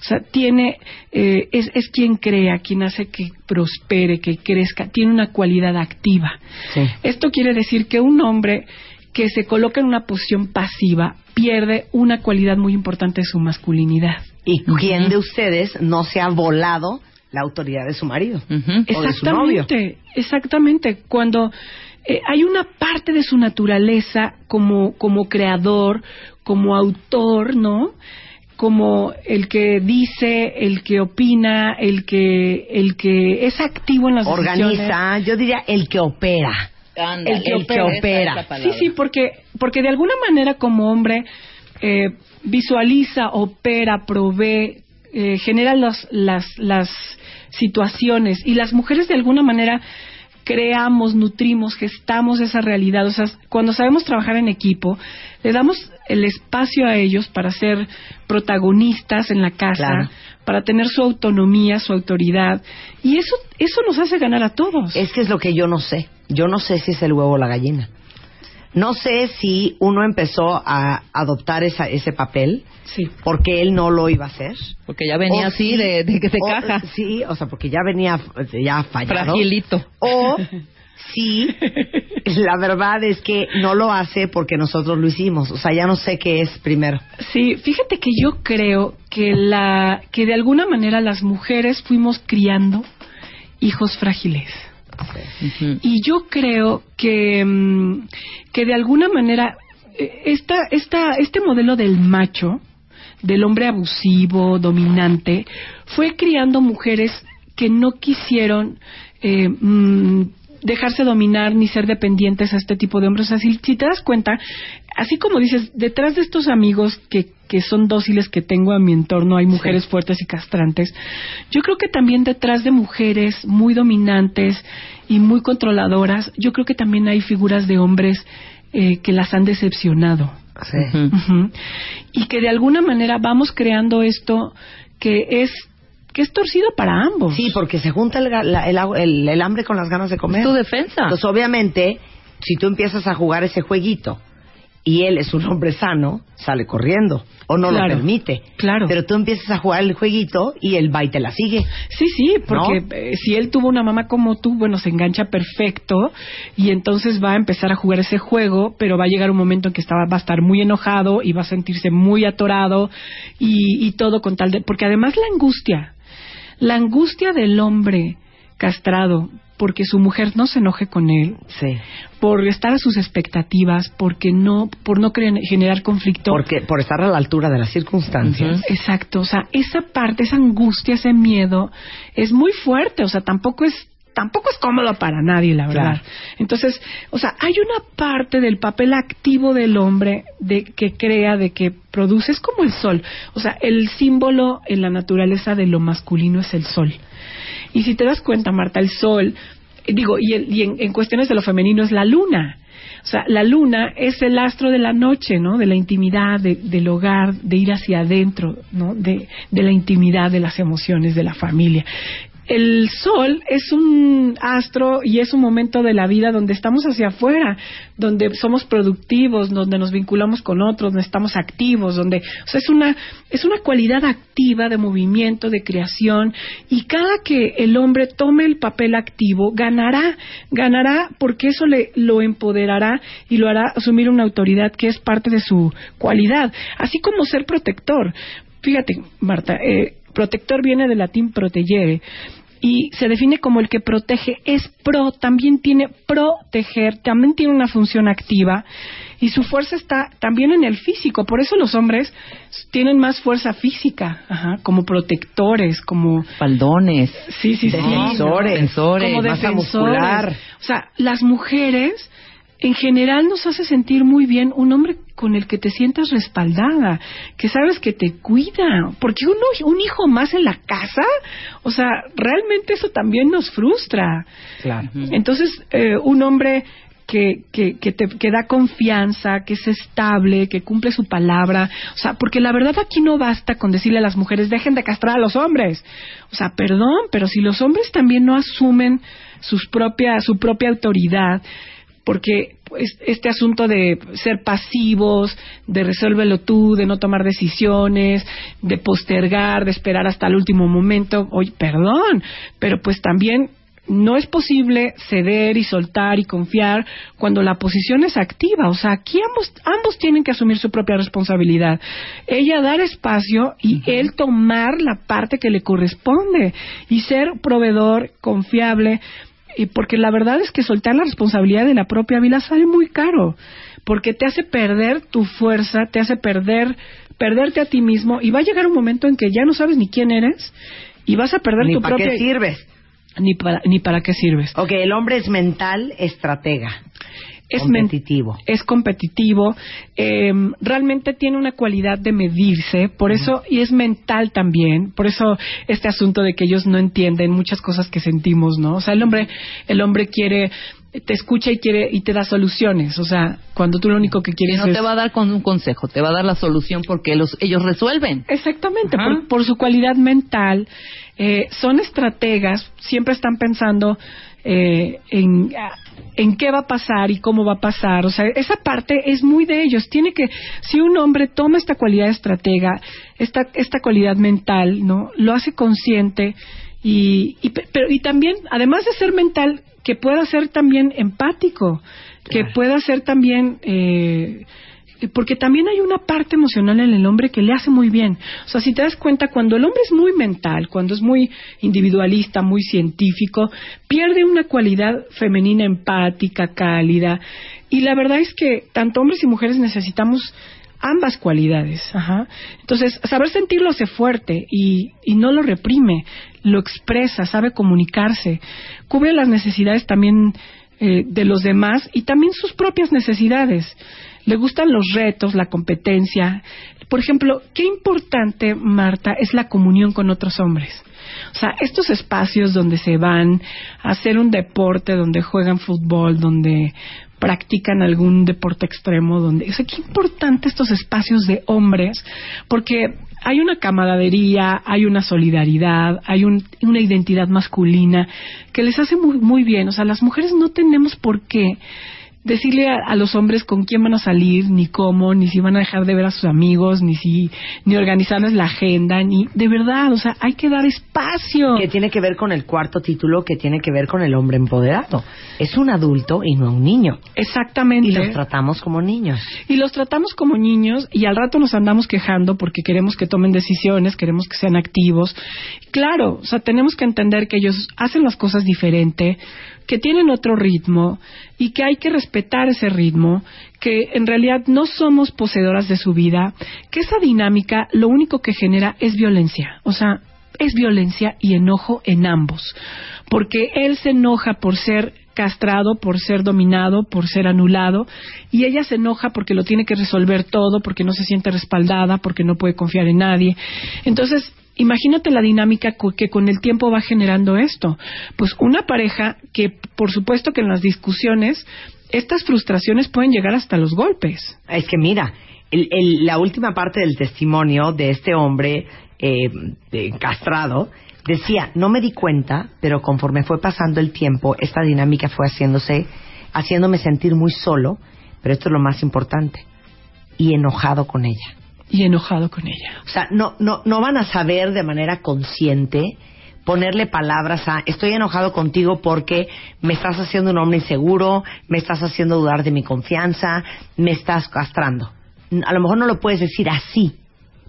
O sea, tiene, eh, es, es quien crea, quien hace que prospere, que crezca, tiene una cualidad activa. Sí. Esto quiere decir que un hombre que se coloca en una posición pasiva pierde una cualidad muy importante de su masculinidad. ¿Y quién de ustedes no se ha volado la autoridad de su marido? O de su novio. Exactamente, exactamente. Cuando eh, hay una parte de su naturaleza como, como creador, como autor, ¿no? Como el que dice, el que opina, el que, el que es activo en las decisiones. Organiza, yo diría el que opera. El que opera. Sí, sí, porque, porque de alguna manera como hombre eh, visualiza, opera, provee, eh, genera los- las, las situaciones y las mujeres de alguna manera creamos, nutrimos, gestamos esa realidad. O sea, cuando sabemos trabajar en equipo, le damos el espacio a ellos para ser protagonistas en la casa, Claro. para tener su autonomía, su autoridad. Y eso, eso nos hace ganar a todos. Es que es lo que yo no sé. Yo no sé si es el huevo o la gallina. No sé si uno empezó a adoptar esa, ese papel Sí. porque él no lo iba a hacer. Porque ya venía O así sí, de, de que se o- caja. Sí, o sea, porque ya venía ya fallado. Fragilito. O sí, la verdad es que no lo hace porque nosotros lo hicimos. O sea, ya no sé qué es primero. Sí, fíjate que yo creo que la que de alguna manera las mujeres fuimos criando hijos frágiles. Y yo creo que, mm, que de alguna manera eh, esta, esta, este modelo del macho, del hombre abusivo, dominante, fue criando mujeres que no quisieron eh, mm, dejarse dominar ni ser dependientes a este tipo de hombres. O sea, si, si te das cuenta, así como dices, detrás de estos amigos que, que son dóciles que tengo a mi entorno, hay mujeres fuertes y castrantes, yo creo que también detrás de mujeres muy dominantes y muy controladoras, yo creo que también hay figuras de hombres eh, que las han decepcionado. Sí. Y que de alguna manera vamos creando esto que es que es torcido para ambos. Sí, porque se junta el, la- el, el- el hambre con las ganas de comer. Es tu defensa. Entonces, obviamente, si tú empiezas a jugar ese jueguito y él es un hombre sano, sale corriendo o no Claro, lo permite. claro. Pero tú empiezas a jugar el jueguito y él va y te la sigue. Sí, sí, porque eh, si él tuvo una mamá como tú, bueno, se engancha perfecto y entonces va a empezar a jugar ese juego, pero va a llegar un momento en que estaba, va a estar muy enojado y va a sentirse muy atorado y, y todo con tal de... Porque además la angustia, la angustia del hombre castrado porque su mujer no se enoje con él, Sí. por estar a sus expectativas, porque no, por no cre- generar conflicto. Porque, por estar a la altura de las circunstancias. Exacto, o sea, esa parte, esa angustia, ese miedo es muy fuerte, o sea, tampoco es tampoco es cómodo para nadie, la verdad. Claro. Entonces, o sea, hay una parte del papel activo del hombre de que crea, de que produce, es como el sol. O sea, el símbolo en la naturaleza de lo masculino es el sol. Y si te das cuenta, Marta, el sol, eh, digo, y, el- y en, en cuestiones de lo femenino es la luna. O sea, la luna es el astro de la noche, ¿no? De la intimidad, de- del hogar, de ir hacia adentro, ¿no? De, de la intimidad, de las emociones, de la familia. El sol es un astro y es un momento de la vida donde estamos hacia afuera, donde somos productivos, donde nos vinculamos con otros, donde estamos activos, donde, o sea, es una, es una cualidad activa de movimiento, de creación, y cada que el hombre tome el papel activo, ganará, ganará porque eso le, lo empoderará y lo hará asumir una autoridad que es parte de su cualidad, así como ser protector. Fíjate, Marta, eh, protector viene del latín protegere y se define como el que protege. Es pro, también tiene proteger, también tiene una función activa y su fuerza está también en el físico. Por eso los hombres tienen más fuerza física, ajá, como protectores, como Faldones. Sí, sí, sí. Defensores, defensores, como masa defensores. muscular. O sea, las mujeres en general nos hace sentir muy bien un hombre con el que te sientas respaldada, que sabes que te cuida, porque uno, un hijo más en la casa, o sea, realmente eso también nos frustra. Claro. Entonces, eh, un hombre que, que, que, te, que da confianza, que es estable, que cumple su palabra. O sea, porque la verdad aquí no basta con decirle a las mujeres, dejen de castrar a los hombres. O sea, perdón, pero si los hombres también no asumen sus propia, su propia autoridad, porque pues, este asunto de ser pasivos, de resuélvelo tú, de no tomar decisiones, de postergar, de esperar hasta el último momento, oye, perdón, pero pues también no es posible ceder y soltar y confiar cuando la posición es activa. O sea, aquí ambos, ambos tienen que asumir su propia responsabilidad. Ella dar espacio y él tomar la parte que le corresponde y ser proveedor confiable. Y porque la verdad es que soltar la responsabilidad de la propia vida sale muy caro, porque te hace perder tu fuerza, te hace perder perderte a ti mismo y va a llegar un momento en que ya no sabes ni quién eres y vas a perder Ni tu para propia qué sirves. ni para ni para qué sirves. Ok, el hombre es mental, estratega. Es competitivo. es competitivo, eh, realmente tiene una cualidad de medirse, por eso, y es mental también, por eso este asunto de que ellos no entienden muchas cosas que sentimos, ¿no? O sea, el hombre, el hombre quiere, te escucha y quiere, y te da soluciones, o sea, cuando tú lo único que Y quieres no es... te va a dar con un consejo, te va a dar la solución porque los, ellos resuelven. Exactamente, por, por su cualidad mental, eh, son estrategas, siempre están pensando eh, en, en qué va a pasar y cómo va a pasar. O sea, esa parte es muy de ellos. Tiene que, si un hombre toma esta cualidad de estratega, esta, esta cualidad mental, ¿no? Lo hace consciente y, y, pe- pero, y también, además de ser mental, que pueda ser también empático, que pueda ser también eh, porque también hay una parte emocional en el hombre que le hace muy bien. O sea, si te das cuenta, cuando el hombre es muy mental, cuando es muy individualista, muy científico, pierde una cualidad femenina empática, cálida. Y la verdad es que tanto hombres y mujeres necesitamos ambas cualidades. Ajá. Entonces, saber sentirlo hace fuerte y, y no lo reprime, lo expresa, sabe comunicarse, cubre las necesidades también eh, de los demás y también sus propias necesidades. Le gustan los retos, la competencia. Por ejemplo, qué importante, Marta, es la comunión con otros hombres. O sea, estos espacios donde se van a hacer un deporte, donde juegan fútbol, donde practican algún deporte extremo, donde, o sea, qué importante estos espacios de hombres, porque hay una camaradería, hay una solidaridad, hay un- una identidad masculina que les hace muy, muy bien. O sea, las mujeres no tenemos por qué decirle a, a los hombres con quién van a salir, ni cómo, ni si van a dejar de ver a sus amigos, ni si, ni organizarles la agenda, ni, de verdad, o sea, hay que dar espacio. Que tiene que ver con el cuarto título, que tiene que ver con el hombre empoderado. Es un adulto y no un niño. Exactamente. Y los tratamos como niños. y los tratamos como niños y al rato nos andamos quejando porque queremos que tomen decisiones, queremos que sean activos. Claro, o sea, tenemos que entender que ellos hacen las cosas diferente, que tienen otro ritmo y que hay que respetar ese ritmo, que en realidad no somos poseedoras de su vida, que esa dinámica lo único que genera es violencia. O sea, es violencia y enojo en ambos, porque él se enoja por ser castrado, por ser dominado, por ser anulado, y ella se enoja porque lo tiene que resolver todo, porque no se siente respaldada, porque no puede confiar en nadie. Entonces, imagínate la dinámica que con el tiempo va generando esto. Pues una pareja que, por supuesto que en las discusiones, estas frustraciones pueden llegar hasta los golpes. Es que mira, el- la última parte del testimonio de este hombre eh, de- castrado decía, no me di cuenta, pero conforme fue pasando el tiempo, esta dinámica fue haciéndose, haciéndome sentir muy solo, pero esto es lo más importante, y enojado con ella. Y enojado con ella. O sea, no, no, no van a saber de manera consciente ponerle palabras a estoy enojado contigo porque me estás haciendo un hombre inseguro, me estás haciendo dudar de mi confianza, me estás castrando. A lo mejor no lo puedes decir así,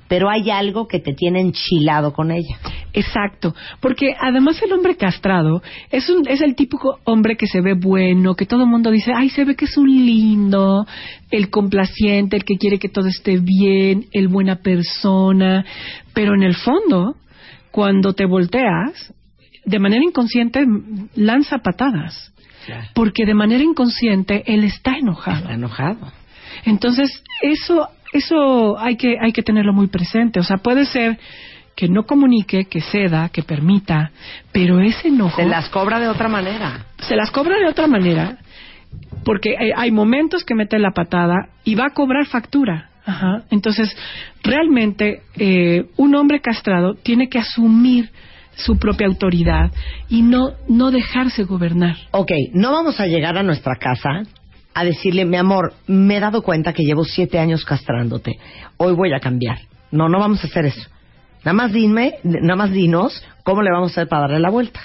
pero hay algo que te tiene enchilado con ella. Exacto, porque además el hombre castrado es un es el típico hombre que se ve bueno, que todo el mundo dice, "Ay, se ve que es un lindo, el complaciente, el que quiere que todo esté bien, el buena persona", pero en el fondo, cuando te volteas, de manera inconsciente lanza patadas, porque de manera inconsciente él está enojado. Está enojado. Entonces, eso, eso hay que, hay que tenerlo muy presente. O sea, puede ser que no comunique, que ceda, que permita, pero ese enojo Se las cobra de otra manera. se las cobra de otra manera, porque hay, hay momentos que mete la patada y va a cobrar factura. Ajá. Entonces, realmente, eh, un hombre castrado tiene que asumir su propia autoridad y no, no dejarse gobernar. Ok, no vamos a llegar a nuestra casa a decirle, mi amor, me he dado cuenta que llevo siete años castrándote. Hoy voy a cambiar. No, no vamos a hacer eso. Nada más dime, nada más dinos cómo le vamos a hacer para darle la vuelta.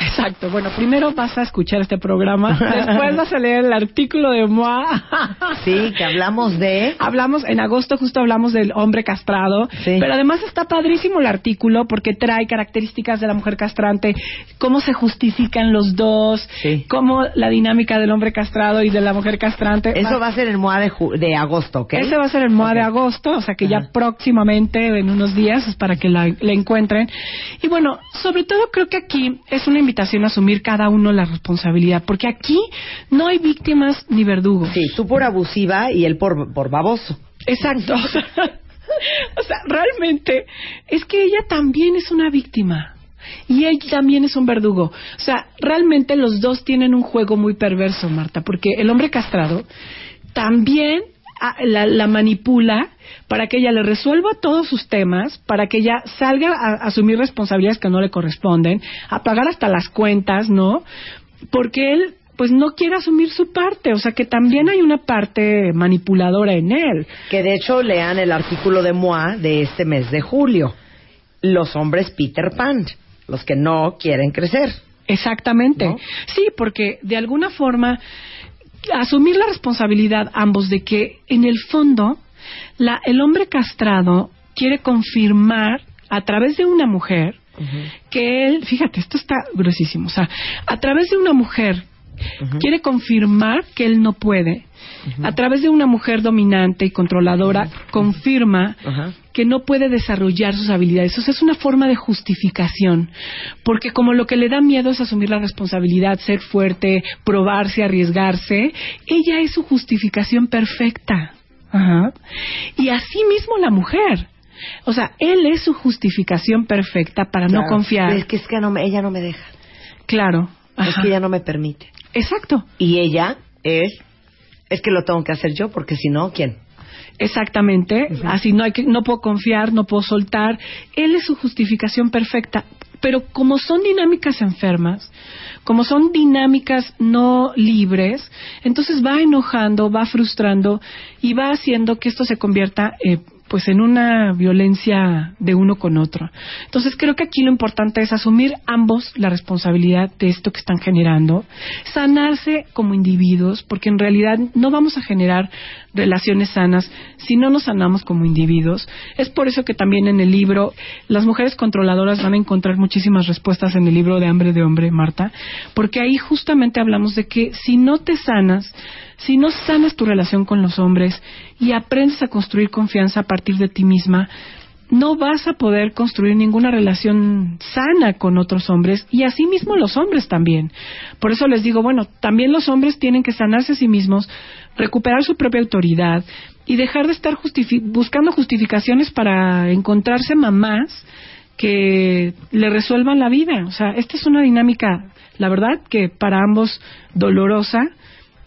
Exacto. Bueno, primero vas a escuchar este programa, después vas a leer el artículo de Moa. Sí, que hablamos de... Hablamos, en agosto justo hablamos del hombre castrado, Sí. pero además está padrísimo el artículo porque trae características de la mujer castrante, cómo se justifican los dos, Sí. cómo la dinámica del hombre castrado y de la mujer castrante. Eso va a ser el MOA de, ju- de agosto, ¿ok? Ese va a ser el MOA de agosto, o sea que ya próximamente, en unos días, es para que la, la encuentren. Y bueno, sobre todo creo que aquí es una invitación a asumir cada uno la responsabilidad, porque aquí no hay víctimas ni verdugos. Sí, tú por abusiva y él por, por baboso. Exacto. O sea, o sea, realmente es que ella también es una víctima. Y él también es un verdugo. O sea, realmente los dos tienen un juego muy perverso, Marta, porque el hombre castrado también la, la manipula para que ella le resuelva todos sus temas, para que ella salga a, a asumir responsabilidades que no le corresponden, a pagar hasta las cuentas, ¿no? Porque él pues no quiere asumir su parte, o sea que también hay una parte manipuladora en él. Que de hecho lean el artículo de MOA de este mes de julio. Los hombres Peter Pan, los que no quieren crecer. Exactamente. ¿No? Sí, porque de alguna forma asumir la responsabilidad ambos de que en el fondo la, el hombre castrado quiere confirmar a través de una mujer que él, fíjate, esto está gruesísimo, o sea, a través de una mujer quiere confirmar que él no puede. A través de una mujer dominante y controladora confirma que no puede desarrollar sus habilidades. O sea, es una forma de justificación. Porque como lo que le da miedo es asumir la responsabilidad, ser fuerte, probarse, arriesgarse, ella es su justificación perfecta. Y así mismo la mujer. O sea, él es su justificación perfecta para no confiar. Es que, es que no me- ella no me deja. Claro. Es que ella no me permite. Exacto. Y ella es... Es que lo tengo que hacer yo porque si no, ¿quién? Exactamente, así no hay que, no puedo confiar, no puedo soltar. Él es su justificación perfecta. pero como son dinámicas enfermas, como son dinámicas no libres, entonces va enojando, va frustrando y va haciendo que esto se convierta eh, pues en una violencia de uno con otro. Entonces creo que aquí lo importante es asumir ambos la responsabilidad de esto que están generando, sanarse como individuos, porque en realidad no vamos a generar relaciones sanas si no nos sanamos como individuos. Es por eso que también en el libro las mujeres controladoras van a encontrar muchísimas respuestas en el libro de Hambre de Hombre, Marta, porque ahí justamente hablamos de que si no te sanas, si no sanas tu relación con los hombres y aprendes a construir confianza a partir de ti misma, no vas a poder construir ninguna relación sana con otros hombres y asimismo los hombres también. Por eso les digo, bueno, también los hombres tienen que sanarse a sí mismos, recuperar su propia autoridad y dejar de estar justifi- buscando justificaciones para encontrarse mamás que le resuelvan la vida. O sea, esta es una dinámica, la verdad, que para ambos dolorosa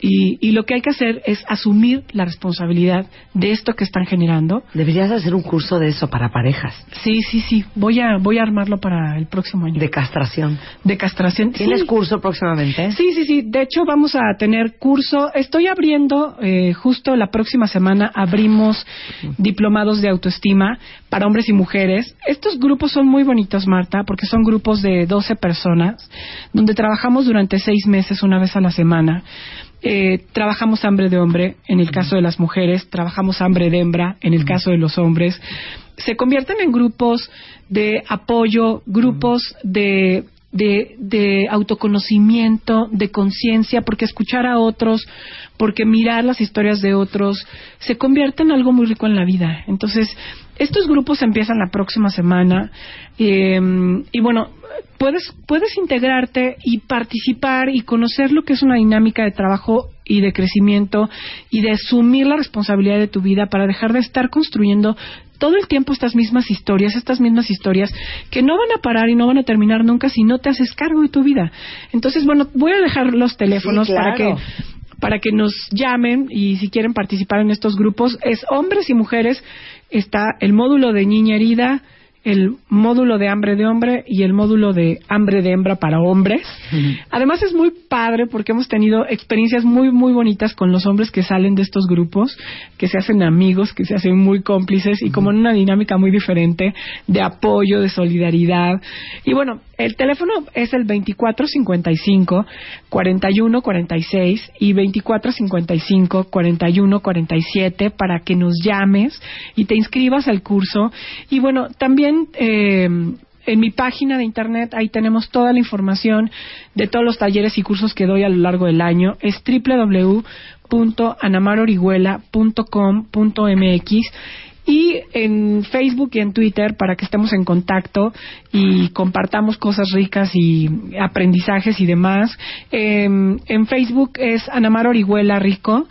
y, y lo que hay que hacer es asumir la responsabilidad de esto que están generando. Deberías hacer un curso de eso para parejas, Sí, sí, sí. Voy a voy a armarlo para el próximo año. de castración. De castración. ¿Tienes Sí. curso próximamente? Sí, sí, sí. De hecho, vamos a tener curso. Estoy abriendo, eh, justo la próxima semana, abrimos diplomados de autoestima para hombres y mujeres. Estos grupos son muy bonitos, Marta, porque son grupos de 12 personas, donde trabajamos durante seis meses, una vez a la semana. Eh, trabajamos hambre de hombre en el caso de las mujeres, trabajamos hambre de hembra en el caso de los hombres. Se convierten en grupos de apoyo, grupos de, de, de autoconocimiento, de conciencia, porque escuchar a otros, porque mirar las historias de otros, se convierte en algo muy rico en la vida. Entonces, estos grupos empiezan la próxima semana eh, y bueno, puedes, puedes integrarte y participar y conocer lo que es una dinámica de trabajo y de crecimiento y de asumir la responsabilidad de tu vida para dejar de estar construyendo todo el tiempo estas mismas historias, estas mismas historias que no van a parar y no van a terminar nunca si no te haces cargo de tu vida. Entonces, bueno, voy a dejar los teléfonos Sí, para que para que nos llamen y si quieren participar en estos grupos es hombres y mujeres está el módulo de niña herida el módulo de hambre de hombre y el módulo de hambre de hembra para hombres. Además es muy padre porque hemos tenido experiencias muy muy bonitas con los hombres que salen de estos grupos, que se hacen amigos, que se hacen muy cómplices y como en una dinámica muy diferente de apoyo, de solidaridad. Y bueno, el teléfono es el 2455 4146 y 2455 4147 para que nos llames y te inscribas al curso. Y bueno, también eh, en mi página de internet ahí tenemos toda la información de todos los talleres y cursos que doy a lo largo del año. Es www.anamarorihuela.com.mx y en Facebook y en Twitter para que estemos en contacto y compartamos cosas ricas y aprendizajes y demás. Em, en Facebook es Anamar Orihuela Rico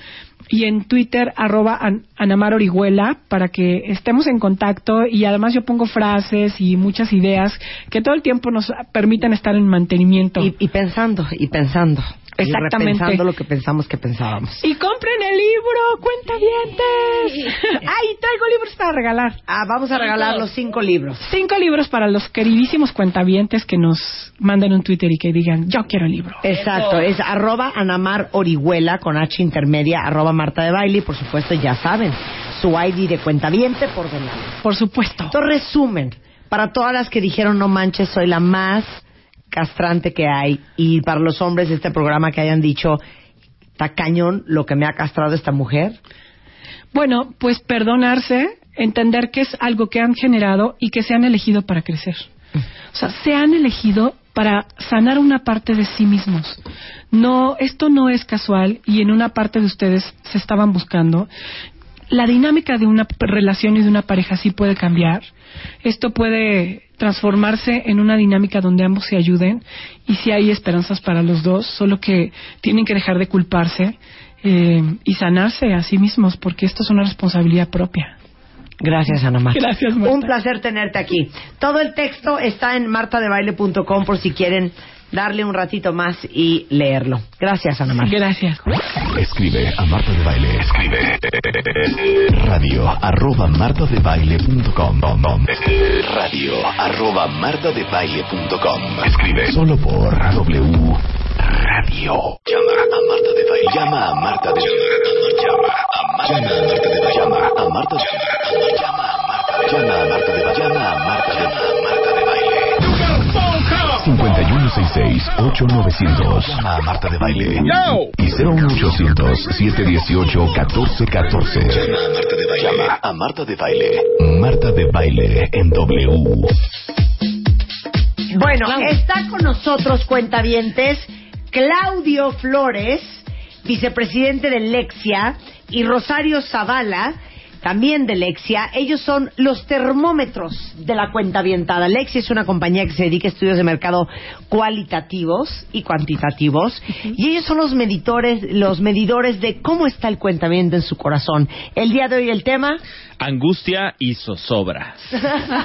y en Twitter arroba An- Anamar Orihuela para que estemos en contacto y además yo pongo frases y muchas ideas que todo el tiempo nos permiten estar en mantenimiento. Y, y pensando, y pensando. Exactamente. Y repensando lo que pensamos que pensábamos. Y compren el libro, cuenta dientes. Ay, traigo libros para regalar. Ah, vamos a regalar los cinco libros. Cinco libros para los queridísimos cuentavientes que nos manden un Twitter y que digan, yo quiero el libro. Exacto, es arroba Anamar Orihuela con H intermedia, arroba Marta de Baile y por supuesto ya saben, su ID de cuentaviente por delante. Por supuesto. Entonces resumen, para todas las que dijeron no manches, soy la más castrante que hay y para los hombres de este programa que hayan dicho está cañón lo que me ha castrado esta mujer. Bueno, pues perdonarse, entender que es algo que han generado y que se han elegido para crecer. O sea, se han elegido para sanar una parte de sí mismos. No, esto no es casual y en una parte de ustedes se estaban buscando. La dinámica de una relación y de una pareja sí puede cambiar. Esto puede transformarse en una dinámica donde ambos se ayuden y sí hay esperanzas para los dos, solo que tienen que dejar de culparse eh, y sanarse a sí mismos porque esto es una responsabilidad propia. Gracias, Ana Marta. Gracias, Marta. Un placer tenerte aquí. Todo el texto está en martadebaile.com por si quieren darle un ratito más y leerlo. Gracias, Ana Marta. Gracias. Escribe a Marta de Baile. Escribe radio arroba martadebaile.com radio arroba martadebaile.com Escribe solo por W Radio. Llama a Marta de Baile. Llama a Marta de Llama a Marta de Baile. Llama a Marta de Llama a Marta de Llama a Marta de Llama a Marta de Marta de Baile. 5166-8900. Llama a Marta de Baile. Y 01800-718-1414. Llama a Marta de Baile. Llama a Marta de Baile. Marta de Baile en W. Bueno, está con nosotros, cuentavientes, Claudio Flores, vicepresidente de Lexia, y Rosario Zavala, también de Lexia. Ellos son los termómetros de la cuenta avientada. Lexia es una compañía que se dedica a estudios de mercado cualitativos y cuantitativos. Y ellos son los medidores, los medidores de cómo está el cuentamiento en su corazón. El día de hoy el tema... Angustia y zozobra.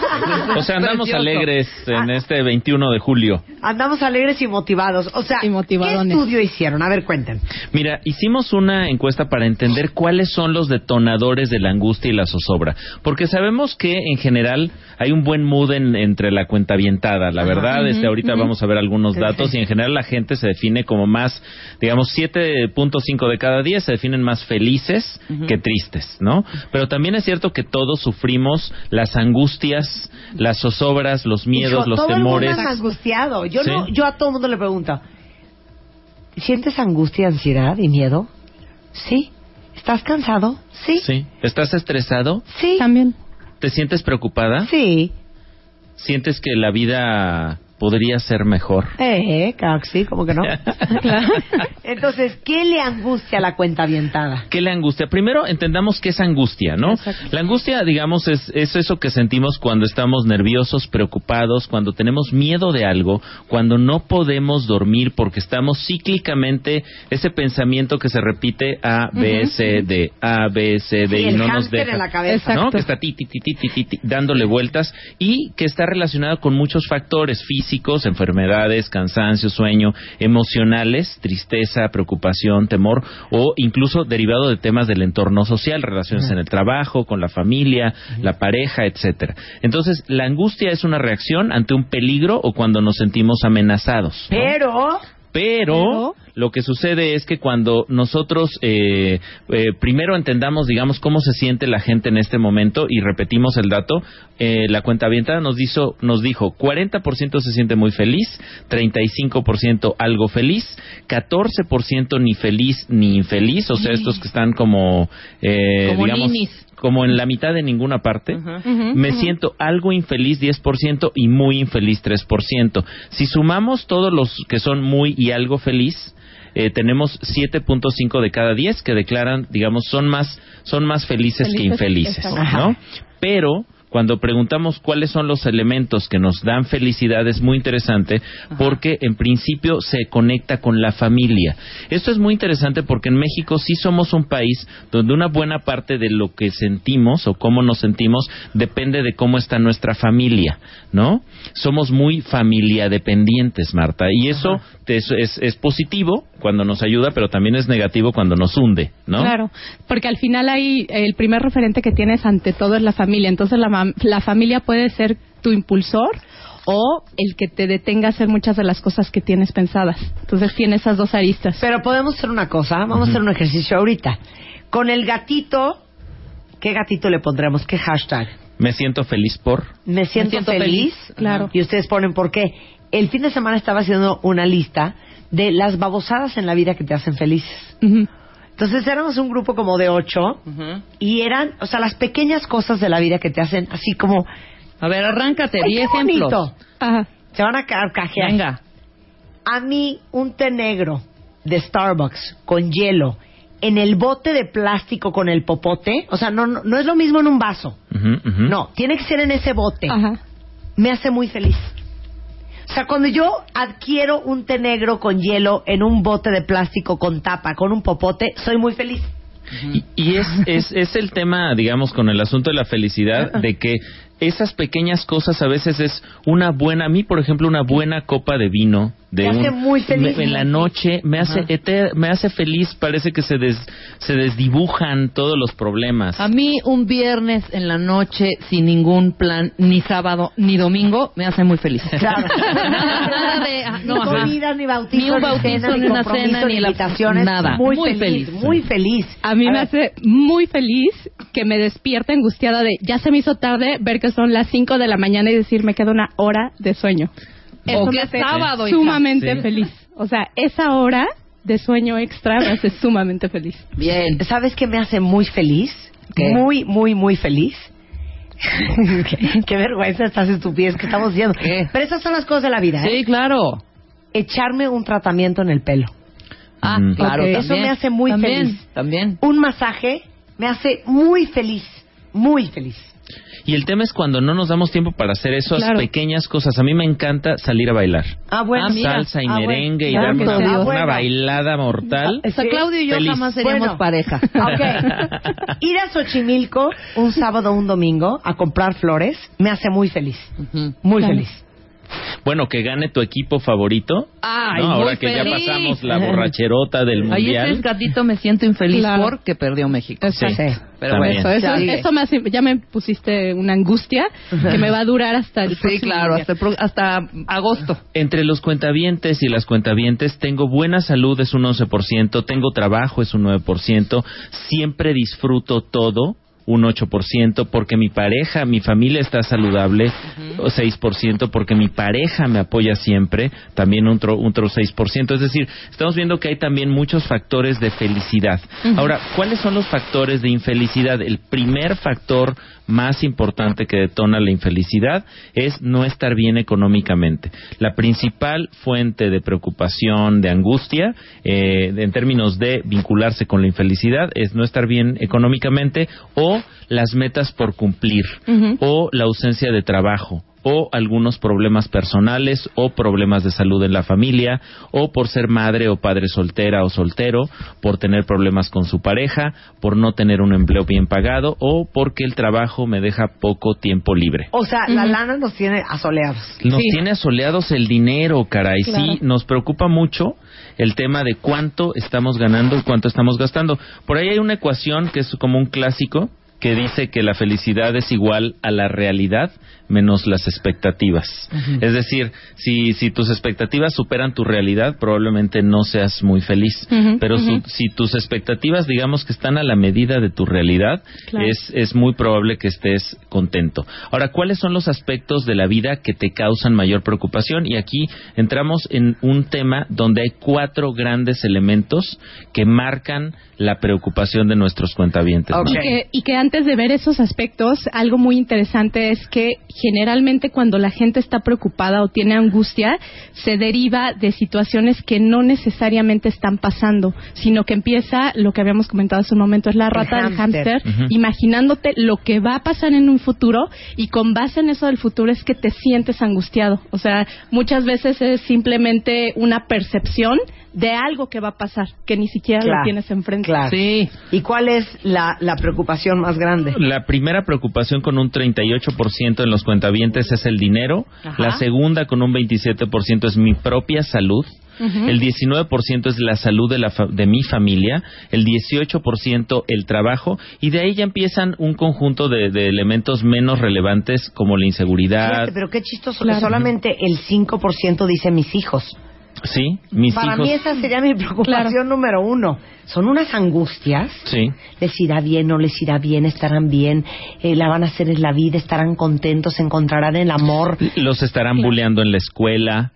O sea, andamos Precioso. alegres en este 21 de julio. Andamos alegres y motivados. O sea, ¿qué estudio hicieron? A ver, cuenten. Mira, hicimos una encuesta para entender cuáles son los detonadores de la angustia y la zozobra. Porque sabemos que en general hay un buen mood en- entre la cuenta avientada. La verdad, este, ahorita vamos a ver algunos datos y en general la gente se define como más, digamos, 7.5 de cada 10 se definen más felices que tristes, ¿no? Pero también es cierto que todos sufrimos las angustias, las zozobras, los miedos, Hijo, los todo temores. el mundo es angustiado. Yo, Sí. no, yo a todo el mundo le pregunto, ¿sientes angustia, ansiedad y miedo? Sí. ¿Estás cansado? Sí. Sí. ¿Estás estresado? Sí. También. ¿Te sientes preocupada? Sí. ¿Sientes que la vida podría ser mejor? Eh, claro que sí, ¿cómo que no? Entonces, ¿qué le angustia a la cuenta avientada? ¿Qué le angustia? Primero entendamos qué es angustia, ¿no? La angustia, digamos, es, es eso que sentimos cuando estamos nerviosos, preocupados, cuando tenemos miedo de algo, cuando no podemos dormir porque estamos cíclicamente ese pensamiento que se repite A, B, Ujú. C, D, A, B, C, D Sí, y no nos deja. en la cabeza. ¿no? Que está ti, ti, ti, ti, ti, ti, ti, dándole vueltas y que está relacionado con muchos factores físicos, enfermedades, cansancio, sueño, emocionales, tristeza, preocupación, temor o incluso derivado de temas del entorno social, relaciones en el trabajo, con la familia, la pareja, etcétera. Entonces, la angustia es una reacción ante un peligro o cuando nos sentimos amenazados. ¿no? Pero... Pero lo que sucede es que cuando nosotros eh, eh, primero entendamos, digamos, cómo se siente la gente en este momento y repetimos el dato, eh, la cuenta nos, dijo, nos dijo 40% se siente muy feliz, 35% algo feliz, 14% ni feliz ni infeliz, o sea, estos que están como, eh, Como digamos, ninis. Como en la mitad de ninguna parte. Me siento algo infeliz 10% y muy infeliz 3%. Si sumamos todos los que son muy y algo feliz, eh, tenemos 7.5 de cada 10 que declaran, digamos, son más son más felices, que Felices, infelices, exacto. ¿no? Pero cuando preguntamos cuáles son los elementos que nos dan felicidad es muy interesante porque en principio se conecta con la familia. Esto es muy interesante porque en México sí somos un país donde una buena parte de lo que sentimos o cómo nos sentimos depende de cómo está nuestra familia, ¿no? Somos muy familia dependientes, Marta, y eso es, es- es positivo cuando nos ayuda, pero también es negativo cuando nos hunde, ¿no? Claro, porque al final ahí el primer referente que tienes ante todo es la familia. Entonces la, familia puede ser tu impulsor o el que te detenga a hacer muchas de las cosas que tienes pensadas. Entonces tiene esas dos aristas. Pero podemos hacer una cosa, vamos a hacer un ejercicio ahorita. Con el gatito, ¿qué gatito le pondremos? ¿Qué hashtag? Me siento feliz por... Me siento, siento feliz. feliz. Claro. Y ustedes ponen por qué. El fin de semana estaba haciendo una lista de las babosadas en la vida que te hacen felices. Entonces éramos un grupo como de ocho y eran, o sea, las pequeñas cosas de la vida que te hacen así como... A ver, arráncate, ¡Ay, di ejemplos. bonito! Ajá. Se van a carcajear. Venga. A mí, un té negro de Starbucks con hielo en el bote de plástico con el popote, o sea, no, no, no es lo mismo en un vaso. No, tiene que ser en ese bote. Ajá. Me hace muy feliz. O sea, cuando yo adquiero un té negro con hielo en un bote de plástico con tapa, con un popote, soy muy feliz. Y, y es, es, es el tema, digamos, con el asunto de la felicidad, de que esas pequeñas cosas a veces es una buena, a mí, por ejemplo, una buena copa de vino de Te hace muy feliz, me- en la ¿no? noche me hace eter- me hace feliz, parece que se des- se desdibujan todos los problemas. A mí un viernes en la noche sin ningún plan, ni sábado ni domingo, me hace muy feliz. Claro. Nada de, ah, no, ni comida, ni bautizo, Ni un bautizo, cena, ni una cena, ni la- invitaciones. nada. Muy, Muy feliz, feliz. muy feliz. A mí A me ver. hace muy feliz que me despierte angustiada de ya se me hizo tarde ver que son las 5 de la mañana y decir me queda una hora de sueño. O que me es hace sábado, sumamente Sí. feliz. O sea, esa hora de sueño extra me hace sumamente feliz. Bien. ¿Sabes qué me hace muy feliz? ¿Qué? Muy, muy, muy feliz. qué, qué vergüenza estas estupidez que estamos diciendo. ¿Qué? Pero esas son las cosas de la vida, ¿eh? Sí, claro. Echarme un tratamiento en el pelo. Ah, Mm. claro. También. Eso me hace muy También, feliz. También. Un masaje me hace muy feliz. Muy feliz. Y el tema es cuando no nos damos tiempo para hacer esas Claro. pequeñas cosas. A mí me encanta salir a bailar. Ah, bueno. Ah, mira. Salsa y Ah, bueno. merengue y Claro darme una, una Ah, bueno. bailada mortal. O sea, Sí. Claudio y yo Feliz. jamás seríamos pareja. Ir a Xochimilco un sábado o un domingo a comprar flores me hace muy feliz. Muy Claro. feliz. Bueno, que gane tu equipo favorito. Ay, ¿no? Ahora que ya pasamos la borracherota del Ahí mundial. ese gatito me siento infeliz Claro. porque perdió México. Exacto. Sí. Pero También. bueno, Eso, eso, eso me hace- ya me pusiste una angustia que me va a durar hasta el Sí, claro, hasta, hasta agosto. Entre los cuentavientes y las cuentavientes tengo buena salud es un 11%, tengo trabajo es un 9%, siempre disfruto todo un 8%, porque mi pareja, mi familia está saludable, o 6%, porque mi pareja me apoya siempre, también un otro, otro 6%. Es decir, estamos viendo que hay también muchos factores de felicidad. Ahora, ¿cuáles son los factores de infelicidad? El primer factor más importante que detona la infelicidad es no estar bien económicamente. La principal fuente de preocupación, de angustia, eh, en términos de vincularse con la infelicidad, es no estar bien económicamente o las metas por cumplir o la ausencia de trabajo o algunos problemas personales o problemas de salud en la familia o por ser madre o padre soltera o soltero, por tener problemas con su pareja, por no tener un empleo bien pagado o porque el trabajo me deja poco tiempo libre. O sea, la lana nos tiene asoleados. Nos Sí. tiene asoleados el dinero, caray. Claro. Sí, nos preocupa mucho el tema de cuánto estamos ganando y cuánto estamos gastando. Por ahí hay una ecuación que es como un clásico que dice que la felicidad es igual a la realidad menos las expectativas. Es decir, si, si tus expectativas superan tu realidad, probablemente no seas muy feliz. Pero su- si tus expectativas, digamos que están a la medida de tu realidad, Claro. es, es muy probable que estés contento. Ahora, ¿cuáles son los aspectos de la vida que te causan mayor preocupación? Y aquí entramos en un tema donde hay cuatro grandes elementos que marcan la preocupación de nuestros cuentavientes. Ok. Y, que, y que antes de ver esos aspectos, algo muy interesante es que generalmente cuando la gente está preocupada o tiene angustia, se deriva de situaciones que no necesariamente están pasando, sino que empieza lo que habíamos comentado hace un momento, es la rata del hámster. imaginándote lo que va a pasar en un futuro y con base en eso del futuro es que te sientes angustiado. O sea, muchas veces es simplemente una percepción de algo que va a pasar, que ni siquiera Claro, lo tienes enfrente. Claro. Sí. ¿Y cuál es la, la preocupación más grande? La primera preocupación con un 38% en los cuentavientes es el dinero. Ajá. La segunda con un 27% es mi propia salud. Ujú. El 19% es la salud de, la fa- de mi familia, el 18% el trabajo y de ahí ya empiezan un conjunto de, de elementos menos relevantes como la inseguridad. Fíjate, pero qué chistoso Claro. que solamente el 5% dice mis hijos. Sí, mis Para hijos. mí esa sería mi preocupación número uno. Son unas angustias. Sí. Les irá bien, no les irá bien, estarán bien, eh, la van a hacer en la vida, estarán contentos, encontrarán el amor. Los estarán Claro. bulleando en la escuela.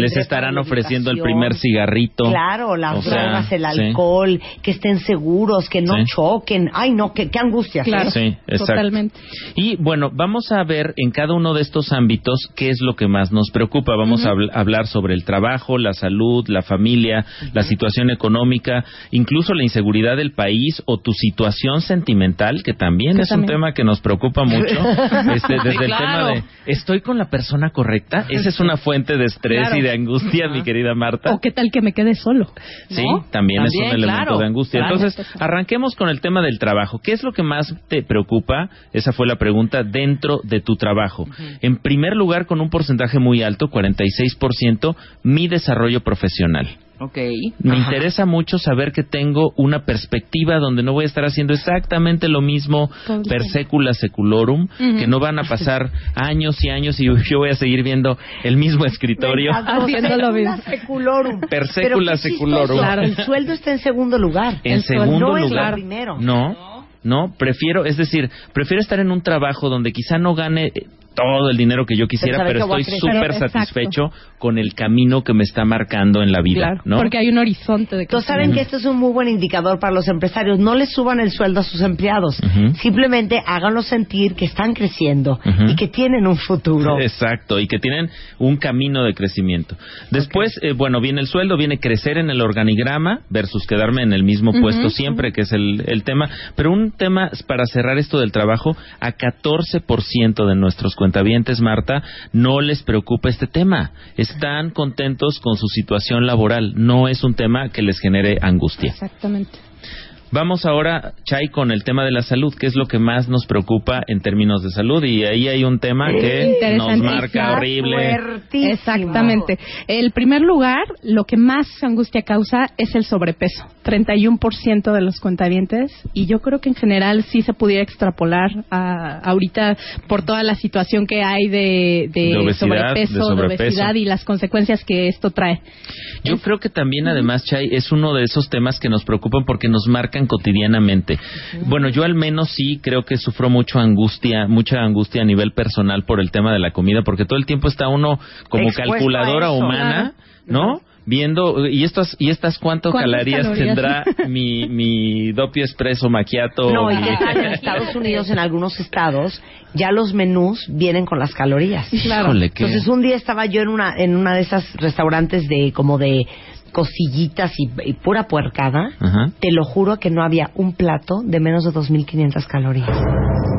Les estarán ofreciendo el primer cigarrito. Claro, las O sea, drogas, el sí. alcohol, que estén seguros, que no Sí. choquen. Ay, no, qué, qué angustias. ¿eh? Claro. Sí, exacto. Totalmente. Y bueno, vamos a ver en cada uno de estos ámbitos qué es lo que más nos preocupa. Vamos a habl- hablar sobre el trabajo, la salud, la familia, la situación económica, incluso la inseguridad del país o tu situación sentimental, que también Que es un tema que nos preocupa mucho. Este, desde el tema de, ¿estoy con la persona correcta? Esa es una fuente de estrés Claro. y de angustia, mi querida Marta. O qué tal que me quede solo. Sí, también, es un elemento claro, de angustia. claro. Entonces, arranquemos con el tema del trabajo. ¿Qué es lo que más te preocupa? Esa fue la pregunta dentro de tu trabajo. En primer lugar, con un porcentaje muy alto, 46%, mi desarrollo profesional. Ok. Me interesa mucho saber que tengo una perspectiva donde no voy a estar haciendo exactamente lo mismo per secula seculorum, Ujú. que no van a pasar años y años y yo voy a seguir viendo el mismo escritorio. Haciendo lo mismo. seculorum. Per Pero secula seculorum. Claro. El sueldo está en segundo lugar. En El segundo no es lugar. lo primero. No, no, prefiero, es decir, prefiero estar en un trabajo donde quizá no gane eh, todo el dinero que yo quisiera, pero estoy súper satisfecho con el camino que me está marcando en la vida, Claro, ¿no? porque hay un horizonte de Entonces saben que esto es un muy buen indicador para los empresarios. No les suban el sueldo a sus empleados. Simplemente háganlos sentir que están creciendo y que tienen un futuro. Exacto, y que tienen un camino de crecimiento. Después, eh, bueno, viene el sueldo, viene crecer en el organigrama versus quedarme en el mismo puesto siempre, que es el, el tema. Pero un tema para cerrar esto del trabajo, a 14% de nuestros cuentavientes, Marta, no les preocupa este tema. Están contentos con su situación laboral. No es un tema que les genere angustia. Exactamente. Vamos ahora, Chay, con el tema de la salud, que es lo que más nos preocupa en términos de salud. Y ahí hay un tema que nos marca horrible. Fuertísimo. Exactamente. El primer lugar, lo que más angustia causa es el sobrepeso. 31% de los cuentavientes. Y yo creo que en general sí se pudiera extrapolar a, ahorita por toda la situación que hay de, de De obesidad, sobrepeso, de obesidad y las consecuencias que esto trae. Yo creo que también, además, Chay, es uno de esos temas que nos preocupan porque nos cotidianamente. Bueno, yo al menos sí creo que sufro mucho angustia, mucha angustia a nivel personal por el tema de la comida, porque todo el tiempo está uno como Expuesto calculadora eso. humana, ¿no? Viendo, ¿y estas, y estas cuánto ¿Cuántas calorías, calorías? tendrá mi, mi doppio espresso macchiato? No, y en Estados Unidos, en algunos estados, ya los menús vienen con las calorías. Híjole, qué- Entonces un día estaba yo en una en una de esas restaurantes de como de cosillitas y, y pura puercada. Ajá. Te lo juro que no había un plato de menos de 2.500 calorías.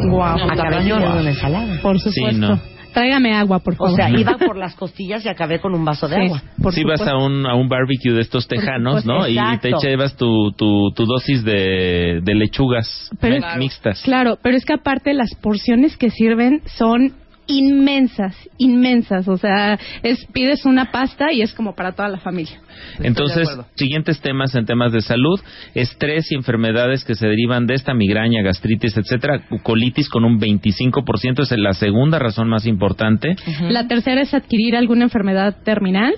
Wow. Acabé comiendo una ensalada. Por supuesto. no. Tráigame agua, por O favor. sea, iba por las costillas y acabé con un vaso de Sí, agua. por si vas a un, a un barbecue de estos tejanos, ¿no? Y te llevas tu, tu, tu dosis de, de lechugas Pero mixtas. Claro, pero es que aparte las porciones que sirven son inmensas, inmensas. O sea, es pides una pasta y es como para toda la familia. Entonces, siguientes temas en temas de salud, estrés y enfermedades que se derivan de esta migraña, gastritis, etcétera, colitis con un 25% es la segunda razón más importante. La tercera es adquirir alguna enfermedad terminal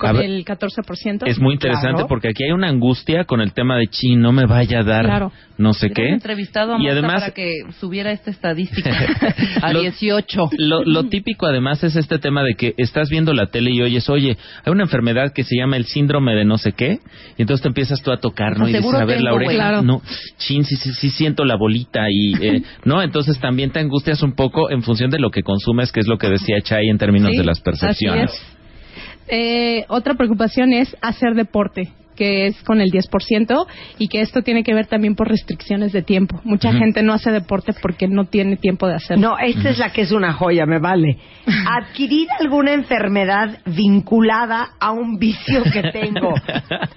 con ver, el 14%. Es muy interesante Claro. porque aquí hay una angustia con el tema de chi, no me vaya a dar Claro. no sé qué. entrevistado a Y además- para que subiera esta estadística a Lo- 18. Lo, lo típico además es este tema de que estás viendo la tele y oyes, oye, hay una enfermedad que se llama el síndrome de no sé qué, y entonces te empiezas tú a tocar, ¿no? Y dices, a ver, la oreja. Claro. no, chin, sí, sí, sí siento la bolita y, eh, ¿no? Entonces también te angustias un poco en función de lo que consumes, que es lo que decía Chay en términos Sí, de las así percepciones. es. Eh, otra preocupación es hacer deporte que es con el 10% y que esto tiene que ver también por restricciones de tiempo. Mucha gente no hace deporte porque no tiene tiempo de hacerlo. No, esta es la que es una joya, me vale. Adquirir alguna enfermedad vinculada a un vicio que tengo.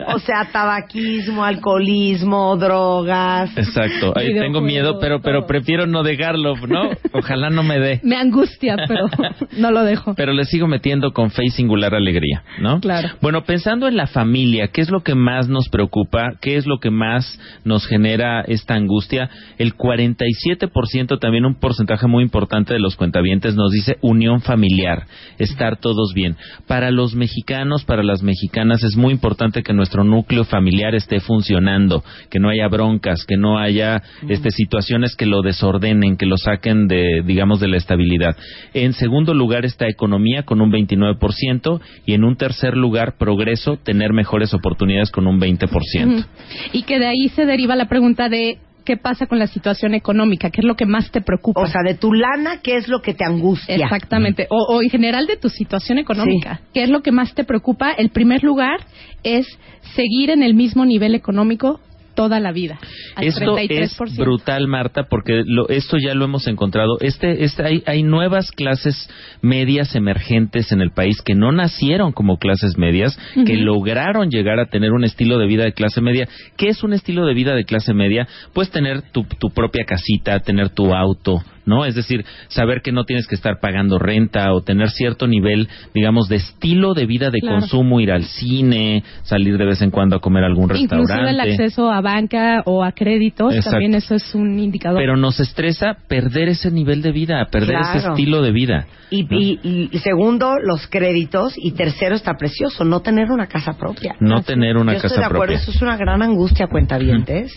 O sea, tabaquismo, alcoholismo, drogas. Exacto. Ahí tengo miedo, pero pero todo. prefiero no dejarlo, ¿no? Ojalá no me dé. Me angustia, pero no lo dejo. Pero le sigo metiendo con fe y singular alegría, ¿no? Claro. Bueno, pensando en la familia, ¿qué es lo que más nos preocupa? ¿Qué es lo que más nos genera esta angustia? El 47%, también un porcentaje muy importante de los cuentavientes, nos dice unión familiar, estar todos bien. Para los mexicanos, para las mexicanas, es muy importante que nuestro núcleo familiar esté funcionando, que no haya broncas, que no haya este, situaciones que lo desordenen, que lo saquen de, digamos, de la estabilidad. En segundo lugar está economía con un 29% y en un tercer lugar progreso, tener mejores oportunidades con un 20%. Ujú. Y que de ahí se deriva la pregunta de qué pasa con la situación económica, qué es lo que más te preocupa. O sea, de tu lana, ¿qué es lo que te angustia? Exactamente. O, o en general de tu situación económica. ¿Qué es lo que más te preocupa? El primer lugar es seguir en el mismo nivel económico toda la vida. Al Esto 33%. es brutal, Marta, porque lo- esto ya lo hemos encontrado. Este, este, hay, hay nuevas clases medias emergentes en el país que no nacieron como clases medias, que lograron llegar a tener un estilo de vida de clase media. ¿Qué es un estilo de vida de clase media? Pues tener tu, tu propia casita, tener tu auto, ¿no? Es decir, saber que no tienes que estar pagando renta o tener cierto nivel, digamos, de estilo de vida de Claro. consumo, ir al cine, salir de vez en cuando a comer a algún restaurante. Inclusive el acceso a banca o a créditos, Exacto. también eso es un indicador. Pero nos estresa perder ese nivel de vida, perder ese estilo de vida. Y, y- y segundo, los créditos. Y tercero, está precioso, no tener una casa propia. No tener una Yo casa estoy de acuerdo, propia. eso es una gran angustia, cuentavientes.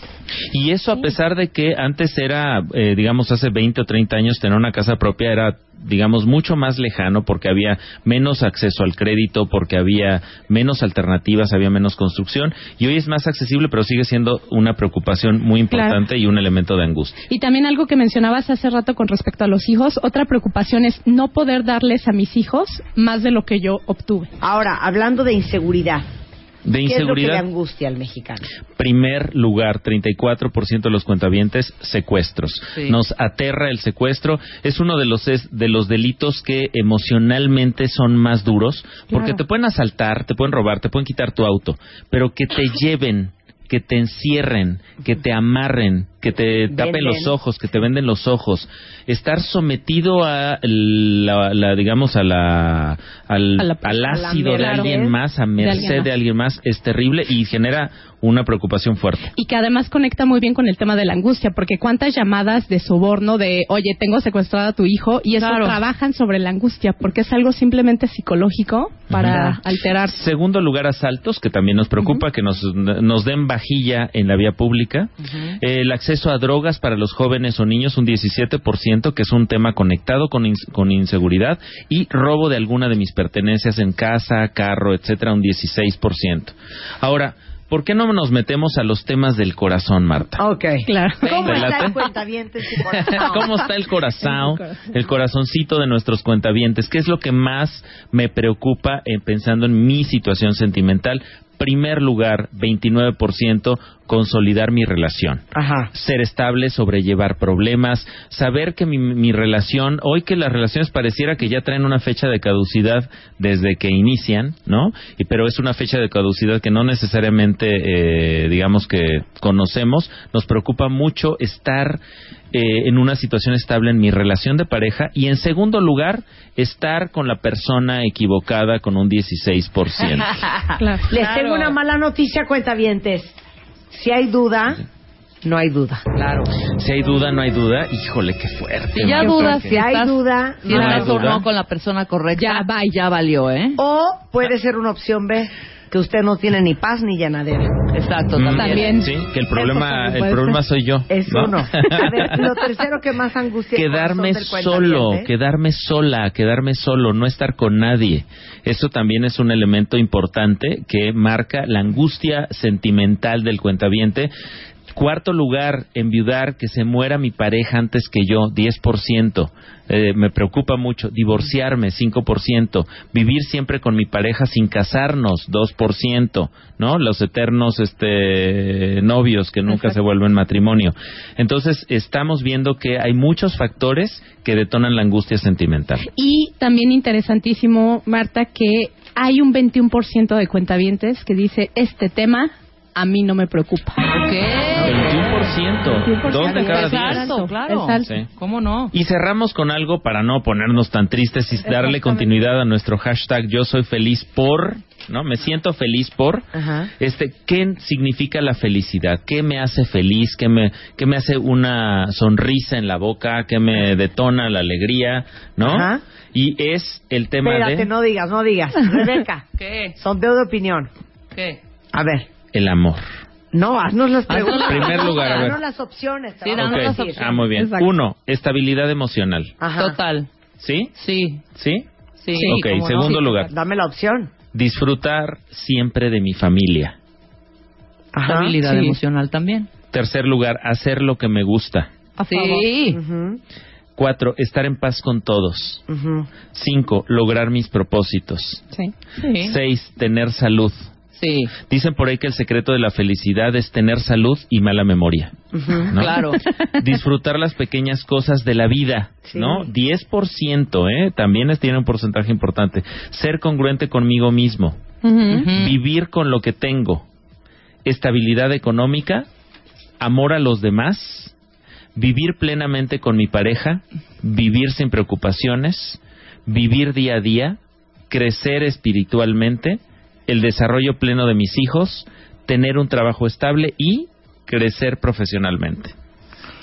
Y eso a pesar de que antes era, eh, digamos, hace 20 o 30 años tener una casa propia era, digamos, mucho más lejano porque había menos acceso al crédito, porque había menos alternativas, había menos construcción. Y hoy es más accesible, pero sigue siendo una preocupación muy importante y un elemento de angustia. Y también algo que mencionabas hace rato con respecto a los hijos, otra preocupación es no poder darles a mis hijos más de lo que yo obtuve. Ahora, hablando de inseguridad. De ¿Qué es lo que le inseguridad, angustia al mexicano? primer lugar, 34% de los cuentavientes, secuestros. Sí. Nos aterra el secuestro. Es uno de los, es- de los delitos que emocionalmente son más duros, porque Claro. te pueden asaltar, te pueden robar, te pueden quitar tu auto, pero que te lleven que te encierren, que te amarren, que te tapen Venden. los ojos, que te venden los ojos, estar sometido a la, la, digamos a la al, A la- al ácido de merced alguien más, a de alguien merced más. de alguien más es terrible y genera una preocupación fuerte. Y que además conecta muy bien con el tema de la angustia, porque cuántas llamadas de soborno de, oye, tengo secuestrado a tu hijo, y eso Claro. trabajan sobre la angustia, porque es algo simplemente psicológico para Ujú. alterar. Segundo lugar, asaltos, que también nos preocupa, que nos, nos den vajilla en la vía pública. El acceso a drogas para los jóvenes o niños, un 17%, que es un tema conectado con, con inseguridad. Y robo de alguna de mis pertenencias en casa, carro, etcétera, un 16%. Ahora, ¿por qué no nos metemos a los temas del corazón, Marta? Ok. Claro. ¿Cómo ¿Te está el cuentavientes? ¿Cómo está el corazón? El corazoncito de nuestros cuentavientes. ¿Qué es lo que más me preocupa en pensando en mi situación sentimental? Primer lugar, 29%, consolidar mi relación. Ajá. Ser estable, sobrellevar problemas, saber que mi, mi relación, hoy que las relaciones pareciera que ya traen una fecha de caducidad desde que inician, ¿no? Y, pero es una fecha de caducidad que no necesariamente, eh, digamos que conocemos. Nos preocupa mucho estar eh, en una situación estable en mi relación de pareja y en segundo lugar, estar con la persona equivocada con un 16%. Claro. Les tengo una mala noticia, cuentavientes. Si hay duda, no hay duda. Claro. Si hay duda, no hay duda. Híjole, qué fuerte. Si ya dudas Si hay estás, duda, si no hay o duda. no con la persona correcta, Ya, bye. ya valió, ¿eh? O puede ser una opción B, que usted no tiene ni paz ni llenadera. Exacto, Mm, también. Sí, que el problema, el problema soy yo. Es ¿no? uno. A ver, lo tercero que más angustia quedarme solo, quedarme sola, quedarme solo, no estar con nadie. Eso también es un elemento importante que marca la angustia sentimental del cuentaviente. Cuarto lugar, enviudar, que se muera mi pareja antes que yo, 10%. Eh, me preocupa mucho. Divorciarme, 5%. Vivir siempre con mi pareja sin casarnos, 2%. ¿No? Los eternos este, novios que nunca se vuelven matrimonio. Entonces, estamos viendo que hay muchos factores que detonan la angustia sentimental. Y también interesantísimo, Marta, que hay un 21% de cuentavientes que dice, este tema a mí no me preocupa. Ok. 21%. Dos de cada Es diez. alto, claro. Es alto. Sí. ¿Cómo no? Y cerramos con algo para no ponernos tan tristes y darle continuidad a nuestro hashtag Yo soy feliz por, ¿no? Me siento feliz por. Ajá. Este, ¿qué significa la felicidad? ¿Qué me hace feliz? ¿Qué me, qué me hace una sonrisa en la boca? ¿Qué me detona la alegría? ¿No? Ajá. Y es el tema Espérate, de no digas, no digas. Rebeca, ¿Qué? sondeo de opinión. ¿Qué? A ver, el amor. no, haznos las preguntas. las Primer lugar, a ver. Haznos las opciones. Sí, danos las Ok. decir. Ah, muy bien. Exacto. Uno, estabilidad emocional. Ajá. Total. ¿Sí? Sí. ¿Sí? Sí. ok, ¿cómo no? segundo Sí, lugar. Dame la opción. Disfrutar siempre de mi familia. Ajá. Estabilidad Sí. emocional también. Tercer lugar, hacer lo que me gusta. A favor. Sí. Ujú, Cuatro, estar en paz con todos. ujú. Cinco, lograr mis propósitos. Sí. Sí. Seis, tener salud. Sí. Dicen por ahí que el secreto de la felicidad es tener salud y mala memoria. ¿no? Claro. Disfrutar las pequeñas cosas de la vida, Sí. ¿no? 10%, ¿eh? También es- tiene un porcentaje importante. Ser congruente conmigo mismo. Vivir con lo que tengo. Estabilidad económica. Amor a los demás. Vivir plenamente con mi pareja. Vivir sin preocupaciones. Vivir día a día. Crecer espiritualmente. El desarrollo pleno de mis hijos. Tener un trabajo estable y crecer profesionalmente.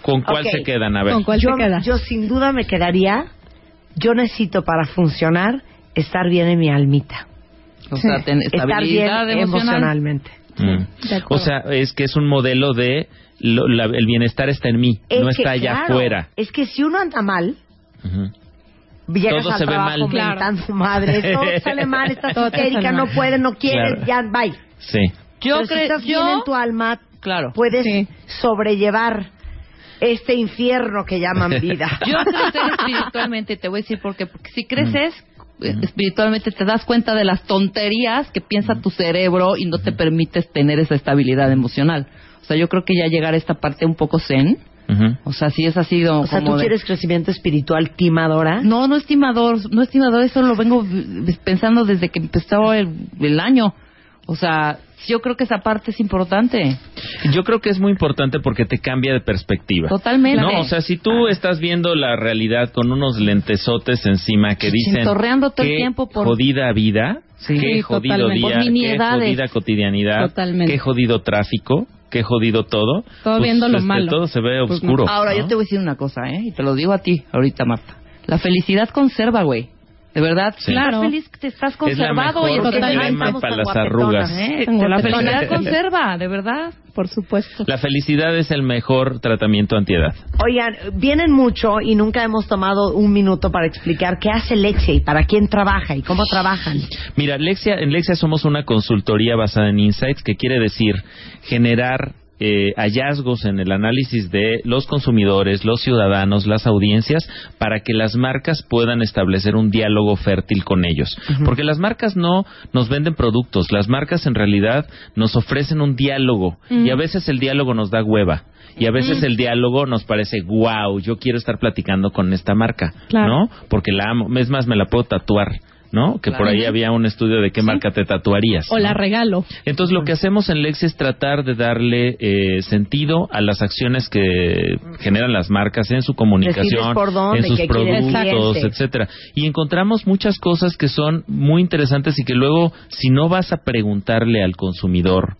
¿Con cuál se quedan? A ver. ¿Con cuál yo, te quedas? yo sin duda me quedaría, yo necesito para funcionar estar bien en mi almita. O sea, ten- Estar bien emocionalmente. Mm. O sea, es que es un modelo de lo- la- el bienestar está en mí, Es no que, está allá claro, afuera. Es que si uno anda mal. Llegas Todo al se ve trabajo mal. Claro. mentando madre, todo sale mal, estás Todo histérica, no mal. puede, no quiere, Claro. ya, bye. Sí. Yo Pero si creo, estás bien en tu alma, claro. puedes Sí. sobrellevar este infierno que llaman vida. Yo crecer espiritualmente, te voy a decir por qué. Porque si creces eh, espiritualmente, te das cuenta de las tonterías que piensa tu cerebro y no te permites tener esa estabilidad emocional. O sea, yo creo que ya llegar a esta parte un poco zen, Ujú. o sea, sí es así como o sea, ¿tú de- quieres crecimiento espiritual timadora? No, no estimador, no estimador, eso lo vengo pensando desde que empezó el, el año. O sea, yo creo que esa parte es importante. Yo creo que es muy importante porque te cambia de perspectiva. Totalmente. No, o sea, si tú estás viendo la realidad con unos lentesotes encima que dicen todo el tiempo por- jodida vida, Sí. qué jodido totalmente. día, qué jodida cotidianidad, Totalmente. qué jodido tráfico, qué jodido todo. Todo viendo lo este, malo. Todo se ve Pues oscuro. Ahora, ¿no? yo te voy a decir una cosa, ¿eh? Y te lo digo a ti ahorita, Marta. La felicidad conserva, güey. De verdad, Sí. estás Claro. feliz, te estás Es la conservado y mejor totalmente. para las arrugas. ¿eh? Tengo La felicidad. conserva, de verdad. Por supuesto. La felicidad es el mejor tratamiento antiedad. Oigan, vienen mucho y nunca hemos tomado un minuto para explicar qué hace Lexia y para quién trabaja y cómo trabajan. Mira, Lexia, en Lexia somos una consultoría basada en insights, que quiere decir generar eh, hallazgos en el análisis de los consumidores, los ciudadanos, las audiencias, para que las marcas puedan establecer un diálogo fértil con ellos. Porque las marcas no nos venden productos, las marcas en realidad nos ofrecen un diálogo y a veces el diálogo nos da hueva. Y a veces el diálogo nos parece, wow, yo quiero estar platicando con esta marca, Claro. ¿no? Porque la amo. Es más, me la puedo tatuar, ¿no? Que por ahí había un estudio de qué marca te tatuarías. O la regalo. Entonces lo que hacemos en Lexi es tratar de darle eh, sentido a las acciones que generan las marcas en su comunicación, Decirles por dónde, en sus productos, etcétera. Y encontramos muchas cosas que son muy interesantes y que luego si no vas a preguntarle al consumidor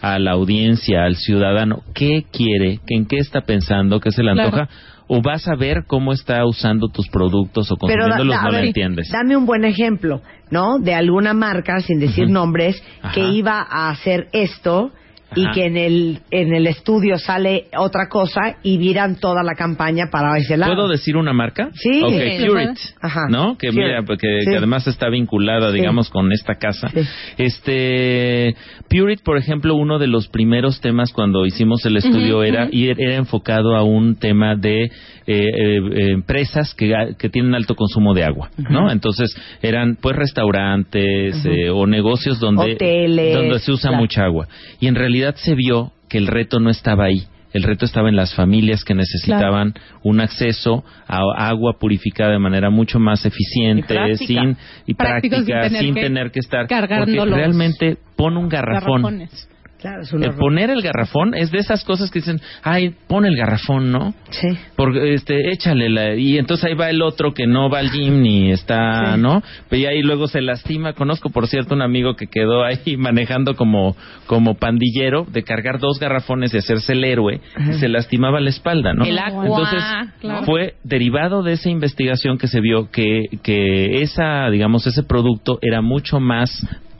a la audiencia, al ciudadano, qué quiere, que en qué está pensando, qué se le Claro. O vas a ver cómo está usando tus productos o Pero consumiéndolos, a no lo entiendes. Dame un buen ejemplo, ¿no? De alguna marca, sin decir nombres, que iba a hacer esto y que en el en el estudio sale otra cosa y viran toda la campaña para ese lado. ¿Puedo decir una marca? Sí. Ok, Sí. Purit. Ajá. ¿No? Que mira, que, Sí. que además está vinculada, Sí. digamos, con esta casa. Este, Purit, por ejemplo, uno de los primeros temas cuando hicimos el estudio era, y era enfocado a un tema de empresas que, que tienen alto consumo de agua, ¿no? Entonces, eran pues restaurantes eh, o negocios donde, Hoteles, donde se usa claro. mucha agua. Y en realidad se vio que el reto no estaba ahí. El reto estaba en las familias que necesitaban un acceso a agua purificada de manera mucho más eficiente, Y práctica. sin y Práctico, sin práctica, tener sin que tener que estar cargando porque realmente pon un garrafón. Garrafones. Claro, es un El horror. poner el garrafón es de esas cosas que dicen, ay, pon el garrafón, ¿no? Sí. Porque, este, échale la, y entonces ahí va el otro que no va al gym ni está, Sí. ¿no? Pero y ahí luego se lastima. Conozco, por cierto, un amigo que quedó ahí manejando como, como pandillero de cargar dos garrafones y hacerse el héroe y se lastimaba la espalda, ¿no? El agua, Entonces, claro. fue derivado de esa investigación que se vio que, que esa, digamos, ese producto era mucho más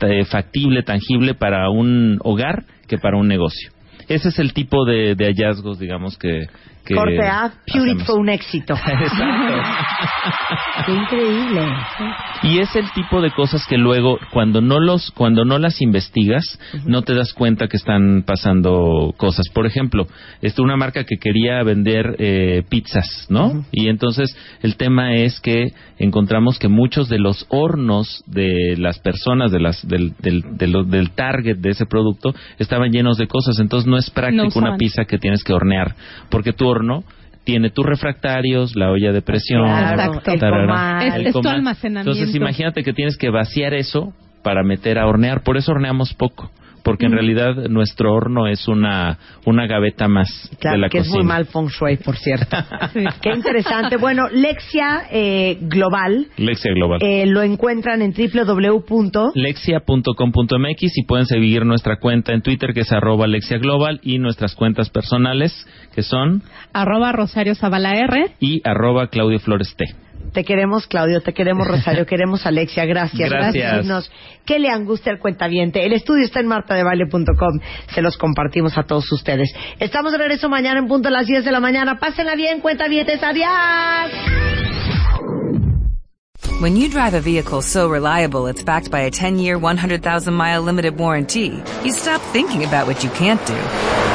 eh, factible, tangible para un hogar que para un negocio. Ese es el tipo de, de hallazgos, digamos, que, que Corte A, hacemos. fue un éxito. Qué increíble. Y es el tipo de cosas que luego, cuando no los, cuando no las investigas, no te das cuenta que están pasando cosas. Por ejemplo, esto una marca que quería vender eh, pizzas, ¿no? Y entonces el tema es que encontramos que muchos de los hornos de las personas, de las, del, del, de lo- del target de ese producto, estaban llenos de cosas. Entonces no es práctico No una pizza que tienes que hornear, porque tu horno tiene tus refractarios, la olla de presión, Claro, el tarara, comal. Es- el es tu comal. almacenamiento. Entonces imagínate que tienes que vaciar eso para meter a hornear. Por eso horneamos poco. Porque en realidad nuestro horno es una, una gaveta más de Claro, la que es cocina. muy mal feng shui, por cierto. Sí. Qué interesante. Bueno, Lexia eh, Global Lexia Global. eh, lo encuentran en www. Lexia.com.mx y pueden seguir nuestra cuenta en Twitter que es arroba Lexia Global y nuestras cuentas personales que son Arroba Rosario Zavala R. y arroba Claudio Flores T. Te queremos, Claudio, te queremos, Rosario, queremos, Alexia. Gracias. Gracias. decirnos ¿Qué le angustia al cuentaviente? El estudio está en martadebaile.com. Se los compartimos a todos ustedes. Estamos de regreso mañana en punto a las 10 de la mañana. Pásenla bien, cuentavientes. Adiós. When you drive a vehicle so reliable it's backed by a 10-year, 100,000-mile limited warranty, you stop thinking about what you can't do